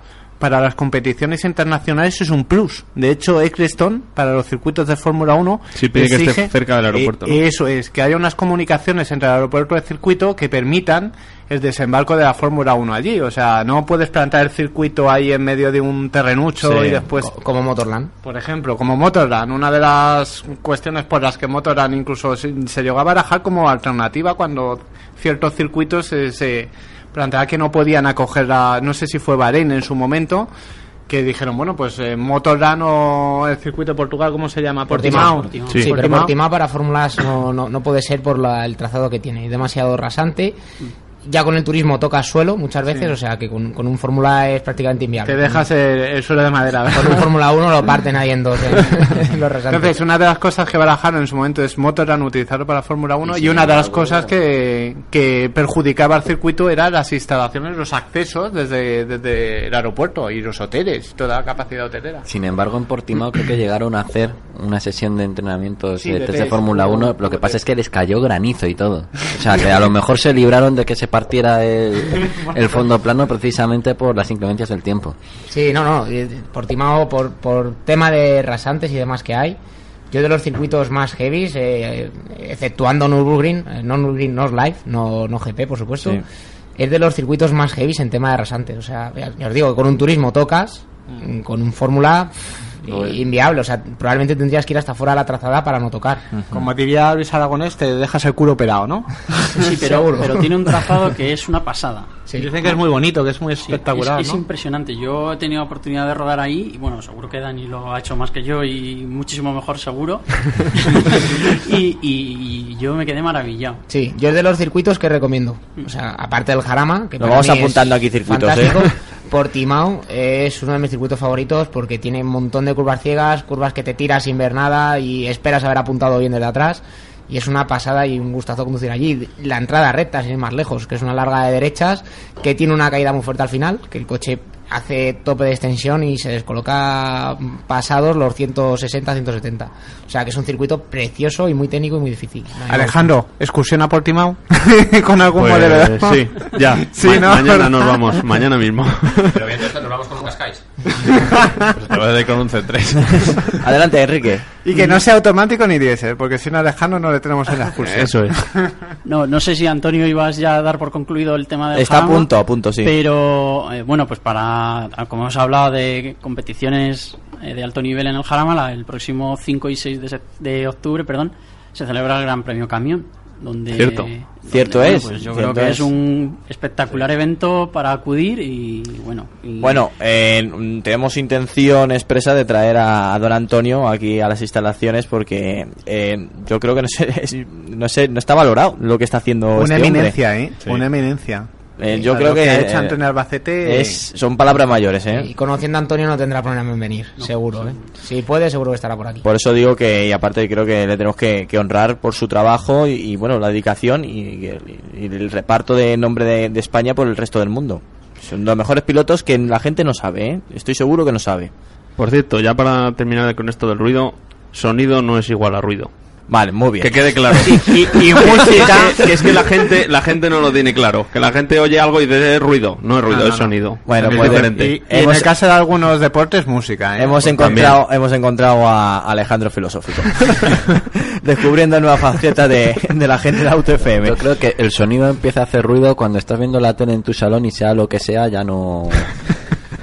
H: para las competiciones internacionales es un plus. De hecho, Eccleston, para los circuitos de Fórmula 1,
F: Sí, pide que esté
H: exige-
F: cerca del aeropuerto,
H: eh,
F: ¿no?
H: Eso es, que haya unas comunicaciones entre el aeropuerto y el circuito que permitan el desembarco de la Fórmula 1 allí. O sea, no puedes plantar el circuito ahí en medio de un terrenucho
G: Sí.
H: y después
C: co- como Motorland.
H: por ejemplo, como Motorland, una de las cuestiones por las que Motorland incluso se, se llegó a barajar como alternativa cuando ciertos circuitos se, se planteaba que no podían acoger la, no sé si fue Bahrein en su momento, que dijeron, bueno, pues eh, Motorland o el circuito de Portugal, ¿cómo se llama?
C: Portimao.
K: Portimao.
F: Sí.
C: Sí, pero
H: Portimao.
C: Portimao para fórmulas no, no, no puede ser por la- el trazado que tiene. Es demasiado rasante. Ya con el turismo toca suelo muchas veces, o sea que con, con un Fórmula es prácticamente inviable.
H: Te dejas el, el suelo de madera.
C: Con un Fórmula 1 lo parten ahí en dos. en- en los rasantes.
H: Entonces, una de las cosas que barajaron en su momento es Motorland utilizarlo para Fórmula 1 y, una de las cosas que, que perjudicaba al circuito eran las instalaciones, los accesos desde, desde el aeropuerto y los hoteles, toda la capacidad hotelera.
E: Sin embargo, en Portimao creo que llegaron a hacer una sesión de entrenamientos
H: Sí,
E: de
H: de
E: test de. Fórmula 1. Lo que pasa es que les cayó granizo y todo. O sea, que a lo mejor se libraron de que se partiera el, el fondo plano precisamente por las inclemencias del tiempo.
C: Sí, no, no. eh, Portimao, por, por tema de rasantes y demás que hay, yo de los circuitos más heavies, eh, exceptuando Nürburgring, eh, no Nürburgring, no Live, no, no GP, por supuesto,
B: Sí.
C: es de los circuitos más heavies en tema de rasantes. O sea, ya, os digo, con un turismo tocas, mm, con un fórmula pff, inviable. O sea, probablemente tendrías que ir hasta fuera de la trazada para no tocar.
H: Como diría Luis Aragonés, te dejas el culo operado, ¿no?
K: Sí, pero,
C: Seguro.
K: pero tiene un trazado que es una pasada.
H: Dicen que es muy bonito, que es muy
K: Sí,
H: espectacular,
K: es, es
H: ¿no?
K: impresionante. Yo he tenido oportunidad de rodar ahí y bueno, seguro que Dani lo ha hecho más que yo y muchísimo mejor seguro. y, y- y yo me quedé maravillado.
C: Sí, yo es de los circuitos que recomiendo. O sea, aparte del Jarama, que para
B: vamos apuntando aquí circuitos,
C: fantástico,
B: ¿eh?
C: Portimao es uno de mis circuitos favoritos porque tiene un montón de curvas ciegas, curvas que te tiras sin ver nada y esperas haber apuntado bien desde atrás. Y es una pasada y un gustazo conducir allí. La entrada recta, sin ir más lejos, que es una larga de derechas, que tiene una caída muy fuerte al final, que el coche hace tope de extensión y se descoloca pasados los 160, 170. O sea que es un circuito precioso y muy técnico y muy difícil.
H: Alejandro, excursión a Portimao con algún
F: Pues,
H: modelo. de-
F: sí, ya.
H: Sí,
F: Ma-
H: ¿no?
F: Mañana nos vamos, mañana mismo.
D: Pero bien, entonces nos vamos con un Cascais.
G: Pues te vas a ir con un C3.
B: Adelante, Enrique.
H: Y que no sea automático ni diésel, porque si no Alejandro no le tenemos en la excursión.
F: Eso es.
K: No, no sé si Antonio ibas ya a dar por concluido el tema del
B: Está a punto, a punto, sí.
K: Pero eh, bueno, pues para, como hemos hablado de competiciones eh, de alto nivel en el Jarama, la- el próximo 5 y 6 de, de octubre, perdón, se celebra el Gran Premio Camión. Donde,
F: Cierto.
K: donde,
B: Cierto
K: bueno,
B: es,
K: pues yo
B: cierto
K: creo que
B: es.
K: es un espectacular evento para acudir y bueno. y-
B: Bueno, eh, tenemos intención expresa de traer a, a don Antonio aquí a las instalaciones porque eh, yo creo que no sé, es- no sé, no está valorado lo que está haciendo
H: Una
B: este hombre.
H: eminencia, ¿eh?
G: Sí.
H: Una eminencia.
B: Eh, yo
H: Lo
B: creo que,
H: ha hecho
B: eh,
H: Antonio Albacete
B: es, son palabras mayores, ¿eh?
C: Y conociendo a Antonio no tendrá problema en venir, seguro. ¿eh? Si puede, seguro que estará por aquí.
B: Por eso digo que, y aparte creo que le tenemos que, que honrar por su trabajo y, y, bueno, la dedicación y, y- y el reparto de nombre de, de España por el resto del mundo. Son los mejores pilotos que la gente no sabe, ¿eh? Estoy seguro que no sabe.
F: Por cierto, ya para terminar con esto del ruido, sonido no es igual a ruido.
B: Vale, muy bien.
F: Que quede claro.
B: Y, y música.
F: que, que es que la gente, la gente no lo tiene claro. Que la gente oye algo y dice es ruido. No es ruido,
H: No, no,
F: es
H: no.
F: sonido.
B: Bueno,
F: es
B: pues,
F: diferente.
H: Y, y en el caso de algunos deportes, música, ¿eh?
B: Hemos encontrado, hemos encontrado a Alejandro Filosófico. Descubriendo nuevas facetas de, de la gente de Auto FM.
E: Yo creo que el sonido empieza a hacer ruido cuando estás viendo la tele en tu salón y sea lo que sea, ya no...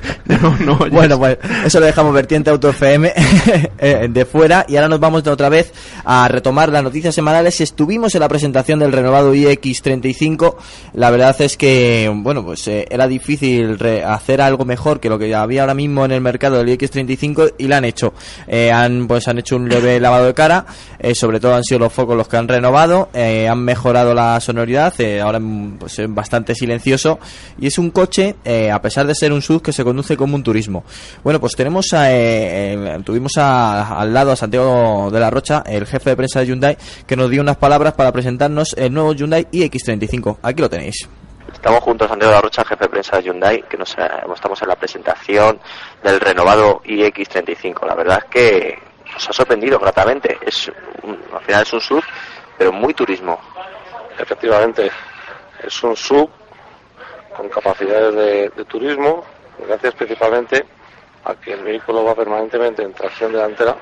F: No, no.
B: Bueno, pues eso lo dejamos vertiente Auto FM eh, de fuera y ahora nos vamos de otra vez a retomar las noticias semanales. Estuvimos en la presentación del renovado iX35. La verdad es que, bueno, pues eh, era difícil re- hacer algo mejor que lo que había ahora mismo en el mercado del iX35 y lo han hecho. Eh, han, pues han hecho un leve lavado de cara, eh, sobre todo han sido los focos los que han renovado, han mejorado la sonoridad, ahora pues es bastante silencioso y es un coche, a pesar de ser un SUV, que se conduce como un turismo. Bueno, pues tenemos a, eh, el- tuvimos a- al lado a Santiago de la Rocha, el jefe de prensa de Hyundai, que nos dio unas palabras para presentarnos el nuevo Hyundai iX35. Aquí lo tenéis.
I: Estamos junto a Santiago de la Rocha, jefe de prensa de Hyundai, que nos, eh, estamos en la presentación del renovado iX35. La verdad es que nos ha sorprendido gratamente. Es un- al final es un SUV, pero muy turismo.
L: Efectivamente, es un sub con capacidades de, de turismo, gracias principalmente a que el vehículo va permanentemente en tracción delantera,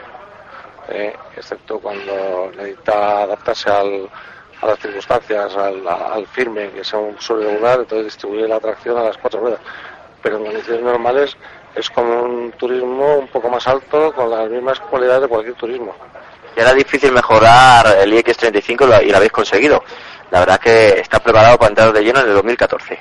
L: eh, excepto cuando necesita adaptarse al- a las circunstancias, al, al firme, que sea un suelo regular, entonces distribuye la tracción a las cuatro ruedas. Pero en condiciones normales es como un turismo un poco más alto, con las mismas cualidades de cualquier turismo.
I: Y era difícil mejorar el iX35 lo- y lo habéis conseguido. La verdad que está preparado para entrar de lleno en el 2014.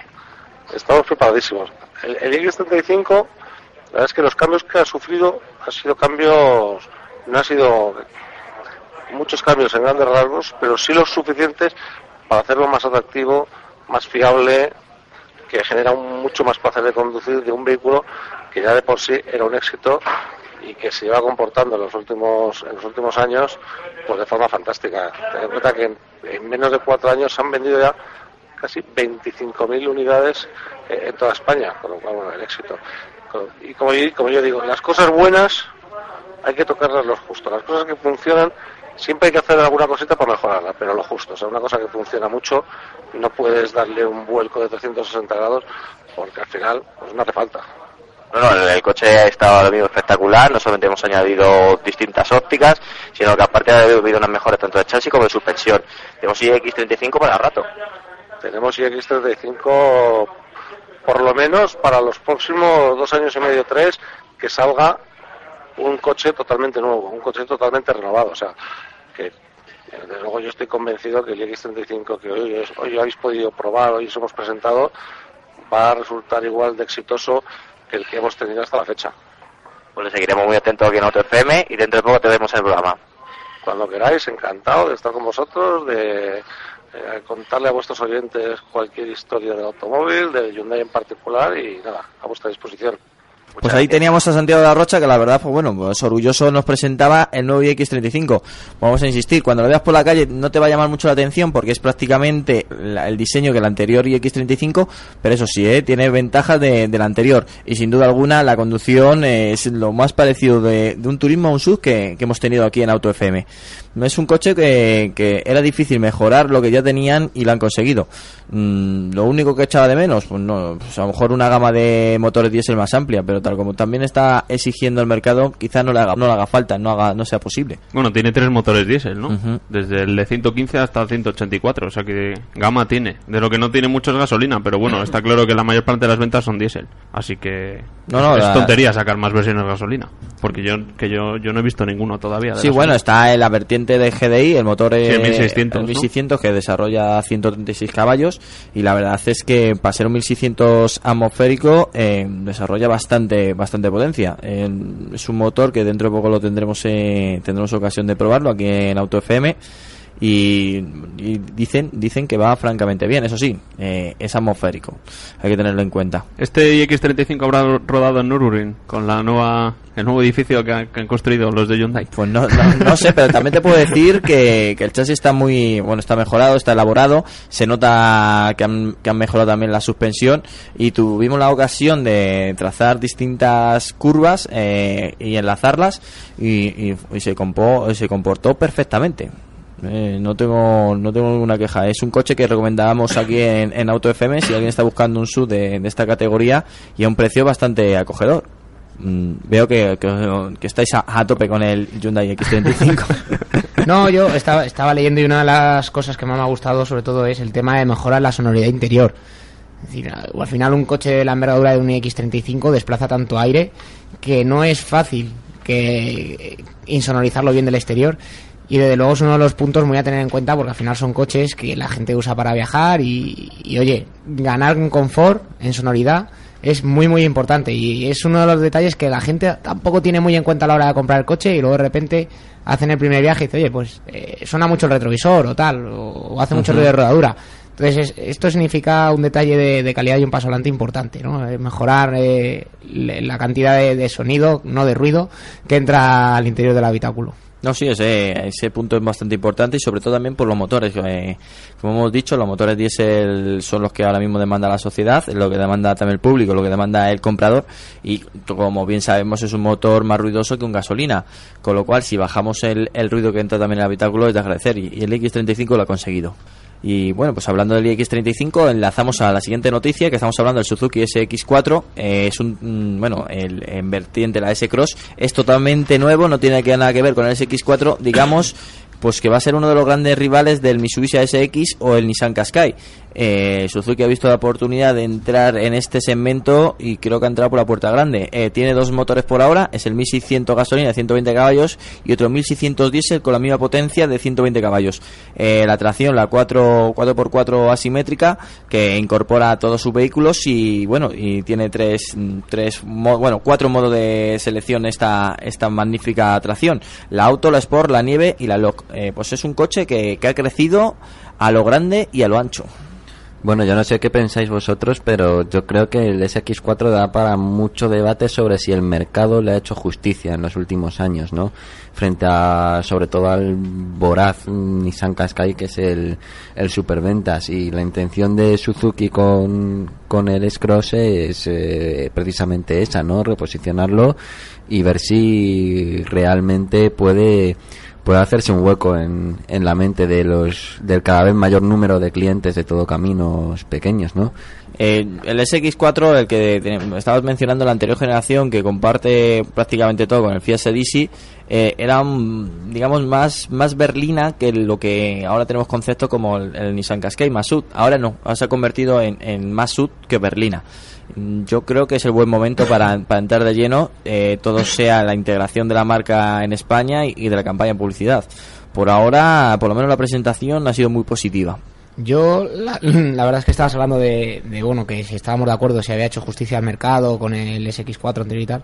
L: Estamos preparadísimos. El, el X35, la verdad es que los cambios que ha sufrido han sido cambios, no han sido muchos cambios en grandes rasgos, pero sí los suficientes para hacerlo más atractivo, más fiable, que genera mucho más placer de conducir de un vehículo que ya de por sí era un éxito y que se lleva comportando en los últimos en los últimos años pues de forma fantástica. Ten en cuenta que en menos de cuatro años se han vendido ya casi 25.000 unidades eh, en toda España, con lo cual, bueno, el éxito. Y como yo, como yo digo, las cosas buenas hay que tocarlas lo justo. Las cosas que funcionan, siempre hay que hacer alguna cosita para mejorarla, pero lo justo. O sea, una cosa que funciona mucho, no puedes darle un vuelco de 360 grados, porque al final pues no hace falta.
I: Bueno, el, el coche ha estado ahora mismo espectacular, no solamente hemos añadido distintas ópticas, sino que aparte ha habido unas mejoras tanto de chasis como de suspensión. Tenemos iX35 para rato.
L: Tenemos iX35 por lo menos para los próximos dos años y medio, tres, que salga un coche totalmente nuevo, un coche totalmente renovado. O sea, que desde luego yo estoy convencido que el X35 que hoy, hoy habéis podido probar, hoy os hemos presentado, va a resultar igual de exitoso que el que hemos tenido hasta la fecha.
I: Pues le seguiremos muy atentos aquí en Auto FM y dentro de poco te vemos en el programa.
L: Cuando queráis, encantado de estar con vosotros, de eh, contarle a vuestros oyentes cualquier historia del automóvil, de Hyundai en particular y nada, a vuestra disposición.
B: Pues ahí teníamos a Santiago de la Rocha, que la verdad, pues bueno, pues orgulloso nos presentaba el nuevo iX35. Vamos a insistir, cuando lo veas por la calle no te va a llamar mucho la atención porque es prácticamente la- el diseño que el anterior iX35, pero eso sí, ¿eh? tiene ventajas de, del anterior. Y sin duda alguna la conducción es lo más parecido de, de un turismo a un SUV que, que hemos tenido aquí en Auto FM. Es un coche que, que era difícil mejorar lo que ya tenían y lo han conseguido. Mm, lo único que echaba de menos, pues no, pues a lo mejor una gama de motores diésel más amplia, pero tal como también está exigiendo el mercado, quizás no le haga, no le haga falta, no haga, no sea posible.
F: Bueno, tiene tres motores diésel, ¿no? Desde el de 115 hasta el 184, o sea que gama tiene. De lo que no tiene mucho es gasolina, pero bueno, está claro que la mayor parte de las ventas son diésel. Así que
B: No, no,
F: es
B: la-
F: tontería sacar más versiones de gasolina, porque yo que yo yo no he visto ninguno todavía. de
B: Sí, bueno, está en la vertiente de GDI, el motor
F: Sí, el
B: eh,
F: 1600,
B: el
F: ¿no?
B: 1600 que desarrolla 136 caballos y la verdad es que para ser un 1600 atmosférico eh, desarrolla bastante bastante potencia. Eh, es un motor que dentro de poco lo tendremos eh, tendremos ocasión de probarlo aquí en Auto FM y, y dicen dicen que va francamente bien, eso sí, eh, es atmosférico. Hay que tenerlo en cuenta.
F: Este iX35 habrá rodado en Nürburgring con la nueva el nuevo edificio que, ha- que han construido los de Hyundai.
B: Pues no, no, no sé, pero también te puedo decir que, que el chasis está muy, bueno, está mejorado, está elaborado, se nota que han, que han mejorado también la suspensión y tuvimos la ocasión de trazar distintas curvas eh, y enlazarlas y, y- y se, compo- se comportó perfectamente. Eh, no tengo no tengo ninguna queja. Es un coche que recomendábamos aquí en, en Auto FM si alguien está buscando un SUV de, esta categoría y a un precio bastante acogedor. Mm, veo que, que, estáis a, tope con el Hyundai X35.
C: No, yo estaba, estaba leyendo y una de las cosas que más me ha gustado sobre todo es el tema de mejorar la sonoridad interior. Al final un coche de la envergadura de un X35 desplaza tanto aire que no es fácil que insonorizarlo bien del exterior y desde luego es uno de los puntos muy a tener en cuenta porque al final son coches que la gente usa para viajar y, y, oye, ganar en confort, en sonoridad es muy muy importante y es uno de los detalles que la gente tampoco tiene muy en cuenta a la hora de comprar el coche y luego de repente hacen el primer viaje y dice, oye, pues eh, suena mucho el retrovisor o tal, o, o hace mucho ruido de rodadura. Entonces, es- esto significa un detalle de, de calidad y un paso adelante importante, ¿no? Eh, Mejorar eh, le- la cantidad de, de sonido, no de ruido, que entra al interior del habitáculo.
B: No, sí, ese, ese punto es bastante importante y sobre todo también por los motores. eh, como hemos dicho, los motores diésel son los que ahora mismo demanda la sociedad, lo que demanda también el público, lo que demanda el comprador y como bien sabemos es un motor más ruidoso que un gasolina, con lo cual si bajamos el, el ruido que entra también en el habitáculo es de agradecer y el X35 lo ha conseguido. Y bueno, pues hablando del X35, enlazamos a la siguiente noticia, que estamos hablando del Suzuki SX4. eh, es un, mm, bueno, el en vertiente, la S-Cross, es totalmente nuevo, no tiene que nada que ver con el SX4, digamos, pues que va a ser uno de los grandes rivales del Mitsubishi ASX o el Nissan Qashqai. Eh, Suzuki ha visto la oportunidad de entrar en este segmento y creo que ha entrado por la puerta grande. Eh, tiene dos motores por ahora, es el 1600 gasolina de 120 caballos y otro 1600 diésel con la misma potencia de 120 caballos. Eh, la tracción, la 4, 4x4 asimétrica que incorpora todos sus vehículos y bueno, y tiene tres, tres bueno, cuatro modos de selección esta, esta magnífica tracción. La auto, la sport, la nieve y la lock. Eh, pues es un coche que, que ha crecido a lo grande y a lo ancho.
E: Bueno, yo no sé qué pensáis vosotros, pero yo creo que el SX4 da para mucho debate sobre si el mercado le ha hecho justicia en los últimos años, ¿no? Frente a, sobre todo al voraz Nissan Qashqai, que es el, el superventas. Y la intención de Suzuki con, con el S-Cross es eh, precisamente esa, ¿no? Reposicionarlo y ver si realmente puede puede hacerse un hueco en, en la mente de los del cada vez mayor número de clientes de todo caminos pequeños, ¿no?
B: Eh, el SX4, el que estabas mencionando la anterior generación, que comparte prácticamente todo con el Fiat Sedisi, eh, era, digamos, más, más berlina que lo que ahora tenemos conceptos como el, el Nissan Qashqai, Masud. Ahora no, ahora se ha convertido en, en más sud que berlina. Mm, Yo creo que es el buen momento para, entrar de lleno, eh, todo sea la integración de la marca en España y, de la campaña en publicidad. Por ahora, por lo menos la presentación ha sido muy positiva.
C: Yo, la, verdad es que estabas hablando de, de, bueno, que si estábamos de acuerdo, si había hecho justicia al mercado con el SX4 anterior y tal.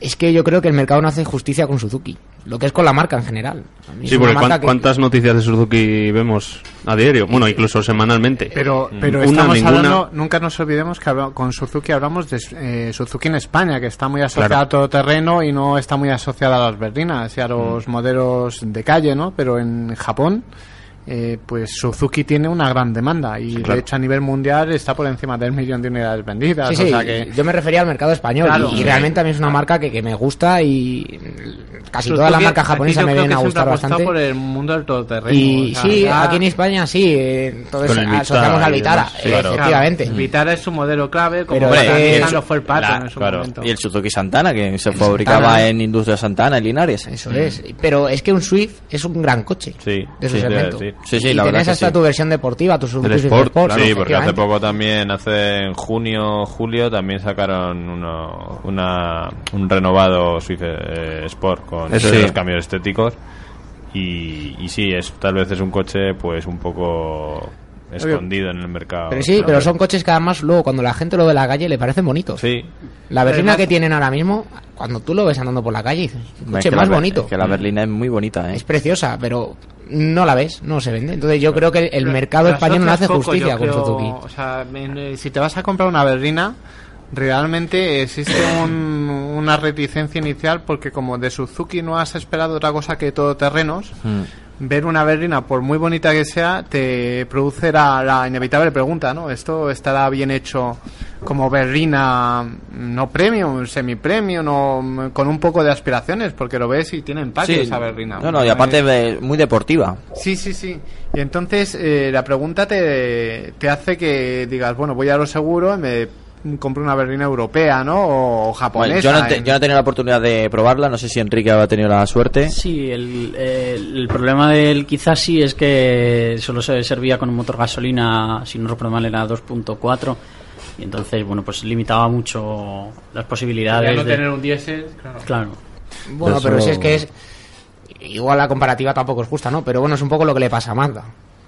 C: Es que yo creo que el mercado no hace justicia con Suzuki, lo que es con la marca en general.
F: Sí, porque
C: marca
F: cuán-
C: que-
F: ¿cuántas noticias de Suzuki vemos a diario? Bueno, incluso semanalmente.
H: Pero,
F: Mm.
H: pero
F: Una,
H: estamos
F: ninguna.
H: hablando, nunca nos olvidemos que habla- con Suzuki hablamos de eh, Suzuki en España, que está muy asociada
F: Claro.
H: a todo terreno y no está muy asociada a las berlinas y a los modelos de calle, ¿no? Pero en Japón, eh, pues Suzuki tiene una gran demanda y
C: Claro.
H: de hecho a nivel mundial está por encima del millón de unidades vendidas.
C: Sí,
H: o
C: sí,
H: sea que
C: yo me refería al mercado español
H: Claro.
C: y, y realmente a mí es una marca que, que me gusta y casi todas las
H: Suzuki
C: marcas
H: aquí
C: japonesas
H: yo
C: me
H: creo
C: vienen a gustar bastante.
H: por el mundo del todoterreno.
C: Y
H: o sea,
C: sí,
H: ya-
C: aquí en España sí, eh, entonces
H: Con el Vitara
C: asociamos al Vitara,
H: demás, sí, claro.
C: efectivamente.
H: Claro, Vitara es su modelo clave, como
C: Pero que-
H: Nissan lo fue el Patton en su momento.
B: Y el Suzuki Santana, que se fabricaba
C: Santana.
B: en Industria Santana, en Linares.
C: Eso es. Pero es que un Swift es un gran coche.
G: Sí,
C: de su
G: sí,
C: segmento.
G: Sí.
B: Sí,
C: y
B: la verdad
C: tenés
B: que
C: hasta
B: sí.
C: tu versión deportiva, tu
G: Sport,
C: Sport.
G: sí, porque hace poco también, hace en junio, julio, también sacaron uno, una, un renovado Swift eh, Sport con
F: Eso sí.
G: cambios estéticos. Y, y sí, es tal vez es un coche pues un poco escondido en el mercado.
C: Pero sí, pero son coches que además luego cuando la gente lo ve en la calle le parecen bonitos.
G: Sí.
C: La berlina
B: Además-
C: que tienen ahora mismo, cuando tú lo ves andando por la calle, dices, un
B: Es
C: coche
B: que
C: más
B: la
C: bonito.
B: es que la berlina es muy bonita, ¿eh?
C: Es preciosa, pero no la ves, no se vende. Entonces yo creo que el, mercado español no hace
H: poco,
C: justicia con
H: creo,
C: Suzuki.
H: O sea, eh, si te vas a comprar una berlina, realmente existe un- una reticencia inicial porque como de Suzuki no has esperado otra cosa que todoterrenos,
B: Mm.
H: ver una berlina, por muy bonita que sea, te produce la, la inevitable pregunta, ¿no? ¿Esto estará bien hecho como berlina no premium, semi-premium o con un poco de aspiraciones? Porque lo ves y tiene empaque
B: Sí.
H: esa berlina.
B: No, no, y aparte muy deportiva.
H: Sí, sí, sí. Y entonces eh, la pregunta te, te hace que digas, bueno, voy a lo seguro y me compro una berlina europea, ¿no? O japonesa.
B: Bueno, yo, no te-
H: en-
B: yo no he tenido la oportunidad de probarla, no sé si Enrique ha tenido la suerte.
K: Sí, el, el, el problema del quizás sí es que solo se servía con un motor gasolina, si no recuerdo mal era 2.4 y entonces, bueno, pues limitaba mucho las posibilidades
H: Ya no
K: de...
H: tener un diésel, claro.
K: Claro.
C: Bueno,
B: Eso-
C: pero si es que es. Igual la comparativa tampoco es justa, ¿no? Pero bueno, es un poco lo que le pasa a Mazda.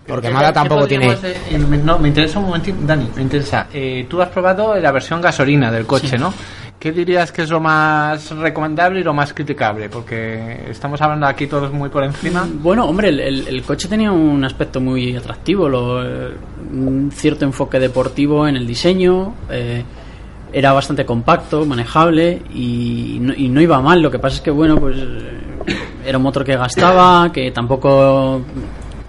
C: Porque
H: ¿Qué-
C: Mazda
H: qué
C: tampoco tiene.
H: podríamos, eh, me- no, me interesa un momentito, Dani, me interesa. Eh, tú has probado la versión gasolina del coche, ¿no? ¿Qué dirías que es lo más recomendable y lo más criticable? Porque estamos hablando aquí todos muy por encima.
K: Bueno, hombre, el, el- el coche tenía un aspecto muy atractivo, lo, eh, un cierto enfoque deportivo en el diseño, eh, era bastante compacto, manejable y no, y no iba mal. Lo que pasa es que, bueno, pues eh, era un motor que gastaba, que tampoco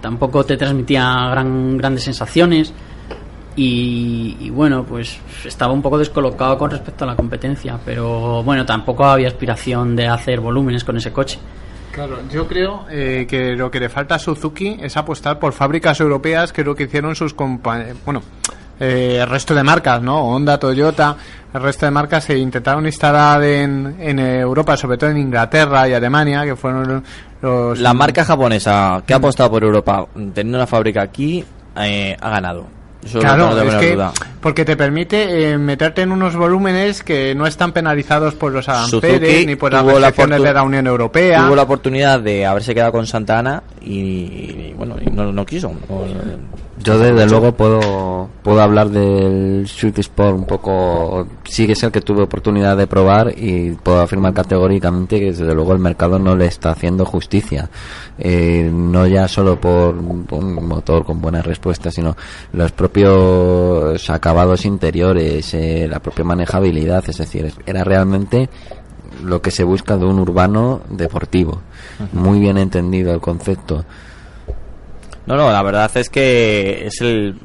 K: tampoco te transmitía gran, grandes sensaciones y, bueno, pues estaba un poco descolocado con respecto a la competencia, pero bueno, tampoco había aspiración de hacer volúmenes con ese coche.
H: Claro, yo creo eh, que lo que le falta a Suzuki es apostar por fábricas europeas, que es lo que hicieron sus compañeros. Bueno, eh, el resto de marcas, ¿no? Honda, Toyota, el resto de marcas se intentaron instalar en, en Europa, sobre todo en Inglaterra y Alemania, que fueron los.
B: La marca japonesa que ha apostado por Europa, teniendo una fábrica aquí, eh, ha ganado. Eso
H: Claro,
B: no tengo
H: es que
B: duda.
H: Porque te permite eh, meterte en unos volúmenes que no están penalizados por los aranceles ni por las
B: la
H: restricciones
B: fortu-
H: de la Unión Europea.
B: Tuvo la oportunidad de haberse quedado con Santana y, y, bueno, y no, no quiso. No-
E: Yo desde luego puedo puedo hablar del Swift Sport un poco sí que es el que tuve oportunidad de probar y puedo afirmar categóricamente que desde luego el mercado no le está haciendo justicia Eh, no ya solo por un motor con buenas respuestas sino los propios acabados interiores eh, la propia manejabilidad es decir era realmente lo que se busca de un urbano deportivo. Muy bien entendido el concepto
B: No, no, la verdad es que es el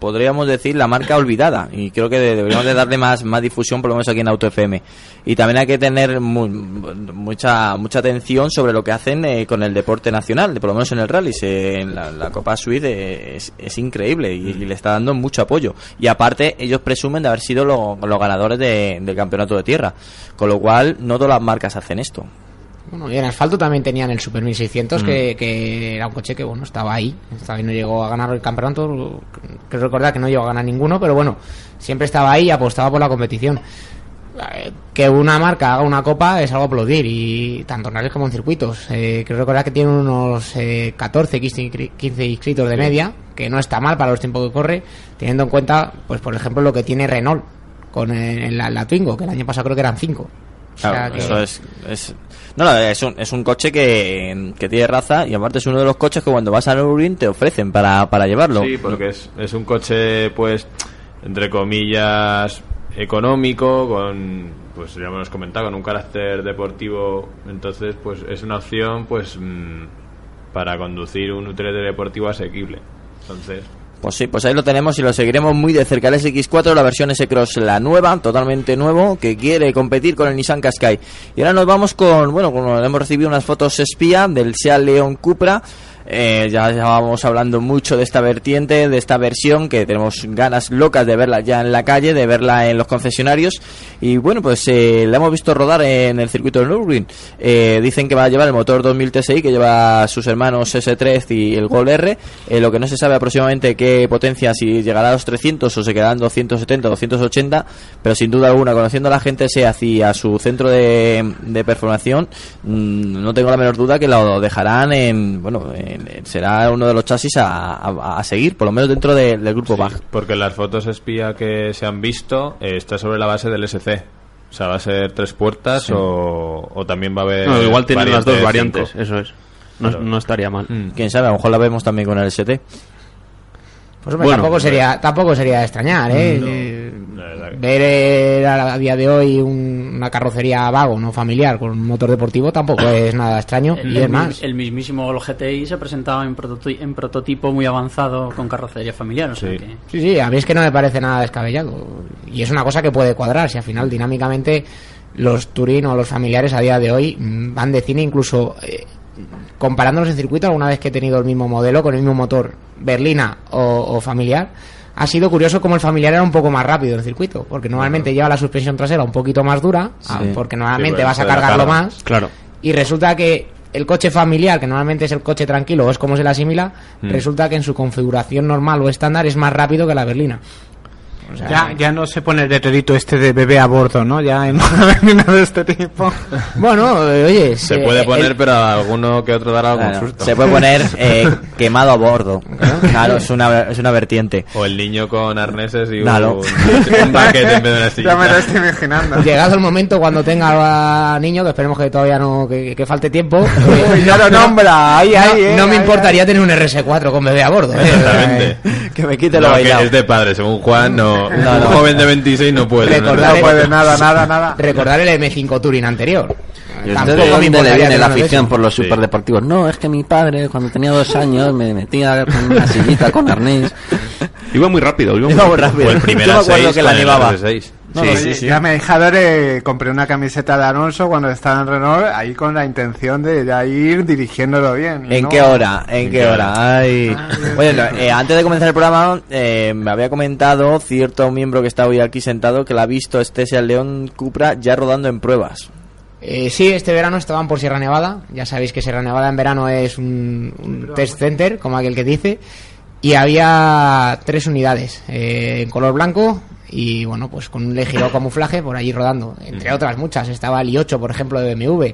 B: podríamos decir la marca olvidada. Y creo que de- deberíamos de darle más más difusión por lo menos aquí en Auto FM y también hay que tener mu- mucha mucha atención sobre lo que hacen eh, con el deporte nacional, por lo menos en el rally, en la, Copa Suiz es, increíble y, le está dando mucho apoyo. Y aparte ellos presumen de haber sido lo- los ganadores de- del campeonato de tierra, con lo cual no todas las marcas hacen esto.
C: Bueno, y en asfalto también tenían el Super 1600,
B: Mm.
C: que, que era un coche que, bueno, estaba ahí. Estaba ahí, no llegó a ganar el campeonato. Creo recordar que no llegó a ganar ninguno, pero bueno, siempre estaba ahí y apostaba por la competición. Eh, Que una marca haga una copa es algo a aplaudir, y tanto en rallies como en circuitos. Eh, creo recordar que tiene unos eh, 14, 15, 15 inscritos de media, que no está mal para los tiempos que corre, teniendo en cuenta, pues por ejemplo, lo que tiene Renault con eh, la, la Twingo, que el año pasado creo que eran 5. O sea
B: Claro,
C: que-
B: eso es, es- No, no, es un, es un coche que, que tiene raza y aparte es uno de los coches que cuando vas a Nürburgring te ofrecen para, para llevarlo.
G: Sí, porque es, es un coche, pues, entre comillas, económico, con, pues ya hemos comentado, con un carácter deportivo. Entonces, pues es una opción, pues, mm, para conducir un utilitario deportivo asequible. Entonces,
B: Pues sí, pues ahí lo tenemos y lo seguiremos muy de cerca. El SX4, la versión S-Cross, la nueva, totalmente nuevo, que quiere competir con el Nissan Qashqai. Y ahora nos vamos con, bueno, hemos recibido unas fotos espía del Seat León Cupra. Eh, ya llevábamos hablando mucho de esta vertiente, de esta versión, que tenemos ganas locas de verla ya en la calle, de verla en los concesionarios. Y bueno, pues eh, la hemos visto rodar en el circuito de Nürburgring. Eh, dicen que va a llevar el motor 2000 TSI, que lleva sus hermanos S3 y el Gol R. Eh, lo que no se sabe aproximadamente qué potencia, si llegará a los 300 o se quedarán 270, 280, pero sin duda alguna, conociendo a la gente se hacia su centro de, de performación, mm, no tengo la menor duda que lo dejarán en, bueno, en- en- será uno de los chasis a, a- a seguir, por lo menos dentro de- del grupo BAG.
G: porque las fotos espía que se han visto eh, está sobre la base del SC. O sea, va a ser tres puertas
B: Sí.
G: o, o también va a haber.
F: No, igual tienen las dos variantes,
G: cinco.
F: eso es. No, no estaría mal.
G: Mm.
B: Quién sabe, a lo mejor la vemos también con el ST.
C: Pues hombre,
F: Bueno,
C: tampoco sería tampoco sería de extrañar, ¿eh? Eh, Ver eh, a, a día de hoy un- una carrocería vago, no familiar, con un motor deportivo tampoco es nada extraño.
K: El,
C: y es
K: el
C: más,
K: el mismísimo GTI se presentaba en, prototi- en prototipo muy avanzado con carrocería familiar, o sea que...
C: Sí, sí, a mí es que no me parece nada descabellado. Y es una cosa que puede cuadrar, si al final dinámicamente los Turín o los familiares a día de hoy mm, van de cine incluso eh, comparándolos en circuito alguna vez que he tenido el mismo modelo con el mismo motor berlina o, o familiar. Ha sido curioso como el familiar era un poco más rápido en circuito, porque normalmente lleva la suspensión trasera un poquito más dura, ah, porque normalmente
G: Sí,
C: vas a cargarlo
G: carga.
C: más,
F: Claro.
C: y resulta que el coche familiar, que normalmente es el coche tranquilo, o es como se le asimila,
H: Mm.
C: resulta que en su configuración normal o estándar es más rápido que la berlina. O sea,
H: Ya, ya no se pone el letrerito este de bebé a bordo, ¿no? Ya en una de este tipo.
C: Bueno, eh, oye,
G: Se
C: eh,
G: puede
C: el-
G: poner, pero a alguno que otro dará algún
B: Claro,
G: susto.
B: se puede poner eh, quemado a bordo. Claro, es una, es una vertiente.
G: O el niño con arneses y un, un paquete en vez de una silla.
H: Ya me lo estoy imaginando.
C: Llegado el momento cuando tenga a niño, que esperemos que todavía no, que, que falte tiempo. eh,
H: Uy, ya lo nombra, ahí,
C: no,
H: ahí, eh,
C: no me
H: ahí,
C: importaría tener un RS4 con bebé a bordo. eh.
G: Exactamente.
B: Que me quite lo
G: No, que
B: bailado.
G: es de padre, según Juan, no,
B: No,
G: un
B: no.
G: joven de 26 no puede.
C: Recordar-
H: No puede nada, nada, nada.
C: Recordar el M5 Touring anterior.
E: ¿Y dónde le viene la afición por los
G: Sí.
E: superdeportivos? No, es que mi padre cuando tenía dos años me metía con una sillita con arnés.
F: Iba muy rápido. Iba muy
B: Iba muy
F: rápido.
G: O el primer
B: Yo me acuerdo
G: A6
B: que la llevaba.
G: R6.
B: No,
G: Sí, sí,
B: sí.
H: Ya me Jadore compré una camiseta de Alonso cuando estaba en Renault, ahí con la intención de ya ir dirigiéndolo bien.
B: ¿En
H: no-
B: qué hora? ¿En,
G: ¿En
B: qué
G: qué
B: hora? Ay. Bueno, eh, antes de comenzar el programa, eh, me había comentado cierto miembro que está hoy aquí sentado que la ha visto este Seat León Cupra ya rodando en pruebas.
C: Eh, sí, este verano estaban por Sierra Nevada. Ya sabéis que Sierra Nevada en verano es un, un test center, como aquel que dice. Y había tres unidades eh, en color blanco y bueno, pues con un ligero camuflaje por allí rodando. Entre otras muchas. Estaba el i8, por ejemplo, de BMW.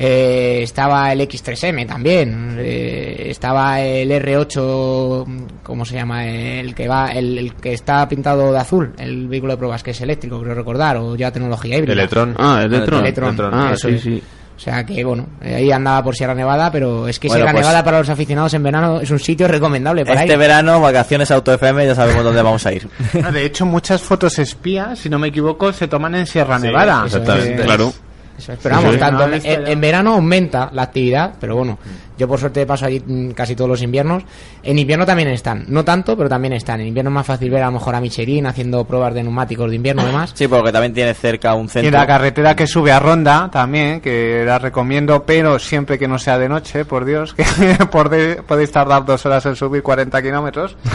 C: Eh, estaba el X3M también. eh, estaba el R8, ¿cómo se llama? El que va, el, el que está pintado de azul, el vehículo de pruebas que es eléctrico, creo recordar, o ya tecnología híbrida.
G: Electron.
F: Ah, Electron.
C: Electron,
F: Ah,
C: eso
F: sí,
C: es.
F: sí.
C: O sea que bueno, eh, ahí andaba por Sierra Nevada, pero es que
B: Bueno,
C: Sierra
B: pues-
C: Nevada para los aficionados en verano es un sitio recomendable para
B: Este
C: ir.
B: verano, vacaciones Auto FM, ya sabemos dónde vamos a ir.
H: No, de hecho, muchas fotos espías, si no me equivoco, se toman en Sierra
G: Sí,
H: Nevada.
G: exactamente.
F: Claro.
C: Eso es, pero vamos,
H: Sí.
C: tanto
H: No,
C: en, verano aumenta la actividad, pero bueno, yo por suerte paso allí mm, casi todos los inviernos. En invierno también están, no tanto, pero también están. En invierno es más fácil ver a lo mejor a Michelin haciendo pruebas de neumáticos de invierno y demás.
B: Sí, porque también tiene cerca un
H: Y
B: centro.
H: la carretera que sube a Ronda también, que la recomiendo, pero siempre que no sea de noche, por Dios, que podéis tardar dos horas en subir 40 kilómetros.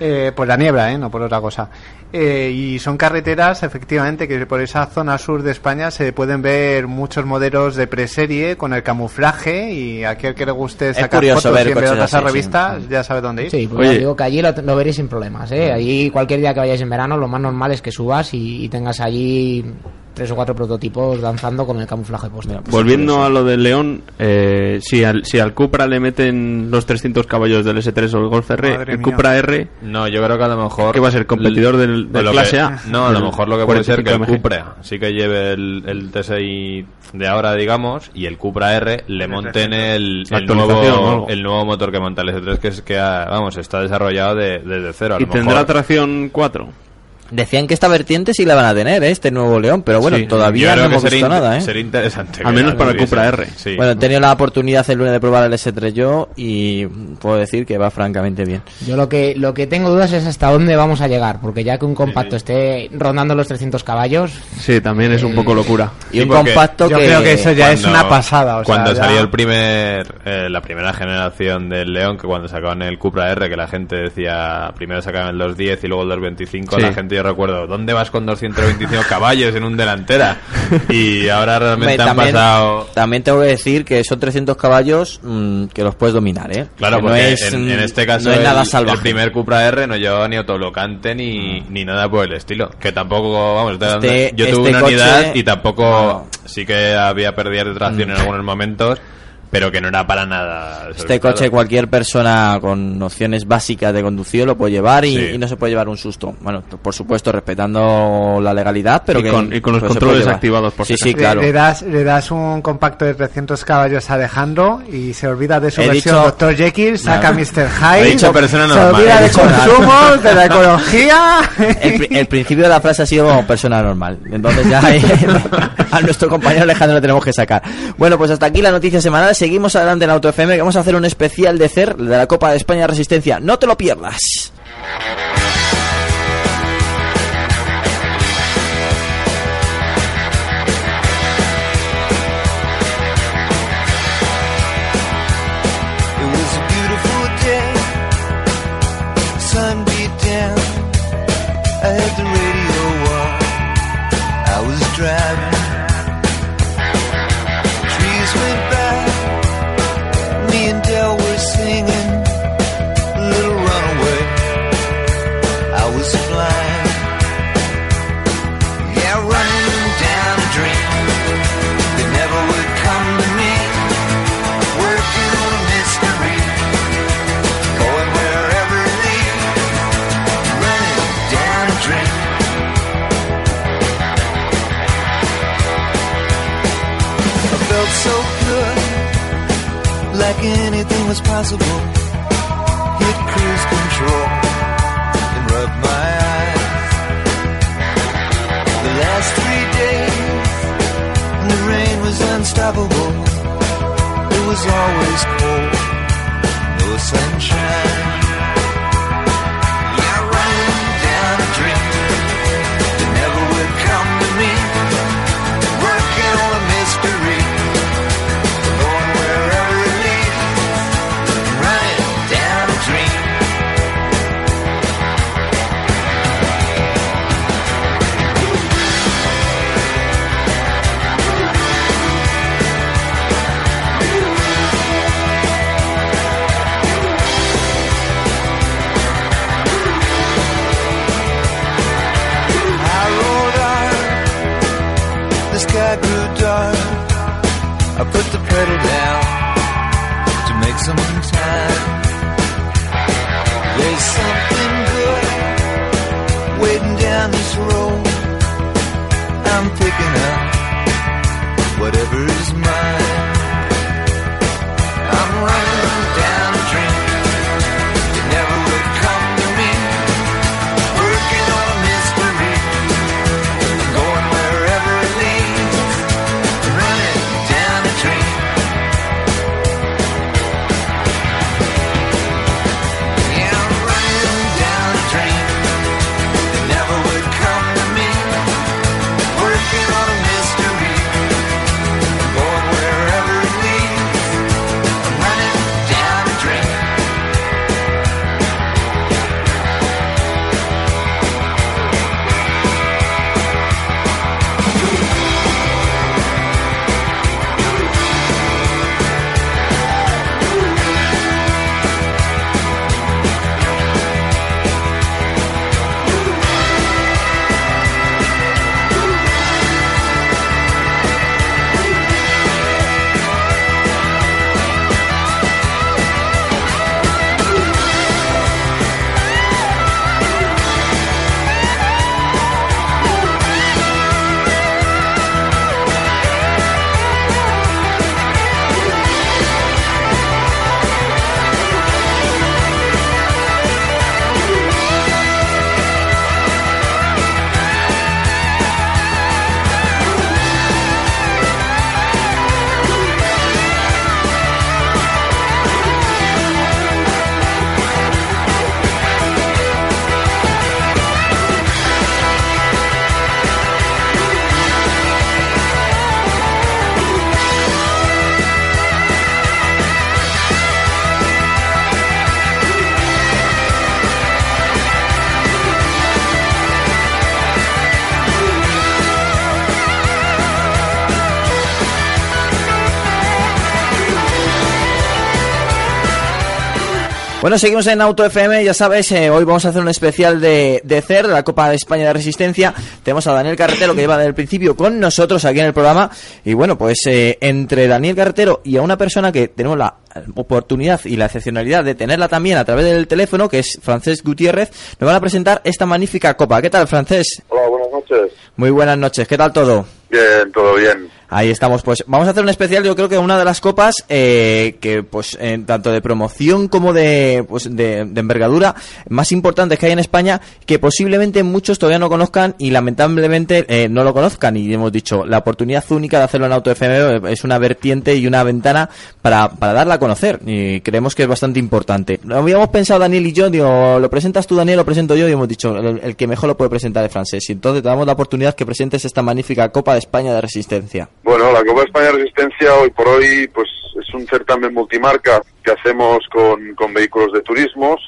H: Eh, por la niebla, ¿eh? no por otra cosa. Eh, y son carreteras, efectivamente, que por esa zona sur de España se pueden ver muchos modelos de preserie con el camuflaje y a aquel que le guste sacar
B: curioso
H: fotos
B: ver
H: y ver otras revistas ya sabe dónde ir.
C: Sí, pues ya digo que allí lo, lo veréis sin problemas, ¿eh? Allí cualquier día que vayáis en verano, lo más normal es que subas y, y tengas allí tres o cuatro prototipos danzando con el camuflaje puesto.
F: Volviendo a lo del León, eh, si, al, si al Cupra le meten los 300 caballos del S3 o el Golf R,
G: Madre
F: el
G: mía.
F: Cupra R,
G: No, yo creo que a lo mejor.
F: ¿Qué va a ser, competidor del- del
G: lo
F: clase
G: que-
F: A?
G: No, a lo mejor lo que puede ser que el
F: 45
G: Cupra sí que lleve el, el T6 de ahora, digamos, y el Cupra R le monten el, el, nuevo, el nuevo motor que monta el S3, que es que, ha- vamos, está desarrollado de- desde cero. A
F: y
G: lo
F: tendrá
G: mejor-
F: tracción 4.
B: Decían que esta vertiente sí la van a tener, ¿eh? este nuevo León, pero bueno,
G: Sí,
B: todavía no hemos visto nada, ¿eh?
G: sería interesante
F: Al menos para el. Cupra R.
G: Sí.
B: Bueno, he tenido la oportunidad el lunes de probar el S3 yo y puedo decir que va francamente bien.
C: Yo lo que lo que tengo dudas es hasta dónde vamos a llegar, porque ya que un compacto esté rondando los 300 caballos,
F: Sí, también es un poco locura.
B: Y un compacto
H: Yo
B: que...
H: creo que eso ya es
G: Cuando-
H: una pasada. O sea,
G: cuando
H: ya-
G: salió el primer eh, la primera generación del León que cuando sacaban el Cupra R que la gente decía primero sacaban el 210 y luego el 225
F: Sí.
G: la gente yo recuerdo ¿dónde vas con 225 caballos en un delantera? y ahora realmente
B: Hombre,
G: han
B: también,
G: pasado
B: también tengo que decir que son 300 caballos mm, que los puedes dominar, ¿eh?
G: Claro,
B: Que
G: porque
B: no es,
G: en, en
B: mm,
G: este caso
B: no es
G: el,
B: nada
G: el
B: salvaje.
G: primer Cupra R no llevaba ni autoblocante ni, ni nada por el estilo. Que tampoco, vamos,
B: Este-
G: yo tuve
B: este
G: una
B: coche-
G: unidad y tampoco,
B: No.
G: sí que había pérdidas de tracción en algunos momentos, pero que no era para nada.
B: Este coche cualquier persona con nociones básicas de conducción lo puede llevar y,
G: Sí.
B: y no se puede llevar un susto. Bueno, por supuesto respetando la legalidad, pero
F: Y
B: que
F: con- y con los
B: pues
F: controles activados, por
B: Sí, sí, claro.
H: Le, le das, le das un compacto de 300 caballos a Alejandro y se olvida de su
B: He
H: versión
B: dicho-
H: Dr. Jekyll, saca
B: Nada.
H: Mr.
G: Ha
H: Hyde,
G: dicho persona
H: se
G: normal.
H: olvida de consumos, de la ecología.
B: El, el principio de la frase ha sido como persona normal. Entonces ya a nuestro compañero Alejandro le tenemos que sacar. Bueno, pues hasta aquí la noticia semanal. Seguimos adelante en Auto FM que vamos a hacer un especial de CER de la Copa de España Resistencia. No te lo pierdas.
A: Was. Hit cruise control and rub my eyes. The last three days, the rain was unstoppable. It was always cold, no sunshine. better than
B: Bueno, seguimos en Auto FM, ya sabes, eh, hoy vamos a hacer un especial de, de CER, de la Copa de España de Resistencia. Tenemos a Daniel Carretero que lleva desde el principio con nosotros aquí en el programa. Y bueno, pues eh, entre Daniel Carretero y a una persona que tenemos la oportunidad y la excepcionalidad de tenerla también a través del teléfono, que es Francés Gutiérrez, nos van a presentar esta magnífica copa. ¿Qué tal, Francés?
M: Hola, buenas noches.
B: Muy buenas noches, ¿qué tal todo?
M: Bien, todo bien.
B: Ahí estamos, pues vamos a hacer un especial, yo creo que una de las copas eh, que pues eh, tanto de promoción como de, pues, de, de envergadura más importantes que hay en España, que posiblemente muchos todavía no conozcan y lamentablemente eh, no lo conozcan. Y hemos dicho, la oportunidad única de hacerlo en Auto FM es una vertiente y una ventana para, para darla a conocer. Y creemos que es bastante importante. Lo habíamos pensado Daniel y yo, digo, lo presentas tú Daniel, lo presento yo. Y hemos dicho, el, el que mejor lo puede presentar es francés. Y entonces te damos la oportunidad que presentes esta magnífica Copa de España de Resistencia.
M: Bueno, la Copa España de Resistencia hoy por hoy pues es un certamen multimarca que hacemos con, con vehículos de turismos.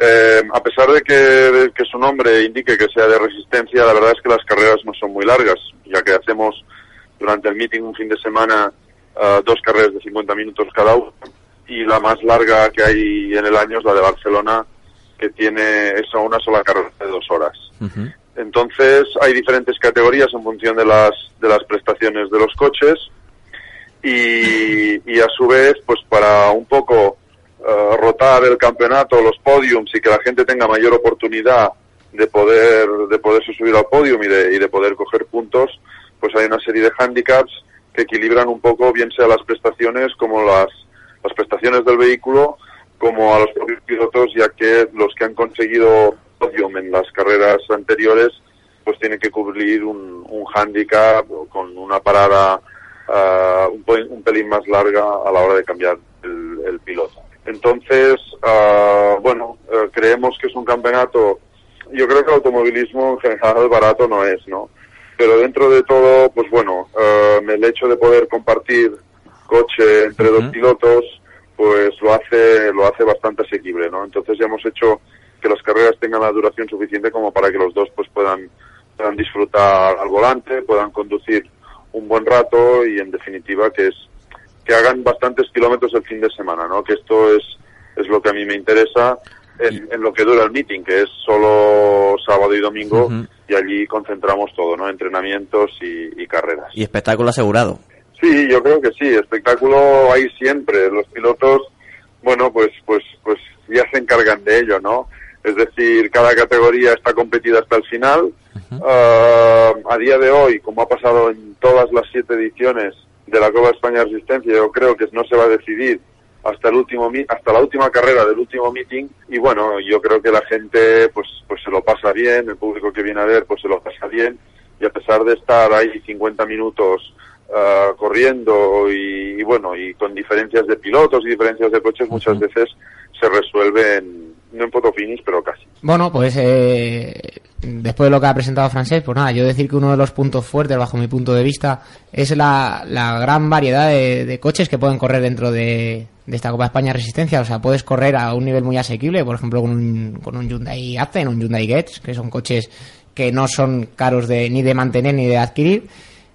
M: Eh, a pesar de que, que su nombre indique que sea de resistencia, la verdad es que las carreras no son muy largas, ya que hacemos durante el meeting un fin de semana ah, dos carreras de 50 minutos cada uno y la más larga que hay en el año es la de Barcelona, que tiene eso una sola carrera de dos horas. Entonces hay diferentes categorías en función de las, de las prestaciones de los coches y, a su vez, pues para un poco eh, rotar el campeonato, los podiums y que la gente tenga mayor oportunidad de poder de poderse subir al podium y de, y de poder coger puntos, pues hay una serie de handicaps que equilibran un poco bien sea las prestaciones como las, las prestaciones del vehículo como a los propios pilotos, ya que los que han conseguido podium en las carreras anteriores, pues tienen que cubrir un, un handicap con una parada ah, un, un pelín más larga a la hora de cambiar el, el piloto. Entonces, ah, bueno, eh, creemos que es un campeonato, yo creo que el automovilismo en general barato no es, ¿no? Pero dentro de todo, pues bueno, eh, el hecho de poder compartir coche entre dos pilotos, pues lo hace, lo hace bastante asequible, ¿no? Entonces ya hemos hecho que las carreras tengan la duración suficiente como para que los dos pues puedan, puedan disfrutar al volante, puedan conducir un buen rato y en definitiva que es que hagan bastantes kilómetros el fin de semana, ¿no? Que esto es, es lo que a mí me interesa en, en lo que dura el meeting, que es solo sábado y domingo y allí concentramos todo, ¿no? Entrenamientos y, y carreras.
B: Y espectáculo asegurado.
M: Sí, yo creo que sí, espectáculo hay siempre. Los pilotos, bueno, pues, pues, pues ya se encargan de ello, ¿no? Es decir, cada categoría está competida hasta el final. Ah, a día de hoy, como ha pasado en todas las siete ediciones de la Copa España de Resistencia, yo creo que no se va a decidir hasta el último hasta la última carrera del último meeting. Y bueno yo creo que la gente pues pues se lo pasa bien el público que viene a ver pues se lo pasa bien. Y a pesar de estar ahí 50 minutos ah, corriendo y, y bueno y con diferencias de pilotos y diferencias de coches muchas veces se resuelven no en fotofinis pero casi
C: Bueno, pues eh, después de lo que ha presentado Francés, pues nada, yo decir que uno de los puntos fuertes, bajo mi punto de vista, es la, la gran variedad de, coches que pueden correr dentro de, esta Copa España Resistencia. O sea, puedes correr a un nivel muy asequible, por ejemplo, con un, con un Hyundai Accent, un Hyundai Getz, que son coches que no son caros de, ni de mantener ni de adquirir.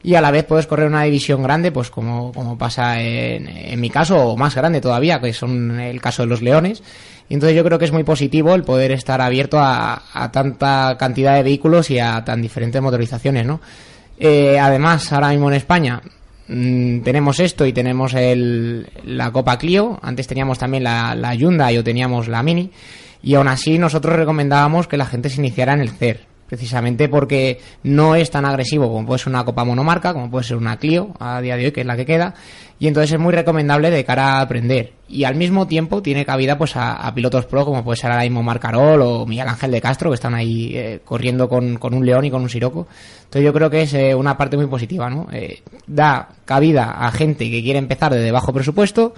C: Y a la vez puedes correr una división grande, pues como, como pasa en, en mi caso, o más grande todavía, que son el caso de los Leones. Y entonces yo creo que es muy positivo el poder estar abierto a, a tanta cantidad de vehículos y a tan diferentes motorizaciones, ¿no? Eh, además, ahora mismo en España mm, tenemos esto y tenemos el, la Copa Clio. Antes teníamos también la, la Hyundai o teníamos la Mini. Y aún así nosotros recomendábamos que la gente se iniciara en el CER. Precisamente porque no es tan agresivo como puede ser una Copa monomarca, como puede ser una Clio a día de hoy, que es la que queda. Y entonces es muy recomendable de cara a aprender. Y al mismo tiempo tiene cabida pues a, a pilotos pro como puede ser ahora mismo Marc Carol o Miguel Ángel de Castro que están ahí eh, corriendo con, con un León y con un Siroco. Entonces yo creo que es eh, una parte muy positiva, ¿no? Eh, da cabida a gente que quiere empezar de bajo presupuesto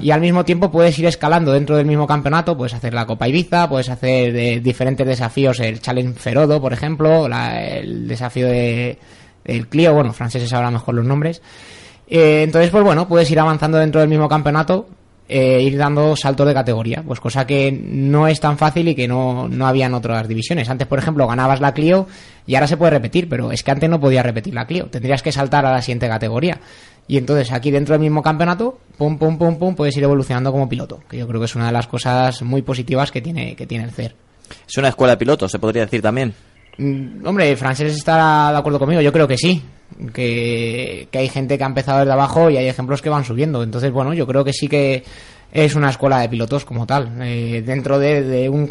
C: y al mismo tiempo puedes ir escalando dentro del mismo campeonato, puedes hacer la Copa Ibiza, puedes hacer diferentes desafíos, el Challenge Ferodo, por ejemplo, la- el desafío de el Clio, bueno, franceses ahora mejor los nombres. Eh, entonces, pues bueno, puedes ir avanzando dentro del mismo campeonato eh, ir dando saltos de categoría, pues cosa que no es tan fácil y que no, no había en otras divisiones. Antes, por ejemplo, ganabas la Clio y ahora se puede repetir, pero es que antes no podías repetir la Clio, tendrías que saltar a la siguiente categoría. Y entonces aquí dentro del mismo campeonato, pum, pum, pum, pum, puedes ir evolucionando como piloto, que yo creo que es una de las cosas muy positivas que tiene, que tiene el CER.
B: Es una escuela de pilotos, se podría decir también.
C: Mm, hombre, Francés estará de acuerdo conmigo, yo creo que sí. Que, que hay gente que ha empezado desde abajo y hay ejemplos que van subiendo. Entonces, bueno, yo creo que sí que es una escuela de pilotos como tal, eh, dentro de, un,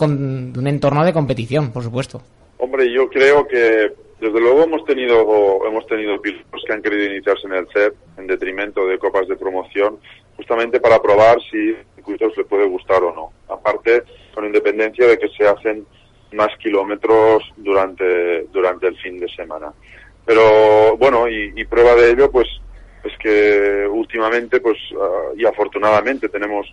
C: de un entorno de competición, por supuesto.
M: Hombre, yo creo que desde luego hemos tenido hemos tenido pilotos que han querido iniciarse en el CEP en detrimento de copas de promoción, justamente para probar si el circuito les puede gustar o no. Aparte, con independencia de que se hacen más kilómetros durante durante el fin de semana. Pero bueno, y, y prueba de ello, pues es que últimamente, pues ah, y afortunadamente tenemos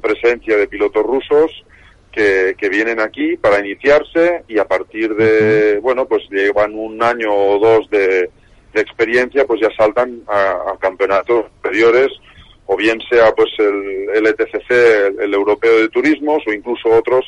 M: presencia de pilotos rusos que, que vienen aquí para iniciarse y a partir de, bueno, pues llevan un año o dos de, de experiencia, pues ya saltan a, a campeonatos superiores o bien sea pues el, el ETCC, el, el europeo de turismos o incluso otros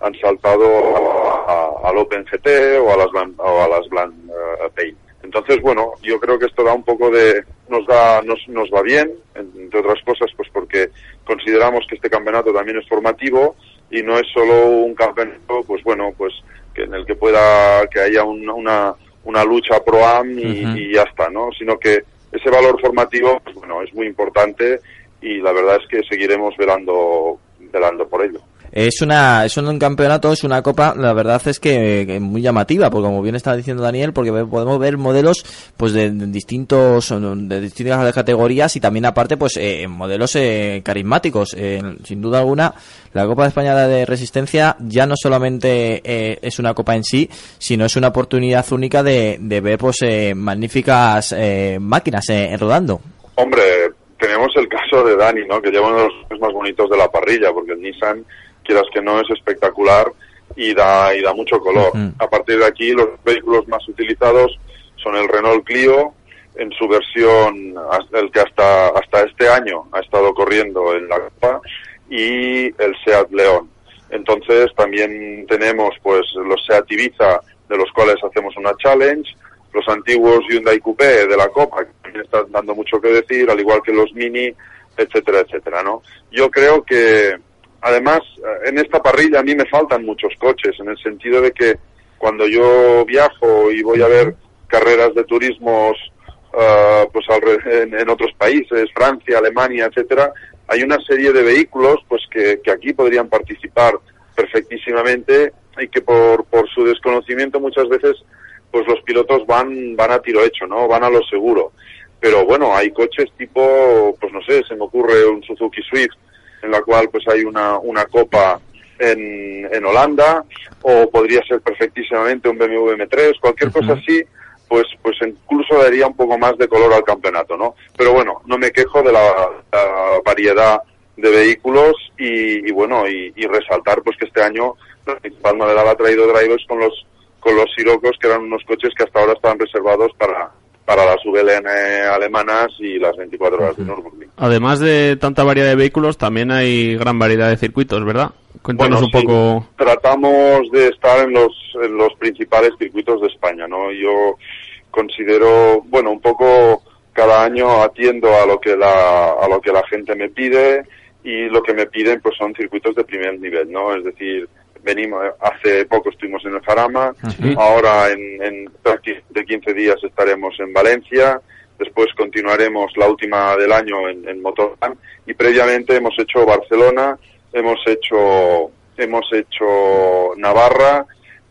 M: han saltado a- a- al Open GT o a las Blan- o a las Blan eh, Paint. Entonces, bueno, yo creo que esto da un poco de, nos da, nos, nos va bien, entre otras cosas, pues porque consideramos que este campeonato también es formativo y no es solo un campeonato, pues bueno, pues que en el que pueda, que haya una, una, una lucha pro am y, y ya está, ¿no? Sino que ese valor formativo, pues bueno, es muy importante y la verdad es que seguiremos velando, velando por ello.
B: Es una es un campeonato, es una copa, la verdad es que, que muy llamativa, porque como bien estaba diciendo Daniel, porque podemos ver modelos pues de, distintos de distintas categorías y también aparte pues eh, modelos eh, carismáticos. Eh, sin duda alguna, la Copa de España de Resistencia ya no solamente eh, es una copa en sí, sino es una oportunidad única de, de ver pues eh, magníficas eh, máquinas eh, rodando.
M: Hombre, tenemos el caso de Dani, ¿no? Que lleva uno de los más bonitos de la parrilla, porque el Nissan, quieras que no, es espectacular y da, y da mucho color. A partir de aquí, los vehículos más utilizados son el Renault Clio, en su versión, el que hasta, hasta este año ha estado corriendo en la Copa, y el Seat León. Entonces también tenemos pues los Seat Ibiza, de los cuales hacemos una challenge, los antiguos Hyundai Coupé de la Copa, que también están dando mucho que decir, al igual que los Mini, etcétera, etcétera, ¿no? Yo creo que, además, eh, en esta parrilla a mí me faltan muchos coches, en el sentido de que cuando yo viajo y voy a ver carreras de turismos ah, pues en, en otros países, Francia, Alemania, etcétera, hay una serie de vehículos pues que, que aquí podrían participar perfectísimamente y que por, por su desconocimiento muchas veces pues los pilotos van van a tiro hecho, ¿no? Van a lo seguro. Pero bueno, hay coches tipo, pues no sé, se me ocurre un Suzuki Swift en la cual pues hay una, una copa en, en Holanda o podría ser perfectísimamente un BMW M3, cualquier cosa así, pues pues incluso daría un poco más de color al campeonato, ¿no? Pero bueno, no me quejo de la, la variedad de vehículos y, y bueno, y, y resaltar pues que este año la principal novedad ha traído drivers con los con los Sirocos, que eran unos coches que hasta ahora estaban reservados para, para las VLN alemanas y las 24 horas de Nürburgring.
F: Además de tanta variedad de vehículos, también hay gran variedad de circuitos, ¿verdad? Cuéntanos
M: Bueno,
F: un
M: sí.
F: poco.
M: Tratamos de estar en los, en los principales circuitos de España, ¿no? Yo considero, bueno, un poco cada año atiendo a lo que la, a lo que la gente me pide y lo que me piden pues son circuitos de primer nivel, ¿no? Es decir, venimos, hace poco estuvimos en el Jarama, ahora en, en de 15 días estaremos en Valencia, después continuaremos la última del año en, en Motorland y previamente hemos hecho Barcelona, hemos hecho hemos hecho Navarra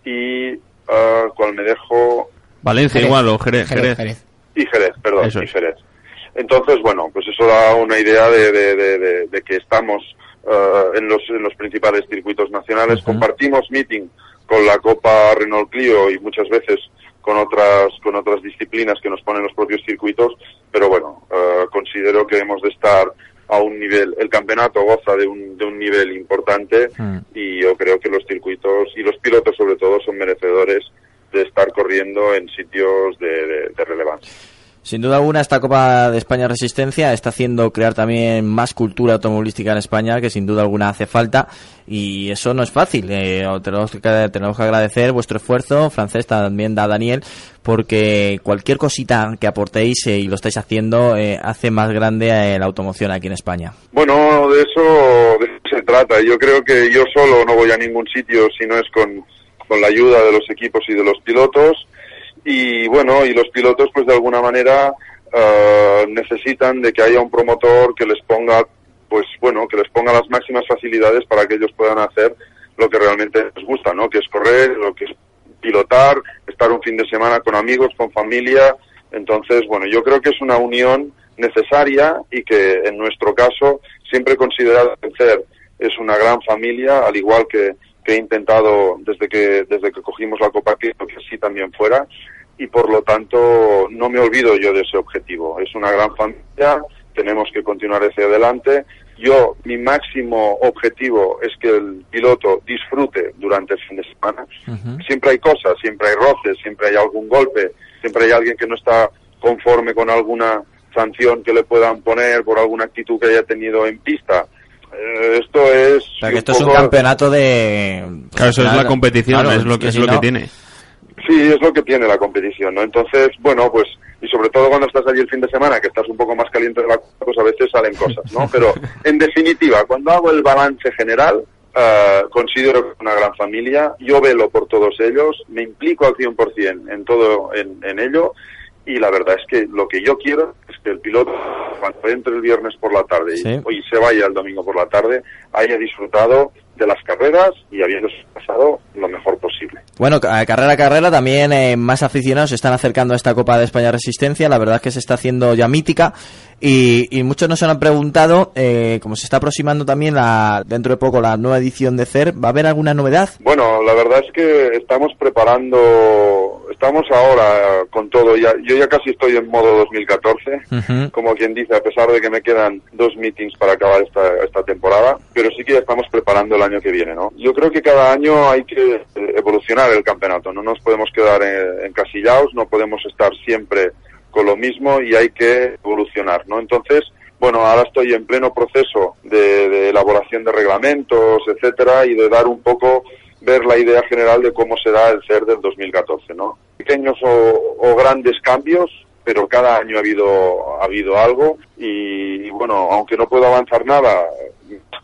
M: y ah, cuál me dejo
F: Valencia
C: Jerez.
F: igual o Jerez.
C: Jerez,
F: Jerez.
M: Y Jerez, perdón,
F: Eso
M: y
F: es.
M: Jerez. Entonces, bueno, pues eso da una idea de, de- de- de- de que estamos eh, en, los, en los principales circuitos nacionales. Compartimos meeting con la Copa Renault Clio y muchas veces con otras con otras disciplinas que nos ponen los propios circuitos, pero bueno, eh, considero que hemos de estar a un nivel, el campeonato goza de un, de un nivel importante y yo creo que los circuitos y los pilotos sobre todo son merecedores de estar corriendo en sitios de, de- de relevancia.
B: Sin duda alguna, esta Copa de España Resistencia está haciendo crear también más cultura automovilística en España, que sin duda alguna hace falta, y eso no es fácil. Eh, os tenemos, que, tenemos que agradecer vuestro esfuerzo, francés también da Daniel, porque cualquier cosita que aportéis eh, y lo estáis haciendo eh, hace más grande eh, la automoción aquí en España.
M: Bueno, de eso, de eso se trata. Yo creo que yo solo no voy a ningún sitio si no es con, con la ayuda de los equipos y de los pilotos. Y bueno, y los pilotos pues de alguna manera eh, necesitan de que haya un promotor que les ponga, pues bueno, que les ponga las máximas facilidades para que ellos puedan hacer lo que realmente les gusta, ¿no? Que es correr, lo que es pilotar, estar un fin de semana con amigos, con familia. Entonces, bueno, yo creo que es una unión necesaria y que en nuestro caso siempre he considerado que CER es una gran familia, al igual que, que he intentado desde que desde que cogimos la Copa que así también fuera y por lo tanto no me olvido yo de ese objetivo. Es una gran familia, tenemos que continuar hacia adelante. Yo, mi máximo objetivo es que el piloto disfrute durante el fin de semana. Siempre hay cosas, siempre hay roces, siempre hay algún golpe, siempre hay alguien que no está conforme con alguna sanción que le puedan poner por alguna actitud que haya tenido en pista. Eh, esto es...
B: O sea, que esto es un campeonato de... pues,
F: Claro, eso es la competición,
B: claro,
F: es lo que, es
B: si
F: lo que tiene.
M: Sí, es lo que tiene la competición, ¿no? Entonces, bueno, pues, y sobre todo cuando estás allí el fin de semana, que estás un poco más caliente de la cosa, pues a veces salen cosas, ¿no? Pero, en definitiva, cuando hago el balance general, eh, considero una gran familia, yo velo por todos ellos, me implico al 100% en todo, en, en ello, y la verdad es que lo que yo quiero es que el piloto, cuando entre el viernes por la tarde y,
B: Sí.
M: y se vaya el domingo por la tarde, haya disfrutado de las carreras y habiendo pasado lo mejor posible.
B: Bueno, ca- carrera a carrera también eh, más aficionados se están acercando a esta Copa de España Resistencia. La verdad es que se está haciendo ya mítica y, y muchos nos han preguntado, eh, como se está aproximando también la, dentro de poco la nueva edición de CER, ¿va a haber alguna novedad?
M: Bueno, la verdad es que estamos preparando, estamos ahora con todo, ya, yo ya casi estoy en modo 2014,
B: Ujú.
M: como quien dice, a pesar de que me quedan dos meetings para acabar esta, esta temporada, pero sí que ya estamos preparando el año que viene, ¿no? Yo creo que cada año hay que eh, evolucionar el campeonato, no nos podemos quedar eh, encasillados, no podemos estar siempre con lo mismo y hay que evolucionar, ¿no? Entonces, bueno, ahora estoy en pleno proceso de, de elaboración de reglamentos, etcétera, y de dar un poco, ver la idea general de cómo será el CER del 2014, ¿no? Pequeños o, grandes cambios, pero cada año ha habido, ha habido algo y, y, bueno, aunque no puedo avanzar nada,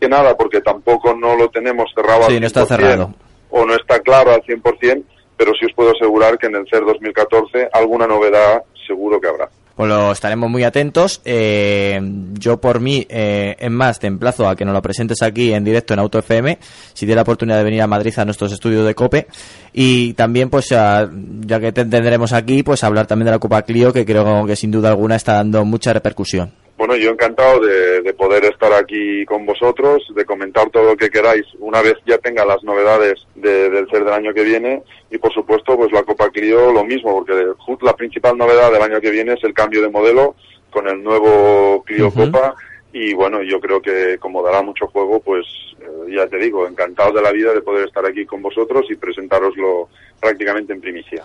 M: que nada porque tampoco no lo tenemos cerrado
B: Sí,
M: al
B: no está
M: 100%,
B: cerrado.
M: o no está claro al 100%, pero sí os puedo asegurar que en el CER 2014 alguna novedad seguro que habrá.
B: Pues lo estaremos muy atentos. Eh, yo por mí, eh, en más, te emplazo a que nos lo presentes aquí en directo en Auto FM, si tienes la oportunidad de venir a Madrid a nuestros estudios de COPE. Y también, pues, a- ya que te tendremos aquí, pues hablar también de la Copa Clio, que creo que sin duda alguna está dando mucha repercusión.
M: Bueno, yo encantado de, de poder estar aquí con vosotros, de comentar todo lo que queráis una vez ya tenga las novedades de- del CER del año que viene y por supuesto pues la Copa Clio lo mismo, porque la principal novedad del año que viene es el cambio de modelo con el nuevo Clio. Copa y bueno, yo creo que como dará mucho juego, pues eh, ya te digo, encantado de la vida de poder estar aquí con vosotros y presentároslo prácticamente en primicia.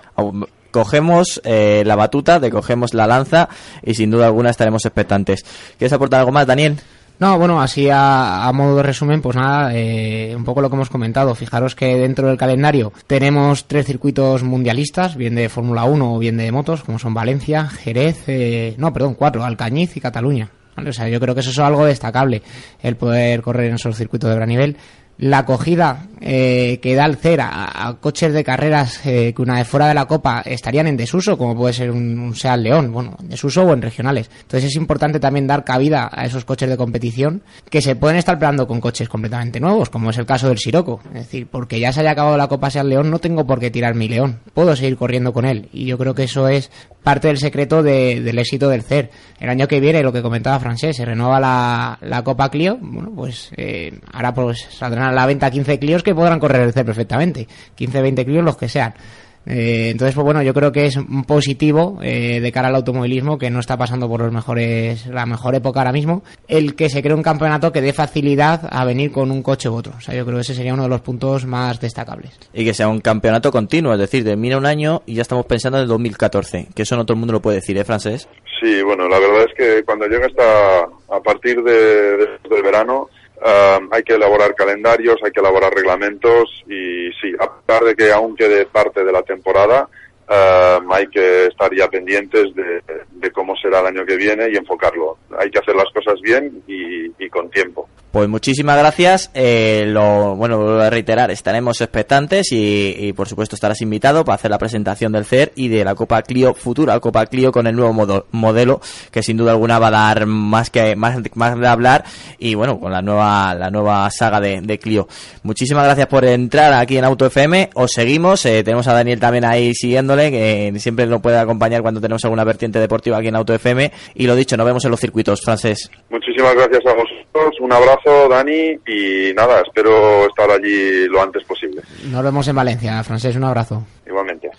B: Cogemos eh, la batuta, te cogemos la lanza y sin duda alguna estaremos expectantes. ¿Quieres aportar algo más, Daniel?
C: No, bueno, así a, a modo de resumen, pues nada, eh, un poco lo que hemos comentado. Fijaros que dentro del calendario tenemos tres circuitos mundialistas, bien de Fórmula 1 o bien de motos, como son Valencia, Jerez, eh, no, perdón, cuatro, Alcañiz y Cataluña. O sea, yo creo que eso es algo destacable, el poder correr en esos circuitos de gran nivel. La acogida eh, que da el CER a, coches de carreras eh, que una vez fuera de la Copa estarían en desuso, como puede ser un, un Seat León, bueno, en desuso o en regionales. Entonces es importante también dar cabida a esos coches de competición que se pueden estar peleando con coches completamente nuevos, como es el caso del Siroco. Es decir, porque ya se haya acabado la Copa Seat León, no tengo por qué tirar mi León. Puedo seguir corriendo con él. Y yo creo que eso es parte del secreto de- del éxito del CER. El año que viene, lo que comentaba Francés, se renueva la, la Copa Clio. Bueno, pues eh, ahora pues saldrán a la venta 15 Clios que podrán correr el perfectamente. 15, 20 Clios, los que sean. Eh, entonces, pues bueno, yo creo que es positivo eh, de cara al automovilismo que no está pasando por los mejores, la mejor época ahora mismo, el que se cree un campeonato que dé facilidad a venir con un coche u otro. O sea, yo creo que ese sería uno de los puntos más destacables.
B: Y que sea un campeonato continuo, es decir, termina un año y ya estamos pensando en el 2014, que eso no todo el mundo lo puede decir, ¿eh, francés?
N: Sí, bueno, la verdad es que cuando llega hasta a partir de, de- del verano ah, hay que elaborar calendarios, hay que elaborar reglamentos y sí, a pesar de que aún quede parte de la temporada, ah, hay que estar ya pendientes de, de cómo será el año que viene y enfocarlo. Hay que hacer las cosas bien y con tiempo.
B: Pues muchísimas gracias. Eh, lo bueno, vuelvo a reiterar, estaremos expectantes y, por supuesto estarás invitado para hacer la presentación del CER y de la Copa Clio futura Copa Clio con el nuevo modo- modelo que sin duda alguna va a dar más que más, de hablar y bueno con la nueva la nueva saga de, de Clio. Muchísimas gracias por entrar aquí en Auto FM. Os seguimos. eh, tenemos a Daniel también ahí siguiéndole que siempre nos puede acompañar cuando tenemos alguna vertiente deportiva aquí en Auto FM y lo dicho nos vemos en los circuitos francés.
N: Muchísimas gracias a vosotros, un abrazo Dani y nada, espero estar allí lo antes posible.
C: Nos vemos en Valencia, Francés, un abrazo.
N: Igualmente.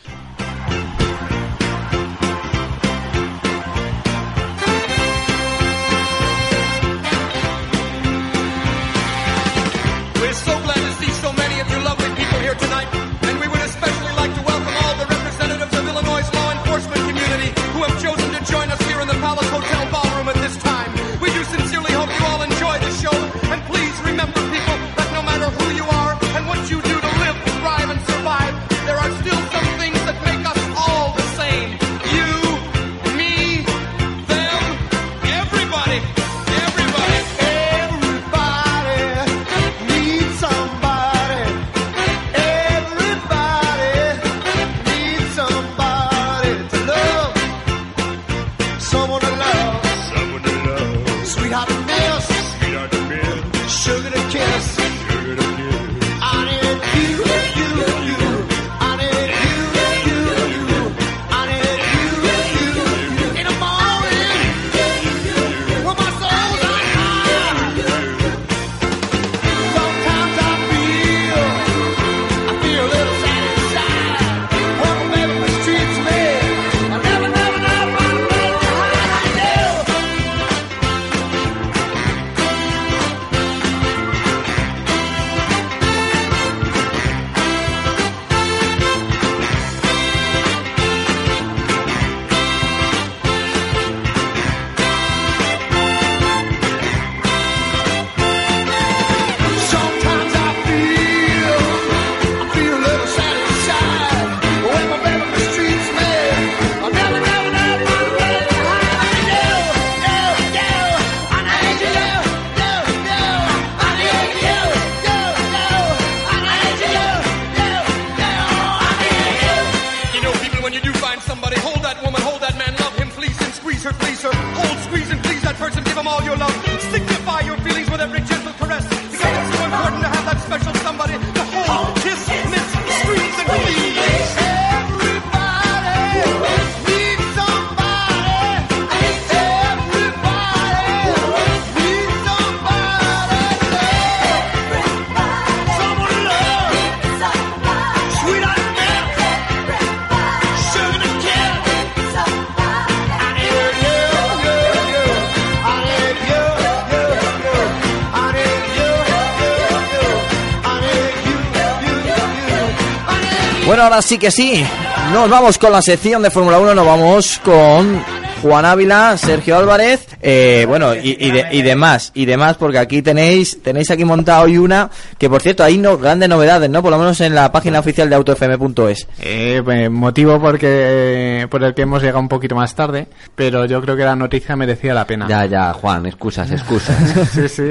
B: Bueno, ahora sí que sí. Nos vamos con la sección de Fórmula 1. Nos vamos con Juan Ávila, Sergio Álvarez, eh, bueno, y, y, de- y demás, y demás, porque aquí tenéis tenéis aquí montado hoy una que, por cierto, hay no, grandes novedades, ¿no? Por lo menos en la página oficial de autofm.es.
H: Eh, pues, motivo porque por el que hemos llegado un poquito más tarde, pero yo creo que la noticia merecía la pena.
E: Ya, ya, Juan, excusas, excusas.
H: sí, sí.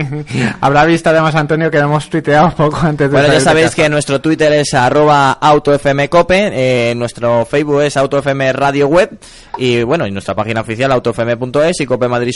H: Habrá visto además, Antonio, que lo hemos tuiteado poco antes de
B: Bueno, ya sabéis que nuestro Twitter es arroba autofmcope, eh, nuestro Facebook es autofm radio web y bueno, y nuestra página oficial autofm.es y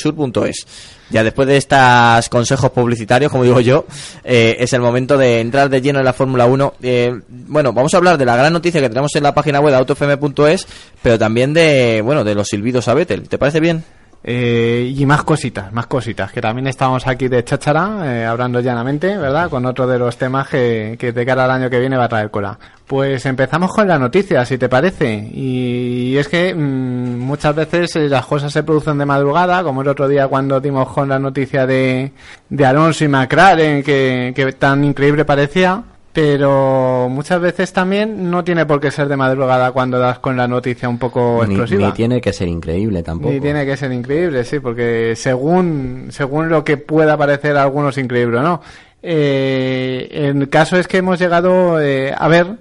B: copemadrisur.es. Ya después de estos consejos publicitarios, como digo yo, eh, es el momento de entrar de lleno en la Fórmula 1. Eh, bueno, vamos a hablar de la gran noticia que tenemos en la página web de autofm.es, pero también de, bueno, de los silbidos a Vettel. ¿Te parece bien?
H: Eh, y más cositas, más cositas, que también estamos aquí de cháchara, eh, hablando llanamente, ¿verdad? Con otro de los temas que, que de cara al año que viene va a traer cola. Pues empezamos con la noticia, si te parece. Y es que mm, muchas veces eh, las cosas se producen de madrugada, como el otro día cuando dimos con la noticia de, de Alonso y McLaren, que, que tan increíble parecía. Pero muchas veces también no tiene por qué ser de madrugada cuando das con la noticia un poco
E: Ni,
H: explosiva.
E: ni tiene que ser increíble tampoco.
H: Ni tiene que ser increíble, sí, porque según, según lo que pueda parecer a algunos increíble o no. Eh, el caso es que hemos llegado eh, a ver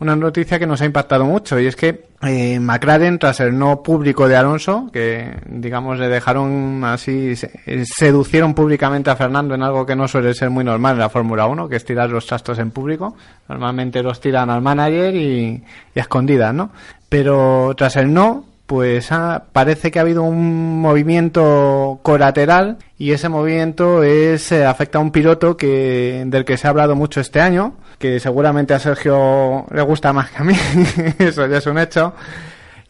H: una noticia que nos ha impactado mucho y es que eh, McLaren, tras el no público de Alonso, que digamos le dejaron así, se- eh, seducieron públicamente a Fernando en algo que no suele ser muy normal en la Fórmula 1, que es tirar los trastos en público. Normalmente los tiran al manager y, y a escondidas, ¿no? Pero tras el no, pues ah, parece que ha habido un movimiento colateral y ese movimiento es eh, afecta a un piloto que del que se ha hablado mucho este año, que seguramente a Sergio le gusta más que a mí, eso ya es un hecho.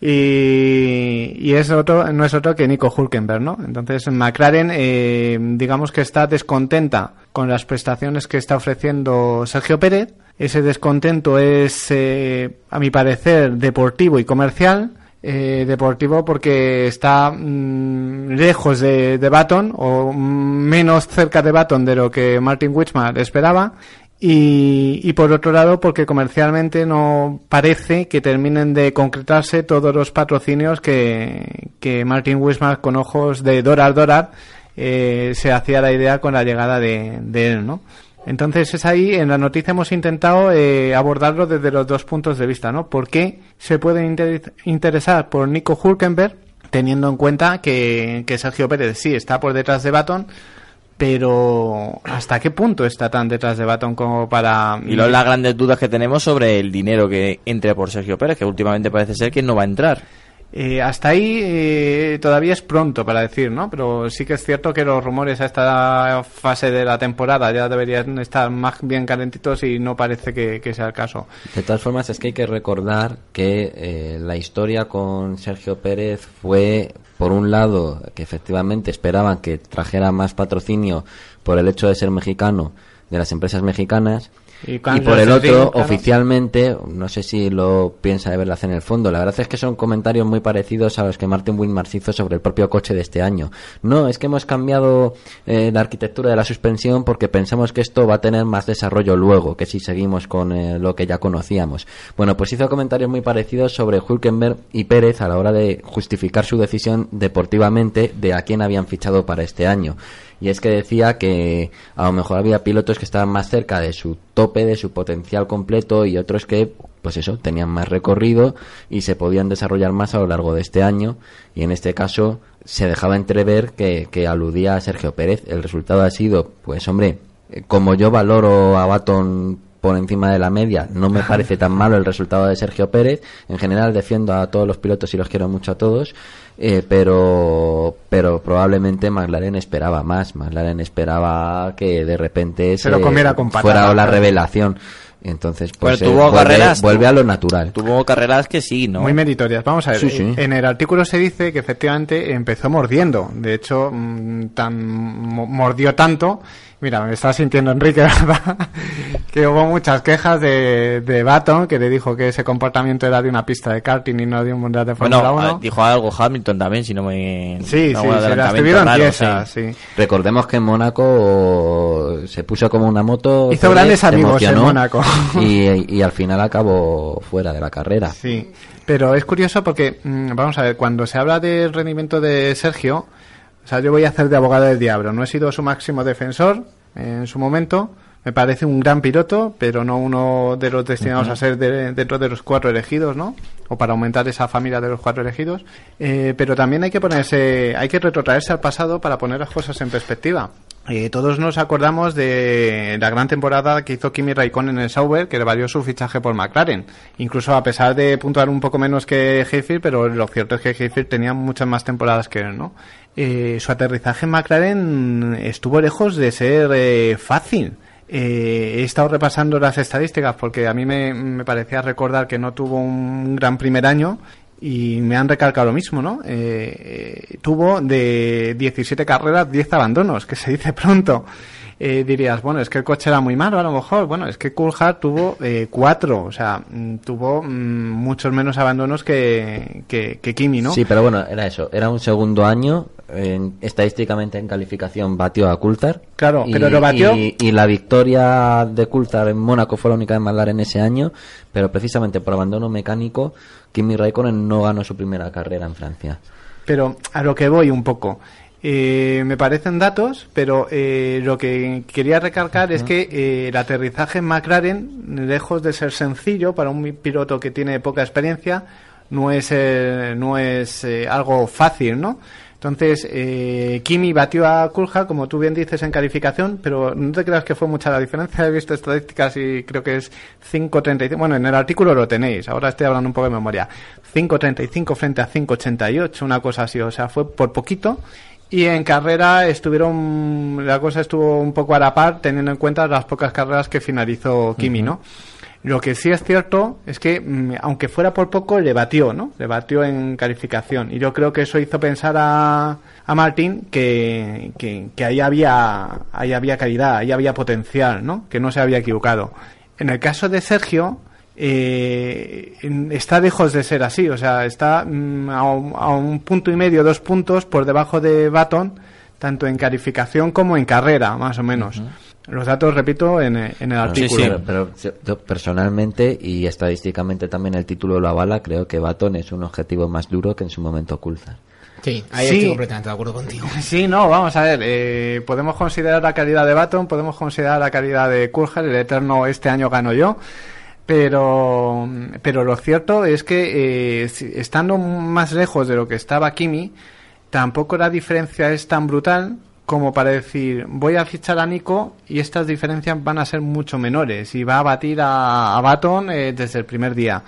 H: Y, es otro, no es otro que Nico Hulkenberg, ¿no? Entonces McLaren, eh, digamos que está descontenta con las prestaciones que está ofreciendo Sergio Pérez. Ese descontento es, eh, a mi parecer, deportivo y comercial. Eh, deportivo porque está mm, lejos de, de Baton o menos cerca de Baton de lo que Martin Wichmann esperaba y, y por otro lado porque comercialmente no parece que terminen de concretarse todos los patrocinios que, que Martin Wismar con ojos de Dorar Dorar eh, se hacía la idea con la llegada de, de él, ¿no? Entonces es ahí, en la noticia hemos intentado eh, abordarlo desde los dos puntos de vista, ¿no? ¿Por qué se pueden inter- interesar por Nico Hulkenberg teniendo en cuenta que, que Sergio Pérez sí está por detrás de Baton, pero ¿hasta qué punto está tan detrás de Baton como para...
B: Y luego las grandes dudas que tenemos sobre el dinero que entre por Sergio Pérez, que últimamente parece ser que no va a entrar.
H: Eh, hasta ahí eh, todavía es pronto para decir, ¿no? Pero sí que es cierto que los rumores a esta fase de la temporada ya deberían estar más bien calentitos y no parece que, sea el caso.
E: De todas formas, es que hay que recordar que eh, la historia con Sergio Pérez fue, por un lado, que efectivamente esperaban que trajera más patrocinio por el hecho de ser mexicano de las empresas mexicanas.
H: Y
E: por el otro,
H: claro.
E: oficialmente, no sé si lo piensa de verdad en el fondo, la verdad es que son comentarios muy parecidos a los que Martin Winmars hizo sobre el propio coche de este año. No, es que hemos cambiado eh, la arquitectura de la suspensión porque pensamos que esto va a tener más desarrollo luego, que si seguimos con eh, lo que ya conocíamos. Bueno, pues hizo comentarios muy parecidos sobre Hulkenberg y Pérez a la hora de justificar su decisión deportivamente de a quién habían fichado para este año. Y es que decía que a lo mejor había pilotos que estaban más cerca de su tope, de su potencial completo y otros que, pues eso, tenían más recorrido y se podían desarrollar más a lo largo de este año. Y en este caso se dejaba entrever que, que aludía a Sergio Pérez. El resultado ha sido, pues hombre, eh, como yo valoro a Baton por encima de la media, no me parece tan malo el resultado de Sergio Pérez. En general defiendo a todos los pilotos y los quiero mucho a todos, eh, pero pero probablemente McLaren esperaba más. McLaren esperaba que de repente
H: Se lo comiera con patata.
E: fuera la revelación. Entonces, pues eh,
B: tuvo
E: vuelve,
B: carreras,
E: vuelve
B: tuvo-
E: a lo natural.
B: Tuvo carreras que sí, ¿no?
H: Muy meritorias. Vamos a ver.
E: Sí,
H: eh,
E: sí.
H: En el artículo se dice que efectivamente empezó mordiendo. De hecho, mm, tan mordió tanto. Mira, me está sintiendo Enrique, ¿verdad? que hubo muchas quejas de, de Baton, que le dijo que ese comportamiento era de una pista de karting y no de un mundial de Fórmula
B: Bueno,
H: 1.
B: ah, dijo algo Hamilton también, si no me...
H: Sí, sí, se las tuvieron
B: raro,
H: tiesas,
B: sí.
H: sí.
E: Recordemos que en Mónaco se puso como una moto.
H: Hizo grandes amigos en Mónaco.
E: Y, y al final acabó fuera de la carrera.
H: Sí, pero es curioso porque, mm, vamos a ver, cuando se habla del rendimiento de Sergio, sea, yo voy a hacer de abogado del diablo. No he sido su máximo defensor en su momento. Me parece un gran piloto, pero no uno de los destinados a ser de- dentro de los cuatro elegidos, ¿no? O para aumentar esa familia de los cuatro elegidos. Eh, pero también hay que ponerse, hay que retrotraerse al pasado para poner las cosas en perspectiva. Eh, todos nos acordamos de la gran temporada que hizo Kimi Raikkonen en el Sauber, que le valió su fichaje por McLaren. Incluso a pesar de puntuar un poco menos que Hayfield, pero lo cierto es que Hayfield tenía muchas más temporadas que él, ¿no? Eh, su aterrizaje en McLaren estuvo lejos de ser eh, fácil. Eh, he estado repasando las estadísticas porque a mí me, me parecía recordar que no tuvo un gran primer año y me han recalcado lo mismo, ¿no? Eh, eh, tuvo de 17 carreras 10 abandonos, que se dice pronto. Eh, dirías, bueno, es que el coche era muy malo a lo mejor. Bueno, es que Coulthard tuvo eh, cuatro, o sea, mm, tuvo mm, muchos menos abandonos que, que, que Kimi, ¿no?
E: Sí, pero bueno, era eso. Era un segundo año. En- estadísticamente en calificación batió a Coulthard.
H: Claro,
E: Y-
H: pero lo batió-
E: Y, y la victoria de Coulthard en Mónaco fue la única de McLaren ese año, pero precisamente por abandono mecánico, Kimi Raikkonen no ganó su primera carrera en Francia.
H: Pero a lo que voy un poco. Eh, me parecen datos, pero eh, lo que quería recalcar es que eh, el aterrizaje en McLaren, lejos de ser sencillo para un piloto que tiene poca experiencia, no es, eh, no es eh, algo fácil, ¿no? Entonces, eh, Kimi batió a Kulja, como tú bien dices, en calificación, pero no te creas que fue mucha la diferencia. He visto estadísticas y creo que es 5.35. Bueno, en el artículo lo tenéis. Ahora estoy hablando un poco de memoria. 5.35 frente a 5.88, una cosa así. O sea, fue por poquito. Y en carrera estuvieron, la cosa estuvo un poco a la par, teniendo en cuenta las pocas carreras que finalizó Kimi, ¿no? Lo que sí es cierto es que, mm, aunque fuera por poco, le batió, ¿no? Le batió en calificación. Y yo creo que eso hizo pensar a, a Martín que, que, ahí había, ahí había calidad, ahí había potencial, ¿no? Que no se había equivocado. En el caso de Sergio, eh, está lejos de ser así, o sea, está mm, a un punto y medio, dos puntos por debajo de Baton, tanto en calificación como en carrera, más o menos. Los datos, repito, en, en el artículo.
E: Pero, pero yo- yo personalmente y estadísticamente también el título lo avala, creo que Baton es un objetivo más duro que en su momento Coulthard.
C: Sí, ahí
H: Sí.
C: estoy completamente de acuerdo contigo.
H: Sí, no, vamos a ver. eh, podemos considerar la calidad de Baton, podemos considerar la calidad de Kulger, el eterno este año gano yo. Pero, pero lo cierto es que eh, estando más lejos de lo que estaba Kimi, tampoco la diferencia es tan brutal como para decir voy a fichar a Nico y estas diferencias van a ser mucho menores y va a batir a, Baton eh, desde el primer día.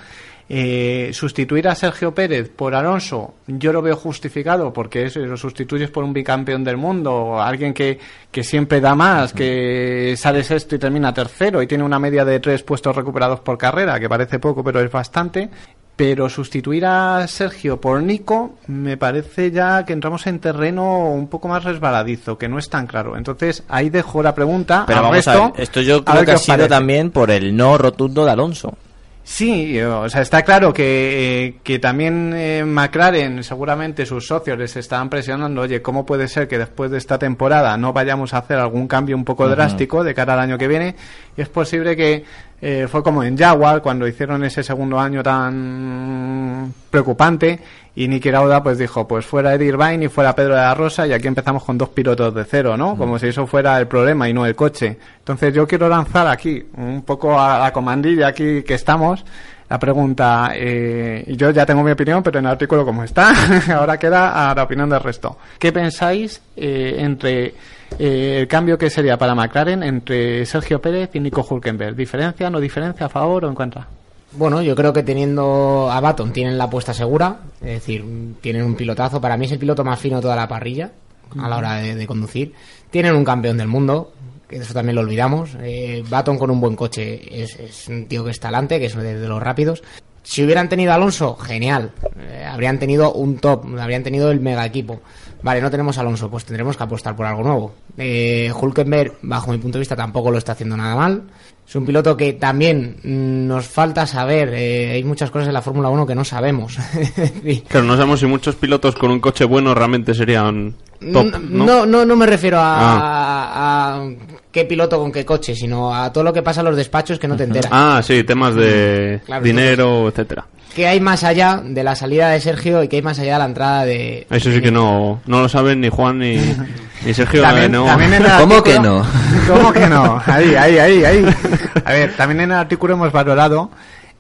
H: Eh, sustituir a Sergio Pérez por Alonso, yo lo veo justificado porque eso, lo sustituyes por un bicampeón del mundo, alguien que, que siempre da más, que sale sexto y termina tercero y tiene una media de tres puestos recuperados por carrera, que parece poco pero es bastante. Pero sustituir a Sergio por Nico me parece ya que entramos en terreno un poco más resbaladizo, que no es tan claro. Entonces ahí dejo la pregunta.
B: Pero vamos a ver, esto yo creo que ha sido
H: parece.
B: también por el no rotundo de Alonso.
H: Sí, o sea, está claro que, eh, que también eh, McLaren, seguramente sus socios les estaban presionando, oye, ¿cómo puede ser que después de esta temporada no vayamos a hacer algún cambio un poco drástico de cara al año que viene? Y es posible que eh, fue como en Jaguar, cuando hicieron ese segundo año tan preocupante, y Niki Lauda pues dijo, pues fuera Eddie Irvine y fuera Pedro de la Rosa, y aquí empezamos con dos pilotos de cero, ¿no? Como si eso fuera el problema y no el coche. Entonces yo quiero lanzar aquí, un poco a la comandilla aquí que estamos, la pregunta, eh, y yo ya tengo mi opinión, pero en el artículo como está, ahora queda a la opinión del resto. ¿Qué pensáis eh, entre eh, el cambio que sería para McLaren entre Sergio Pérez y Nico Hulkenberg? ¿Diferencia, no diferencia, a favor o en contra?
C: Bueno, yo creo que teniendo a Baton tienen la apuesta segura, es decir, tienen un pilotazo. Para mí es el piloto más fino de toda la parrilla a la hora de, de conducir. Tienen un campeón del mundo, eso también lo olvidamos. Eh, Baton con un buen coche es, un tío que es talante, que es de, de los rápidos. Si hubieran tenido Alonso, genial. Eh, habrían tenido un top, habrían tenido el mega equipo. Vale, no tenemos a Alonso, pues tendremos que apostar por algo nuevo. Eh, Hulkenberg, bajo mi punto de vista, tampoco lo está haciendo nada mal. Es un piloto que también mm, nos falta saber. eh, hay muchas cosas en la Fórmula 1 que no sabemos.
F: Claro, no sabemos si muchos pilotos con un coche bueno realmente serían top,
C: no,
F: ¿no?
C: no, me refiero a,
F: Ah.
C: a qué piloto con qué coche, sino a todo lo que pasa en los despachos que no te enteras.
F: Ah, sí, temas de
C: Claro,
F: dinero, etcétera.
C: ¿Qué hay más allá de la salida de Sergio y qué hay más allá de la entrada de...
F: Eso sí que no, no lo saben ni Juan ni, ni Sergio.
H: También-
F: no.
H: también en el
E: ¿Cómo que no?
H: ¿Cómo que no? Ahí, ahí, ahí, ahí. A ver, también en el artículo hemos valorado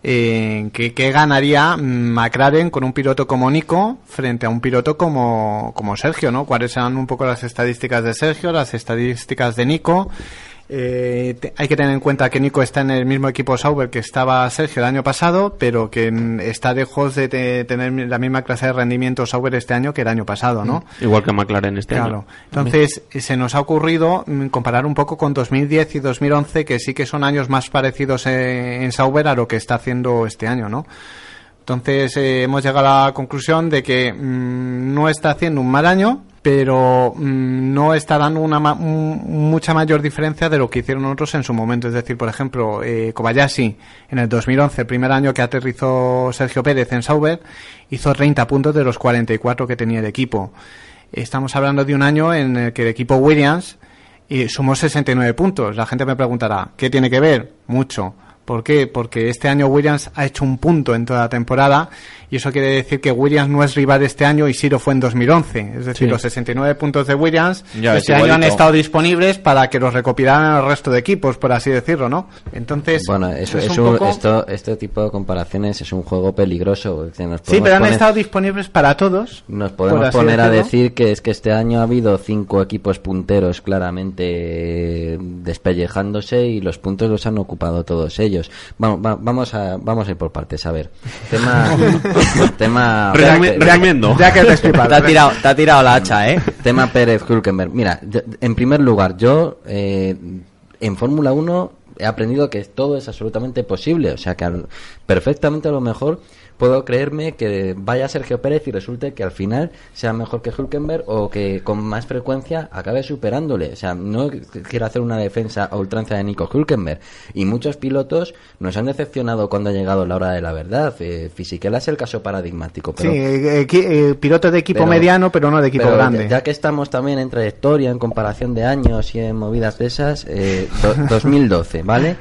H: eh, que, que ganaría McLaren con un piloto como Nico frente a un piloto como, como Sergio, ¿no? ¿Cuáles serán un poco las estadísticas de Sergio, las estadísticas de Nico? Eh, te- hay que tener en cuenta que Nico está en el mismo equipo Sauber que estaba Sergio el año pasado, pero que mm, está lejos de te- tener la misma clase de rendimiento Sauber este año que el año pasado, ¿no?
F: Igual que McLaren este
H: Claro.
F: año.
H: Entonces, eh, se nos ha ocurrido mm, comparar un poco con 2010 y 2011, que sí que son años más parecidos en Sauber a lo que está haciendo este año, ¿no? Entonces, eh, hemos llegado a la conclusión de que mm, no está haciendo un mal año, pero mm, no está dando una ma- mucha mayor diferencia de lo que hicieron otros en su momento. Es decir, por ejemplo, eh, Kobayashi en el 2011, el primer año que aterrizó Sergio Pérez en Sauber, hizo 30 puntos de los 44 que tenía el equipo. estamos hablando de un año en el que el equipo Williams y sumó 69 puntos. La gente me preguntará, ¿qué tiene que ver? Mucho. ¿Por qué? Porque este año Williams ha hecho un punto en toda la temporada y eso quiere decir que Williams no es rival este año y sí lo fue en 2011. Es decir,
B: Sí.
H: los 69 puntos de Williams
B: Ya,
H: este
B: es
H: año han estado disponibles para que los recopilaran el resto de equipos, por así decirlo, ¿no? Entonces,
E: Bueno, eso
H: es
E: es
H: un
E: un-
H: poco-
E: esto, este tipo de comparaciones es un juego peligroso. nos
H: Sí, pero han
E: poner-
H: estado disponibles para todos.
E: Nos podemos poner a decir que es que este año ha habido cinco equipos punteros claramente despellejándose y los puntos los han ocupado todos ellos. Vamos, va- vamos a vamos a ir por partes. A ver, tema tema
F: resumiendo.
H: Ya que te
B: Te ha tirado, te ha tirado la hacha, ¿eh?
E: tema Pérez Hulkenberg. Mira, yo- en primer lugar, yo eh, en Fórmula 1 he aprendido que todo es absolutamente posible. O sea, que al- perfectamente a lo mejor puedo creerme que vaya Sergio Pérez y resulte que al final sea mejor que Hulkenberg o que con más frecuencia acabe superándole. O sea, no quiero hacer una defensa a ultranza de Nico Hulkenberg. Y muchos pilotos nos han decepcionado cuando ha llegado la hora de la verdad. Eh, Fisichella es el caso paradigmático. Pero
H: Sí, eh, equi- eh, piloto de equipo
E: pero-
H: mediano, pero no de equipo
E: pero
H: grande.
E: Ya, ya que estamos también en trayectoria, en comparación de años y en movidas de esas, eh, do- 2012, ¿vale?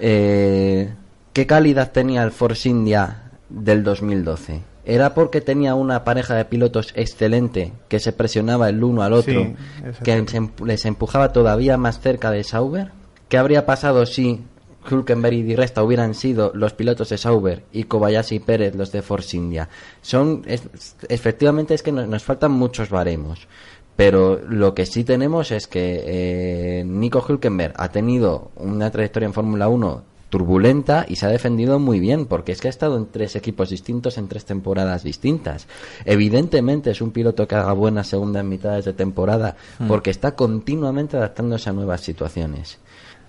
E: Eh, ¿Qué calidad tenía el Force India del 2012? ¿Era porque tenía una pareja de pilotos excelente que se presionaba el uno al otro,
H: Sí,
E: que empu- les empujaba todavía más cerca de Sauber? ¿Qué habría pasado si Hulkenberg y Di Resta hubieran sido los pilotos de Sauber y Kobayashi y Pérez los de Force India? Son, es- efectivamente es que no- nos faltan muchos baremos. Pero lo que sí tenemos es que eh, Nico Hulkenberg ha tenido una trayectoria en Fórmula 1 turbulenta y se ha defendido muy bien porque es que ha estado en tres equipos distintos en tres temporadas distintas. Evidentemente es un piloto que haga buenas segundas mitades de temporada
B: Mm.
E: porque está continuamente adaptándose a nuevas situaciones.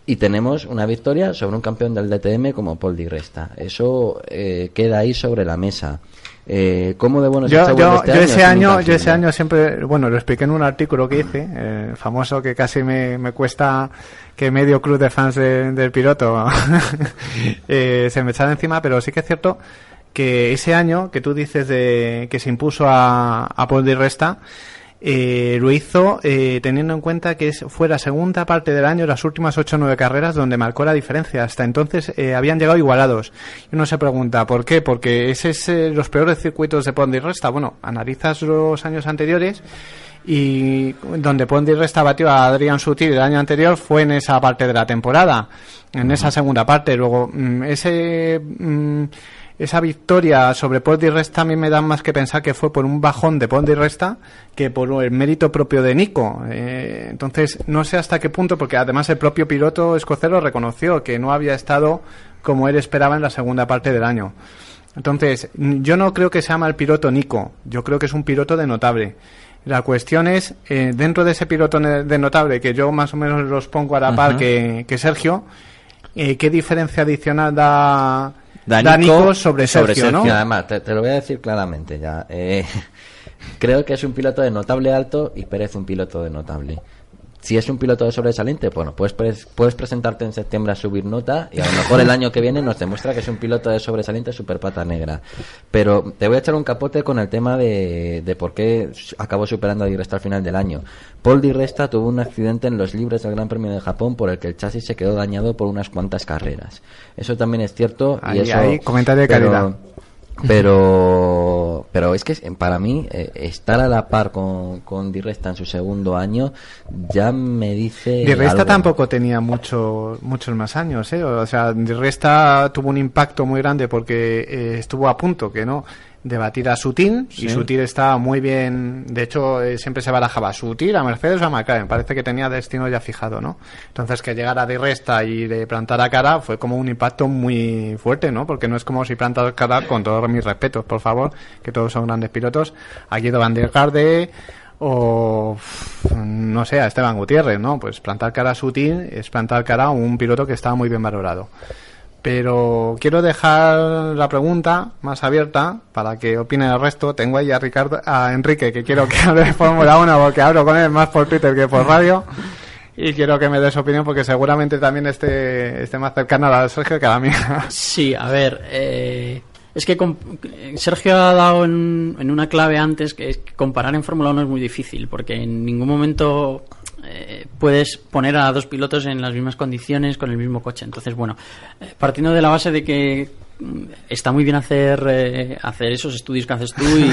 E: Y tenemos una victoria sobre un campeón del DTM como Paul Di Resta. Eso eh, queda ahí sobre la mesa. Eh, ¿Cómo de bueno
H: Yo, yo,
E: este
H: yo
E: año?
H: ese
E: Es
H: año, yo ese año siempre, bueno, lo expliqué en un artículo que hice, eh, famoso que casi me, me cuesta que medio club de fans de- del piloto eh, se me echara encima, pero sí que es cierto que ese año que tú dices de que se impuso a, a Paul Di Resta, eh, lo hizo eh, teniendo en cuenta que fue la segunda parte del año, las últimas 8 o 9 carreras, donde marcó la diferencia. Hasta entonces eh, habían llegado igualados. Y uno se pregunta, ¿por qué? Porque ese es eh, los peores circuitos de Pond y Resta. Bueno, analizas los años anteriores y donde Pond y Resta batió a Adrián Sutil el año anterior fue en esa parte de la temporada, en esa segunda parte. Luego, mm, ese. mm, esa victoria sobre Pond y Resta a mí me da más que pensar que fue por un bajón de Pond y Resta que por el mérito propio de Nico. Eh, entonces, no sé hasta qué punto, porque además el propio piloto escocero reconoció que no había estado como él esperaba en la segunda parte del año. Entonces, yo no creo que se llama el piloto Nico, yo creo que es un piloto de notable. La cuestión es, eh, dentro de ese piloto de notable, que yo más o menos los pongo a la par que, que Sergio, eh, ¿qué diferencia adicional da,
B: Da
H: da
B: Nico
H: Nico sobre,
E: sobre
H: Sergio, ¿no?
E: Y además, te, te lo voy a decir claramente ya. Eh, creo que es un piloto de notable alto y Pérez un piloto de notable. Si es un piloto de sobresaliente, bueno, puedes, pres- puedes presentarte en septiembre a subir nota y a lo mejor el año que viene nos demuestra que es un piloto de sobresaliente super pata negra. Pero te voy a echar un capote con el tema de, de por qué acabó superando a Di Resta al final del año. Paul Di Resta tuvo un accidente en los libres del Gran Premio de Japón por el que el chasis se quedó dañado por unas cuantas carreras. Eso también es cierto. y
H: Ahí,
E: eso,
H: ahí, comentario de
E: pero-
H: calidad.
E: Pero pero es que para mí eh, estar a la par con, con Di Resta en su segundo año ya me dice
H: Di Resta
E: algo.
H: tampoco tenía mucho, muchos más años, ¿eh? O sea, Di Resta tuvo un impacto muy grande porque eh, estuvo a punto, que no, de batir a Sutil
B: Sí.
H: y Sutil estaba muy bien, de hecho eh, siempre se barajaba Sutil a Mercedes o a McLaren, parece que tenía destino ya fijado, ¿no? Entonces que llegara Di Resta y le plantara cara fue como un impacto muy fuerte, ¿no? Porque no es como si plantas cara, con todos mis respetos, por favor, que todos son grandes pilotos, a Guido Van der Garde o no sé, a Esteban Gutiérrez, ¿no? Pues plantar cara a Sutil es plantar cara a un piloto que estaba muy bien valorado. Pero quiero dejar la pregunta más abierta para que opine el resto. Tengo ahí a Ricardo, a Enrique, que quiero que hable de Fórmula 1 porque hablo con él más por Twitter que por radio. Y quiero que me dé su opinión porque seguramente también esté, esté más cercana a la de Sergio que a la mía.
K: Sí, a ver, eh, Es que Sergio ha dado en, en una clave antes que es que comparar en Fórmula 1 es muy difícil, porque en ningún momento eh, puedes poner a dos pilotos en las mismas condiciones con el mismo coche. Entonces, bueno, eh, partiendo de la base de que mm, está muy bien hacer eh, hacer esos estudios que haces tú y,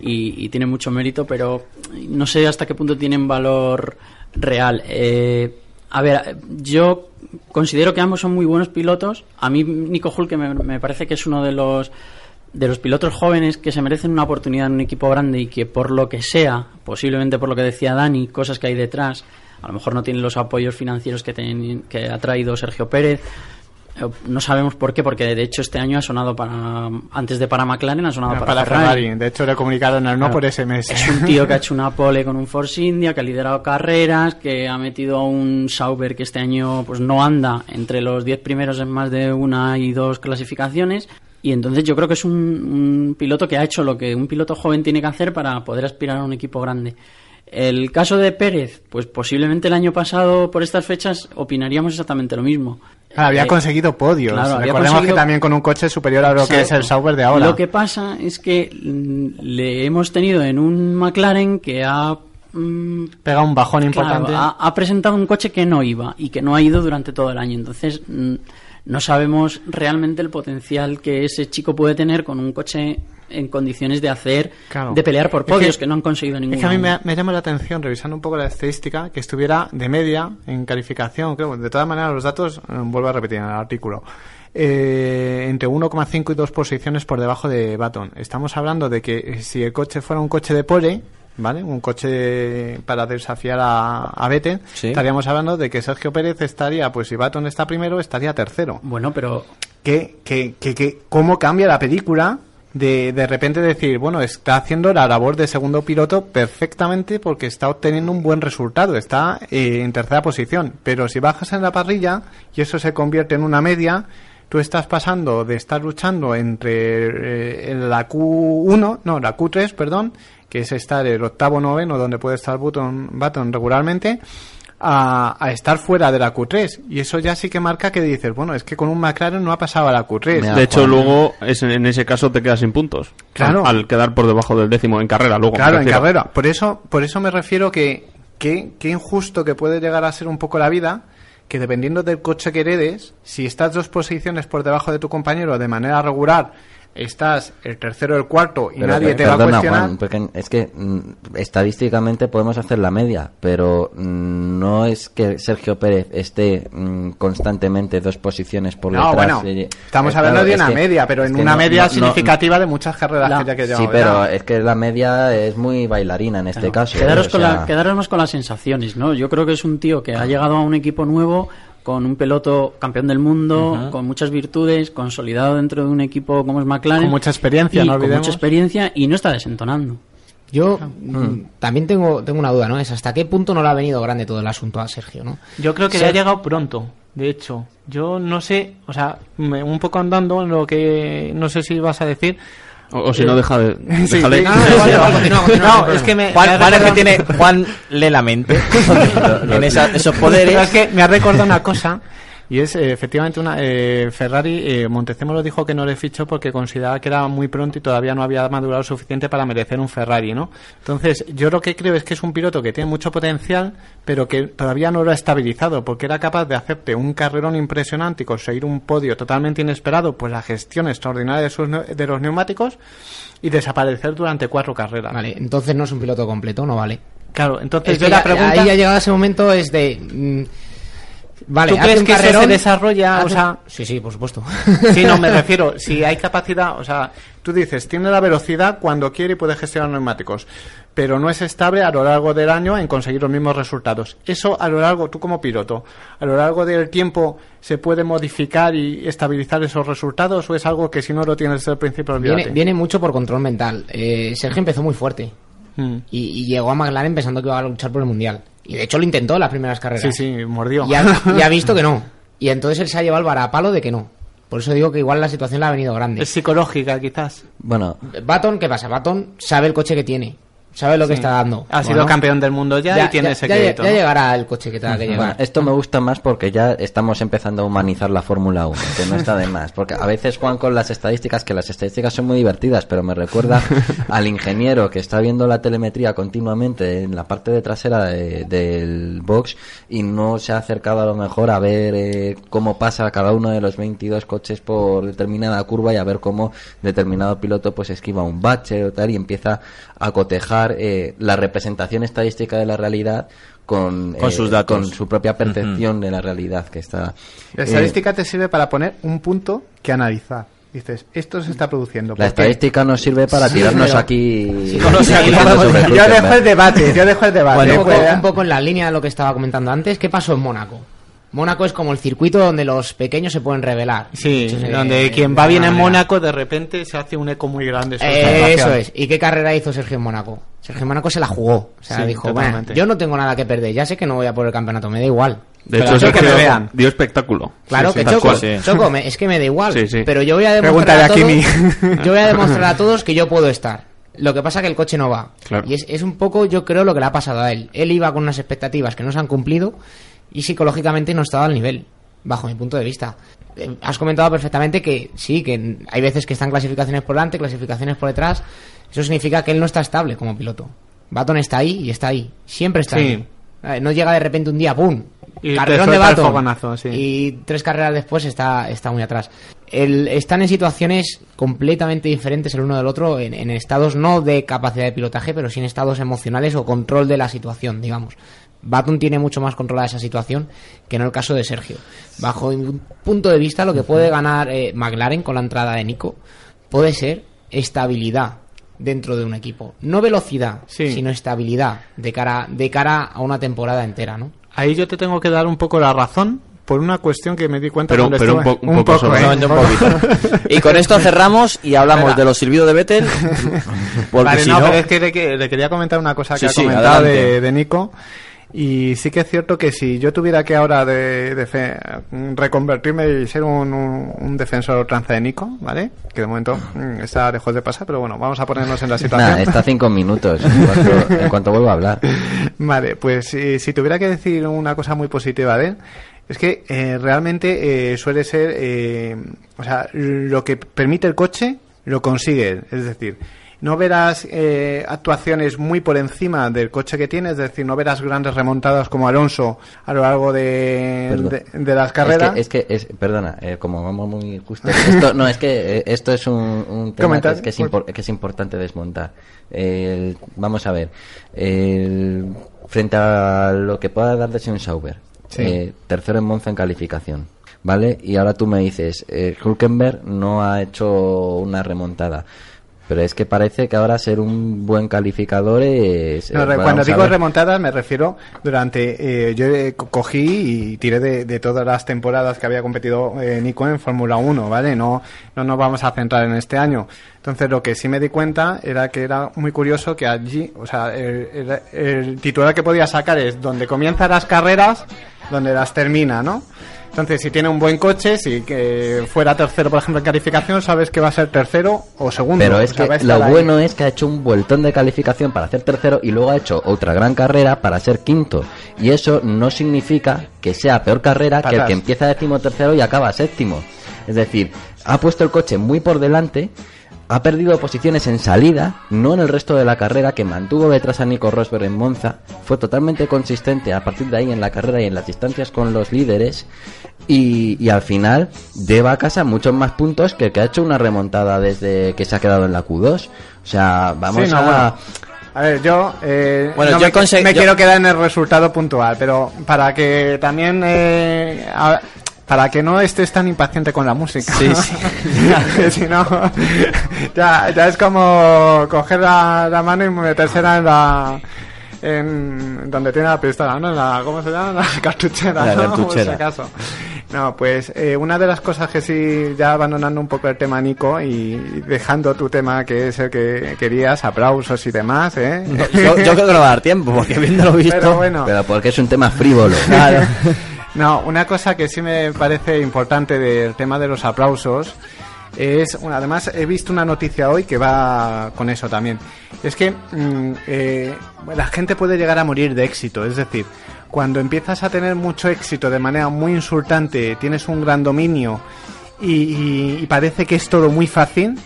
K: y- y tiene mucho mérito, pero no sé hasta qué punto tienen valor real. Eh, a ver, yo considero que ambos son muy buenos pilotos. A mí Nico Hulke me, me parece que es uno de los de los pilotos jóvenes que se merecen una oportunidad en un equipo grande y que por lo que sea, posiblemente por lo que decía Dani, cosas que hay detrás, a lo mejor no tienen los apoyos financieros que, ten- que ha traído Sergio Pérez. Eh, No sabemos por qué, porque de hecho este año ha sonado para antes de para McLaren ha sonado para,
H: para Ferrari. De hecho, le comunicaron el no
K: Claro.
H: por SMS.
K: Es un tío que ha hecho una pole con un Force India, que ha liderado carreras, que ha metido a un Sauber que este año pues no anda entre los 10 primeros en más de una y dos clasificaciones. Y entonces yo creo que es un, un piloto que ha hecho lo que un piloto joven tiene que hacer para poder aspirar a un equipo grande. El caso de Pérez, pues posiblemente el año pasado por estas fechas opinaríamos exactamente lo mismo.
H: Ah, había
K: Eh,
H: conseguido podios.
K: claro,
H: Recordemos
K: conseguido-
H: que también con un coche superior a lo que es el. Sauber de ahora.
K: Lo que pasa es que mm, le hemos tenido en un McLaren que ha mm,
H: Pega un bajón
K: claro,
H: importante.
K: ha, ha presentado un coche que no iba y que no ha ido durante todo el año. Entonces mm, no sabemos realmente el potencial que ese chico puede tener con un coche en condiciones de hacer,
H: Claro.
K: de pelear por
H: Es que-
K: podios que, no han conseguido ninguno.
H: Es que a mí me llama la atención, revisando un poco la estadística, que estuviera de media en calificación. Creo, de todas maneras, los datos, eh, vuelvo a repetir en el artículo, eh, entre 1,5 y 2 posiciones por debajo de Baton. Estamos hablando de que eh, si el coche fuera un coche de pole, ¿vale? Un coche para desafiar a, a Vettel,
B: Sí.
H: estaríamos hablando de que Sergio Pérez estaría, pues si Baton está primero, estaría tercero.
K: Bueno, pero
H: que, que, que, que cómo cambia la película de de repente decir, bueno, está haciendo la labor de segundo piloto perfectamente porque está obteniendo un buen resultado, está eh, en tercera posición, pero si bajas en la parrilla y eso se convierte en una media, tú estás pasando de estar luchando entre eh, la Q1, no, la Q3, perdón, que es estar el octavo noveno donde puede estar Button, Button regularmente, a, a estar fuera de la Q3. Y eso ya sí que marca que dices, bueno, es que con un McLaren no ha pasado a la Q3.
F: De hecho, luego es, en ese caso te quedas sin puntos.
H: Claro.
F: Al, al quedar por debajo del décimo en carrera, luego.
H: Claro, en carrera. Por eso, por eso me refiero que, que, que injusto que puede llegar a ser un poco la vida, que dependiendo del coche que heredes, si estás dos posiciones por debajo de tu compañero de manera regular, estás el tercero o el cuarto y
E: Pero,
H: nadie te va a
E: perdona,
H: cuestionar.
E: Juan, porque es que mm, estadísticamente podemos hacer la media, pero mm, no es que Sergio Pérez esté mm, constantemente dos posiciones por
H: No,
E: detrás.
H: bueno,
E: Eh,
H: estamos
E: eh,
H: hablando
E: claro,
H: de una
E: que-
H: media, pero en una
E: no-
H: media
E: no- no-
H: significativa de muchas carreras
K: La-
H: que ya que
E: Sí,
H: llevamos
E: pero es que la media es muy bailarina en este
K: Claro.
E: caso.
K: Quedaros,
E: ¿eh? O
K: con
E: sea,
K: la- quedaros más con las sensaciones, ¿no? Yo creo que es un tío que ha llegado a un equipo nuevo con un piloto campeón del mundo, con muchas virtudes, consolidado dentro de un equipo como es McLaren.
H: Con mucha experiencia,
K: y
H: no
K: con mucha experiencia y no está desentonando.
C: Yo mm, también tengo, tengo una duda, ¿no? Es hasta qué punto no le ha venido grande todo el asunto a Sergio, ¿no?
H: Yo creo que le ha llegado pronto, de hecho. Yo no sé, o sea, me- un poco andando en lo que no sé si vas a decir.
F: O, o si no, deja de.
H: Sí,
F: déjale.
H: sí. No, es que me,
B: Juan,
H: me ha
B: Juan es que tiene. Juan lee la mente. en esa- esos poderes.
H: Pero es que me ha recordado una cosa. Y es eh, efectivamente una eh, Ferrari, eh, Montezemolo dijo que no le fichó porque consideraba que era muy pronto y todavía no había madurado suficiente para merecer un Ferrari, ¿no? Entonces, yo lo que creo es que es un piloto que tiene mucho potencial, pero que todavía no lo ha estabilizado, porque era capaz de hacerte un carrerón impresionante y conseguir un podio totalmente inesperado, pues la gestión extraordinaria de, sus de los neumáticos y desaparecer durante cuatro carreras.
C: Vale, entonces no es un piloto completo, no vale.
H: Claro, entonces
C: Es
H: yo la pregunta...
C: Ahí ya llegado ese momento es de... mm, vale,
H: ¿Tú crees que eso se desarrolla, o sea-
C: Sí, sí, por supuesto.
H: Sí, no, me refiero, si hay capacidad, o sea, tú dices, tiene la velocidad cuando quiere y puede gestionar neumáticos, pero no es estable a lo largo del año en conseguir los mismos resultados. Eso a lo largo, tú como piloto, a lo largo del tiempo se puede modificar y estabilizar esos resultados o es algo que si no lo tienes desde el principio, olvídate.
C: Viene, viene mucho por control mental. Eh, Sergio empezó muy fuerte.
H: Mm.
C: Y, y llegó a McLaren pensando que iba a luchar por el Mundial. Y de hecho lo intentó en las primeras carreras.
H: Sí, sí, mordió.
C: Y ha, y ha visto que no. Y entonces él se ha llevado el varapalo de que no. Por eso digo que igual la situación le ha venido grande.
H: Es psicológica, quizás.
E: Bueno,
C: Baton, ¿qué pasa? Baton sabe el coche que tiene. Sabe lo que
H: Sí.
C: está dando.
H: Ha sido campeón del mundo ya y tiene ese
C: ya,
H: crédito,
C: ya
H: ¿no?
C: llegará el coche que tenga que
E: Bueno,
C: llegar.
E: esto me gusta más porque ya estamos empezando a humanizar la Fórmula 1, que no está de más. Porque a veces juegan con las estadísticas, que las estadísticas son muy divertidas, pero me recuerda al ingeniero que está viendo la telemetría continuamente en la parte de trasera de- del box y no se ha acercado a lo mejor a ver eh, cómo pasa cada uno de los 22 coches por determinada curva y a ver cómo determinado piloto pues esquiva un bache o tal y empieza a cotejar eh, la representación estadística de la realidad con,
G: Con
E: eh,
G: sus datos.
E: con su propia percepción de la realidad que está
H: La
E: eh,
H: estadística te sirve para poner un punto que analizar. Dices, esto se está produciendo.
E: la estadística nos sirve para
H: Sí,
E: tirarnos
H: pero-
E: aquí
H: Sí, no yo dejo el debate, yo dejo el debate.
C: Bueno, un, poco, un poco en la línea de lo que estaba comentando antes, ¿qué pasó en Mónaco? Mónaco es como el circuito donde los pequeños se pueden revelar.
H: Sí,
C: es,
H: donde
C: eh,
H: quien va bien en. Mónaco de repente se hace un eco muy grande.
C: Eh, eso
H: situación.
C: es. ¿Y qué carrera hizo Sergio en Mónaco? Sergio en Mónaco se la jugó. O sea,
H: Sí,
C: dijo, bueno, yo no tengo nada que perder, ya sé que no voy a por el campeonato, me da igual.
F: De
C: Pero
F: hecho,
C: que me vean.
F: dio espectáculo.
C: Claro
F: Sí,
C: que Choco,
F: cual, sí.
C: Choco, me- es que me da igual.
F: Sí, sí.
C: Pero yo voy a demostrar a
H: a
C: todos,
H: Kimi.
C: yo voy a demostrar a todos que yo puedo estar. Lo que pasa que el coche no va.
F: Claro.
C: Y es, es un poco, yo creo, lo que le ha pasado a él. Él iba con unas expectativas que no se han cumplido y psicológicamente no estaba al nivel, bajo mi punto de vista. Eh, has comentado perfectamente que sí, que hay veces que están clasificaciones por delante, clasificaciones por detrás. Eso significa que él no está estable como piloto. Baton está ahí y está ahí. Siempre está
H: Sí.
C: ahí. Eh, No llega de repente un día, ¡pum!
H: Y
C: Carrerón de Baton.
H: sí.
C: Y tres carreras después está, está muy atrás. El- están en situaciones completamente diferentes el uno del otro, en, en estados no de capacidad de pilotaje, pero sí en estados emocionales o control de la situación, digamos. Baton tiene mucho más controlada esa situación que no el caso de Sergio. Bajo mi punto de vista, lo que puede ganar eh, McLaren con la entrada de Nico puede ser estabilidad dentro de un equipo. No velocidad,
H: Sí.
C: sino estabilidad de cara, de cara a una temporada entera, ¿no?
H: Ahí yo te tengo que dar un poco la razón por una cuestión que me di cuenta
F: Pero- pero un po- un poco sobre-
H: ¿eh?
B: Un. Y con esto cerramos y hablamos
H: Venga.
B: de los silbidos de Vettel. Porque
H: Vale,
B: si
H: no,
B: no,
H: pero es que le, que- le quería comentar una cosa que
B: Sí,
H: ha
B: sí,
H: comentado
B: adelante.
H: de, de Nico. Y sí que es cierto que si yo tuviera que ahora de, reconvertirme y ser un, un- un defensor tranza de Nico, ¿vale? Que de momento mm, está lejos de pasar, pero bueno, vamos a ponernos en la situación.
E: Está cinco minutos en cuanto, en cuanto vuelva a hablar.
H: Vale, pues si, si tuviera que decir una cosa muy positiva de él, es que eh, realmente eh, suele ser, eh, o sea, lo que permite el coche lo consigue, es decir, no verás eh, actuaciones muy por encima del coche que tiene, es decir, no verás grandes remontadas como Alonso a lo largo de, de, de las carreras.
E: Es que, es que es- perdona, eh, como vamos muy justo. Esto, no, es que eh, esto es un, un tema que es, que, impor- que es importante desmontar. El- vamos a ver. El- frente a lo que pueda dar de Sean Sauber,
H: Sí.
E: eh, tercero en Monza en calificación. ¿Vale? Y ahora tú me dices, eh, Hulkenberg no ha hecho una remontada. Pero es que parece que ahora ser un buen calificador es...
H: No,
E: eh,
H: cuando digo remontadas me refiero durante eh, yo eh, co- cogí y tiré de, de todas las temporadas que había competido eh, Nico en Fórmula 1, ¿vale? No no nos vamos a centrar en este año. Entonces lo que sí me di cuenta era que era muy curioso que allí, o sea, el, el- el titular que podía sacar es donde comienzan las carreras, donde las termina, ¿no? Entonces, si tiene un buen coche, si que fuera tercero, por ejemplo, en calificación, sabes que va a ser tercero o segundo.
E: Pero
H: O
E: es
H: sea,
E: que lo
H: ahí.
E: bueno es que ha hecho un vueltón de calificación para hacer tercero y luego ha hecho otra gran carrera para ser quinto. Y eso no significa que sea peor carrera que el que empieza décimo tercero y acaba séptimo. Es decir, ha puesto el coche muy por delante, ha perdido posiciones en salida, no en el resto de la carrera, que mantuvo detrás a Nico Rosberg en Monza, fue totalmente consistente a partir de ahí en la carrera y en las distancias con los líderes, y, y al final lleva a casa muchos más puntos que el que ha hecho una remontada desde que se ha quedado en la Q2. O sea, vamos
H: Sí, no,
E: a...
H: bueno. A ver, yo, eh,
B: Bueno,
H: no
B: yo
H: me,
B: conse-
H: me
B: yo-
H: quiero quedar en el resultado puntual, pero para que también, eh, a- para que no estés tan impaciente con la música.
B: Sí, sí.
H: Que si no, ya, ya es como coger la, la mano y metérsela en la, en donde tiene la pistola, ¿no? En la, ¿Cómo se llama? La cartuchera,
B: La
H: ¿no? Por si
B: cartuchera.
H: acaso. No, pues eh, una de las cosas que sí, ya abandonando un poco el tema Nico y dejando tu tema que es el que querías, aplausos y demás, ¿eh?
B: yo, yo creo que no va a dar tiempo, porque viéndolo visto.
H: Pero bueno,
E: Pero porque es un tema frívolo.
B: Claro.
H: no, una cosa que sí me parece importante del tema de los aplausos Es, además, he visto una noticia hoy que va con eso también. Es que mm, eh, la gente puede llegar a morir de éxito. Es decir, cuando empiezas a tener mucho éxito de manera muy insultante, tienes un gran dominio y, y- y parece que es todo muy fácil,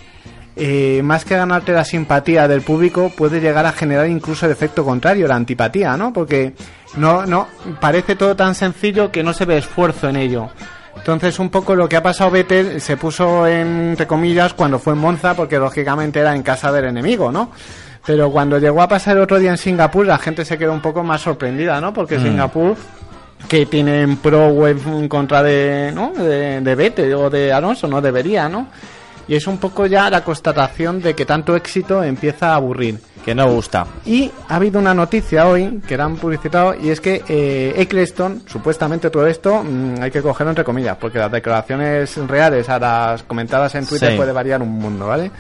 H: eh, más que ganarte la simpatía del público, puede llegar a generar incluso el efecto contrario, la antipatía, ¿no? Porque no, no, parece todo tan sencillo que no se ve esfuerzo en ello. Entonces, un poco lo que ha pasado Vettel se puso en, entre comillas cuando fue en Monza, porque lógicamente era en casa del enemigo, ¿no? Pero cuando llegó a pasar el otro día en Singapur, la gente se quedó un poco más sorprendida, ¿no? Porque
B: Mm.
H: Singapur, que tienen pro web en contra de, ¿no? De, de Vettel o de Alonso, no debería, ¿no? Y es un poco ya la constatación de que tanto éxito empieza a aburrir.
B: Que no gusta.
H: Y ha habido una noticia hoy que la han publicitado y es que eh, Eccleston, supuestamente todo esto, mm, hay que cogerlo entre comillas, porque las declaraciones reales a las comentadas en Twitter
B: Sí.
H: puede variar un mundo, ¿vale?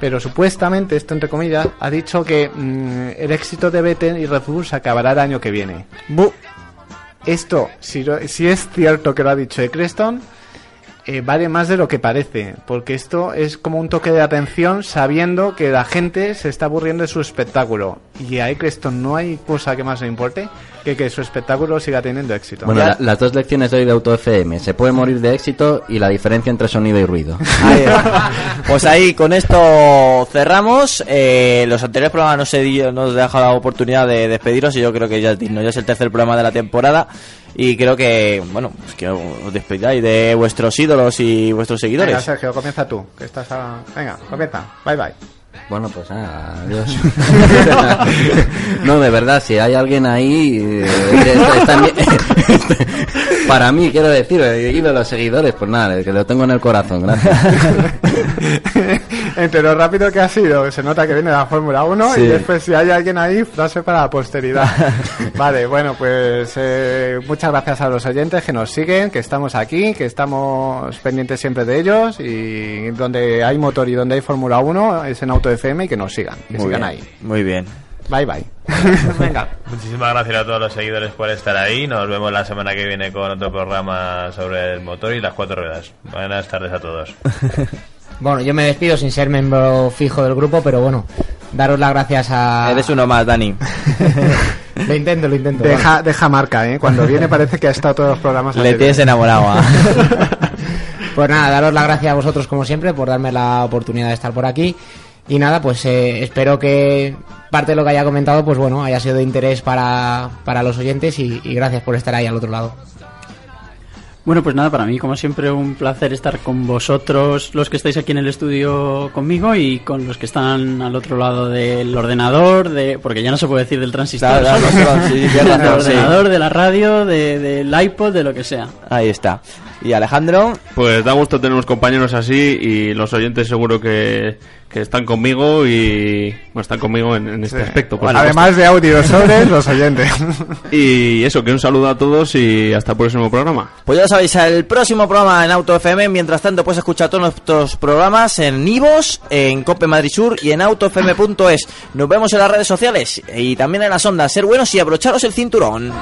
H: Pero supuestamente, esto entre comillas, ha dicho que mm, el éxito de Vettel y Red Bull se acabará el año que viene. Bu. Esto, si, si es cierto que lo ha dicho Eccleston, eh, vale más de lo que parece, porque esto es como un toque de atención sabiendo que la gente se está aburriendo de su espectáculo. Y a Eccleston no hay cosa que más le importe que que su espectáculo siga teniendo éxito.
E: Bueno, la- las dos lecciones de hoy de Auto FM. Se puede morir de éxito y la diferencia entre sonido y ruido.
B: Ahí. Pues ahí con esto cerramos. Eh, los anteriores programas no se dio, nos deja la oportunidad de despediros y yo creo que ya es digno. Ya es el tercer programa de la temporada y creo que, bueno, pues que os despidáis de vuestros ídolos y vuestros seguidores.
H: Venga, Sergio, comienza tú, que estás a... Venga, comienza. Bye, bye.
E: Bueno, pues nada, adiós. no, de verdad, si hay alguien ahí, eh, está- está en mi- para mí, quiero decir, eh, y de los seguidores, pues nada, que lo tengo en el corazón, gracias.
H: Entre lo rápido que ha sido, se nota que viene de la Fórmula 1
E: Sí.
H: y después si hay alguien ahí, frase para la posteridad. vale, bueno, pues eh, muchas gracias a los oyentes que nos siguen, que estamos aquí, que estamos pendientes siempre de ellos y donde hay motor y donde hay Fórmula 1 es en Auto FM y que nos sigan, que
B: Muy
H: sigan
B: bien,
H: ahí.
B: Muy bien.
H: Bye bye. Venga.
O: Muchísimas gracias a todos los seguidores por estar ahí. Nos vemos la semana que viene con otro programa sobre el motor y las cuatro ruedas. Buenas tardes a todos.
C: Bueno, yo me despido sin ser miembro fijo del grupo, pero bueno, daros las gracias a...
B: Eres uno más, Dani.
C: lo intento, lo intento.
H: Deja, deja marca, ¿eh? Cuando viene parece que ha estado todos los programas
B: Le tienes enamorado. ah.
C: Pues nada, daros las gracias a vosotros como siempre por darme la oportunidad de estar por aquí. Y nada, pues eh, espero que parte de lo que haya comentado, pues bueno, haya sido de interés para, para los oyentes y, y gracias por estar ahí al otro lado.
K: Bueno, pues nada, para mí, como siempre, un placer estar con vosotros, los que estáis aquí en el estudio conmigo y con los que están al otro lado del ordenador, de porque ya no se puede decir del transistor,
B: Claro, claro,
K: solo,
B: sí,
K: del
B: razón, sí.
K: ordenador, de la radio, de- del iPod, de lo que sea.
B: Ahí está. Y Alejandro,
F: Pues da gusto tener unos compañeros así y los oyentes seguro que, que están conmigo y bueno, están conmigo en, en este aspecto.
H: Además de audio sobre los oyentes.
F: Y eso, que un saludo a todos y hasta el próximo programa.
B: pues ya sabéis, el próximo programa en Auto FM. Mientras tanto, puedes escuchar todos nuestros programas en Nivos, en Cope Madrid Sur y en autofm.es. Nos vemos en las redes sociales y también en las ondas. Ser buenos y abrocharos el cinturón.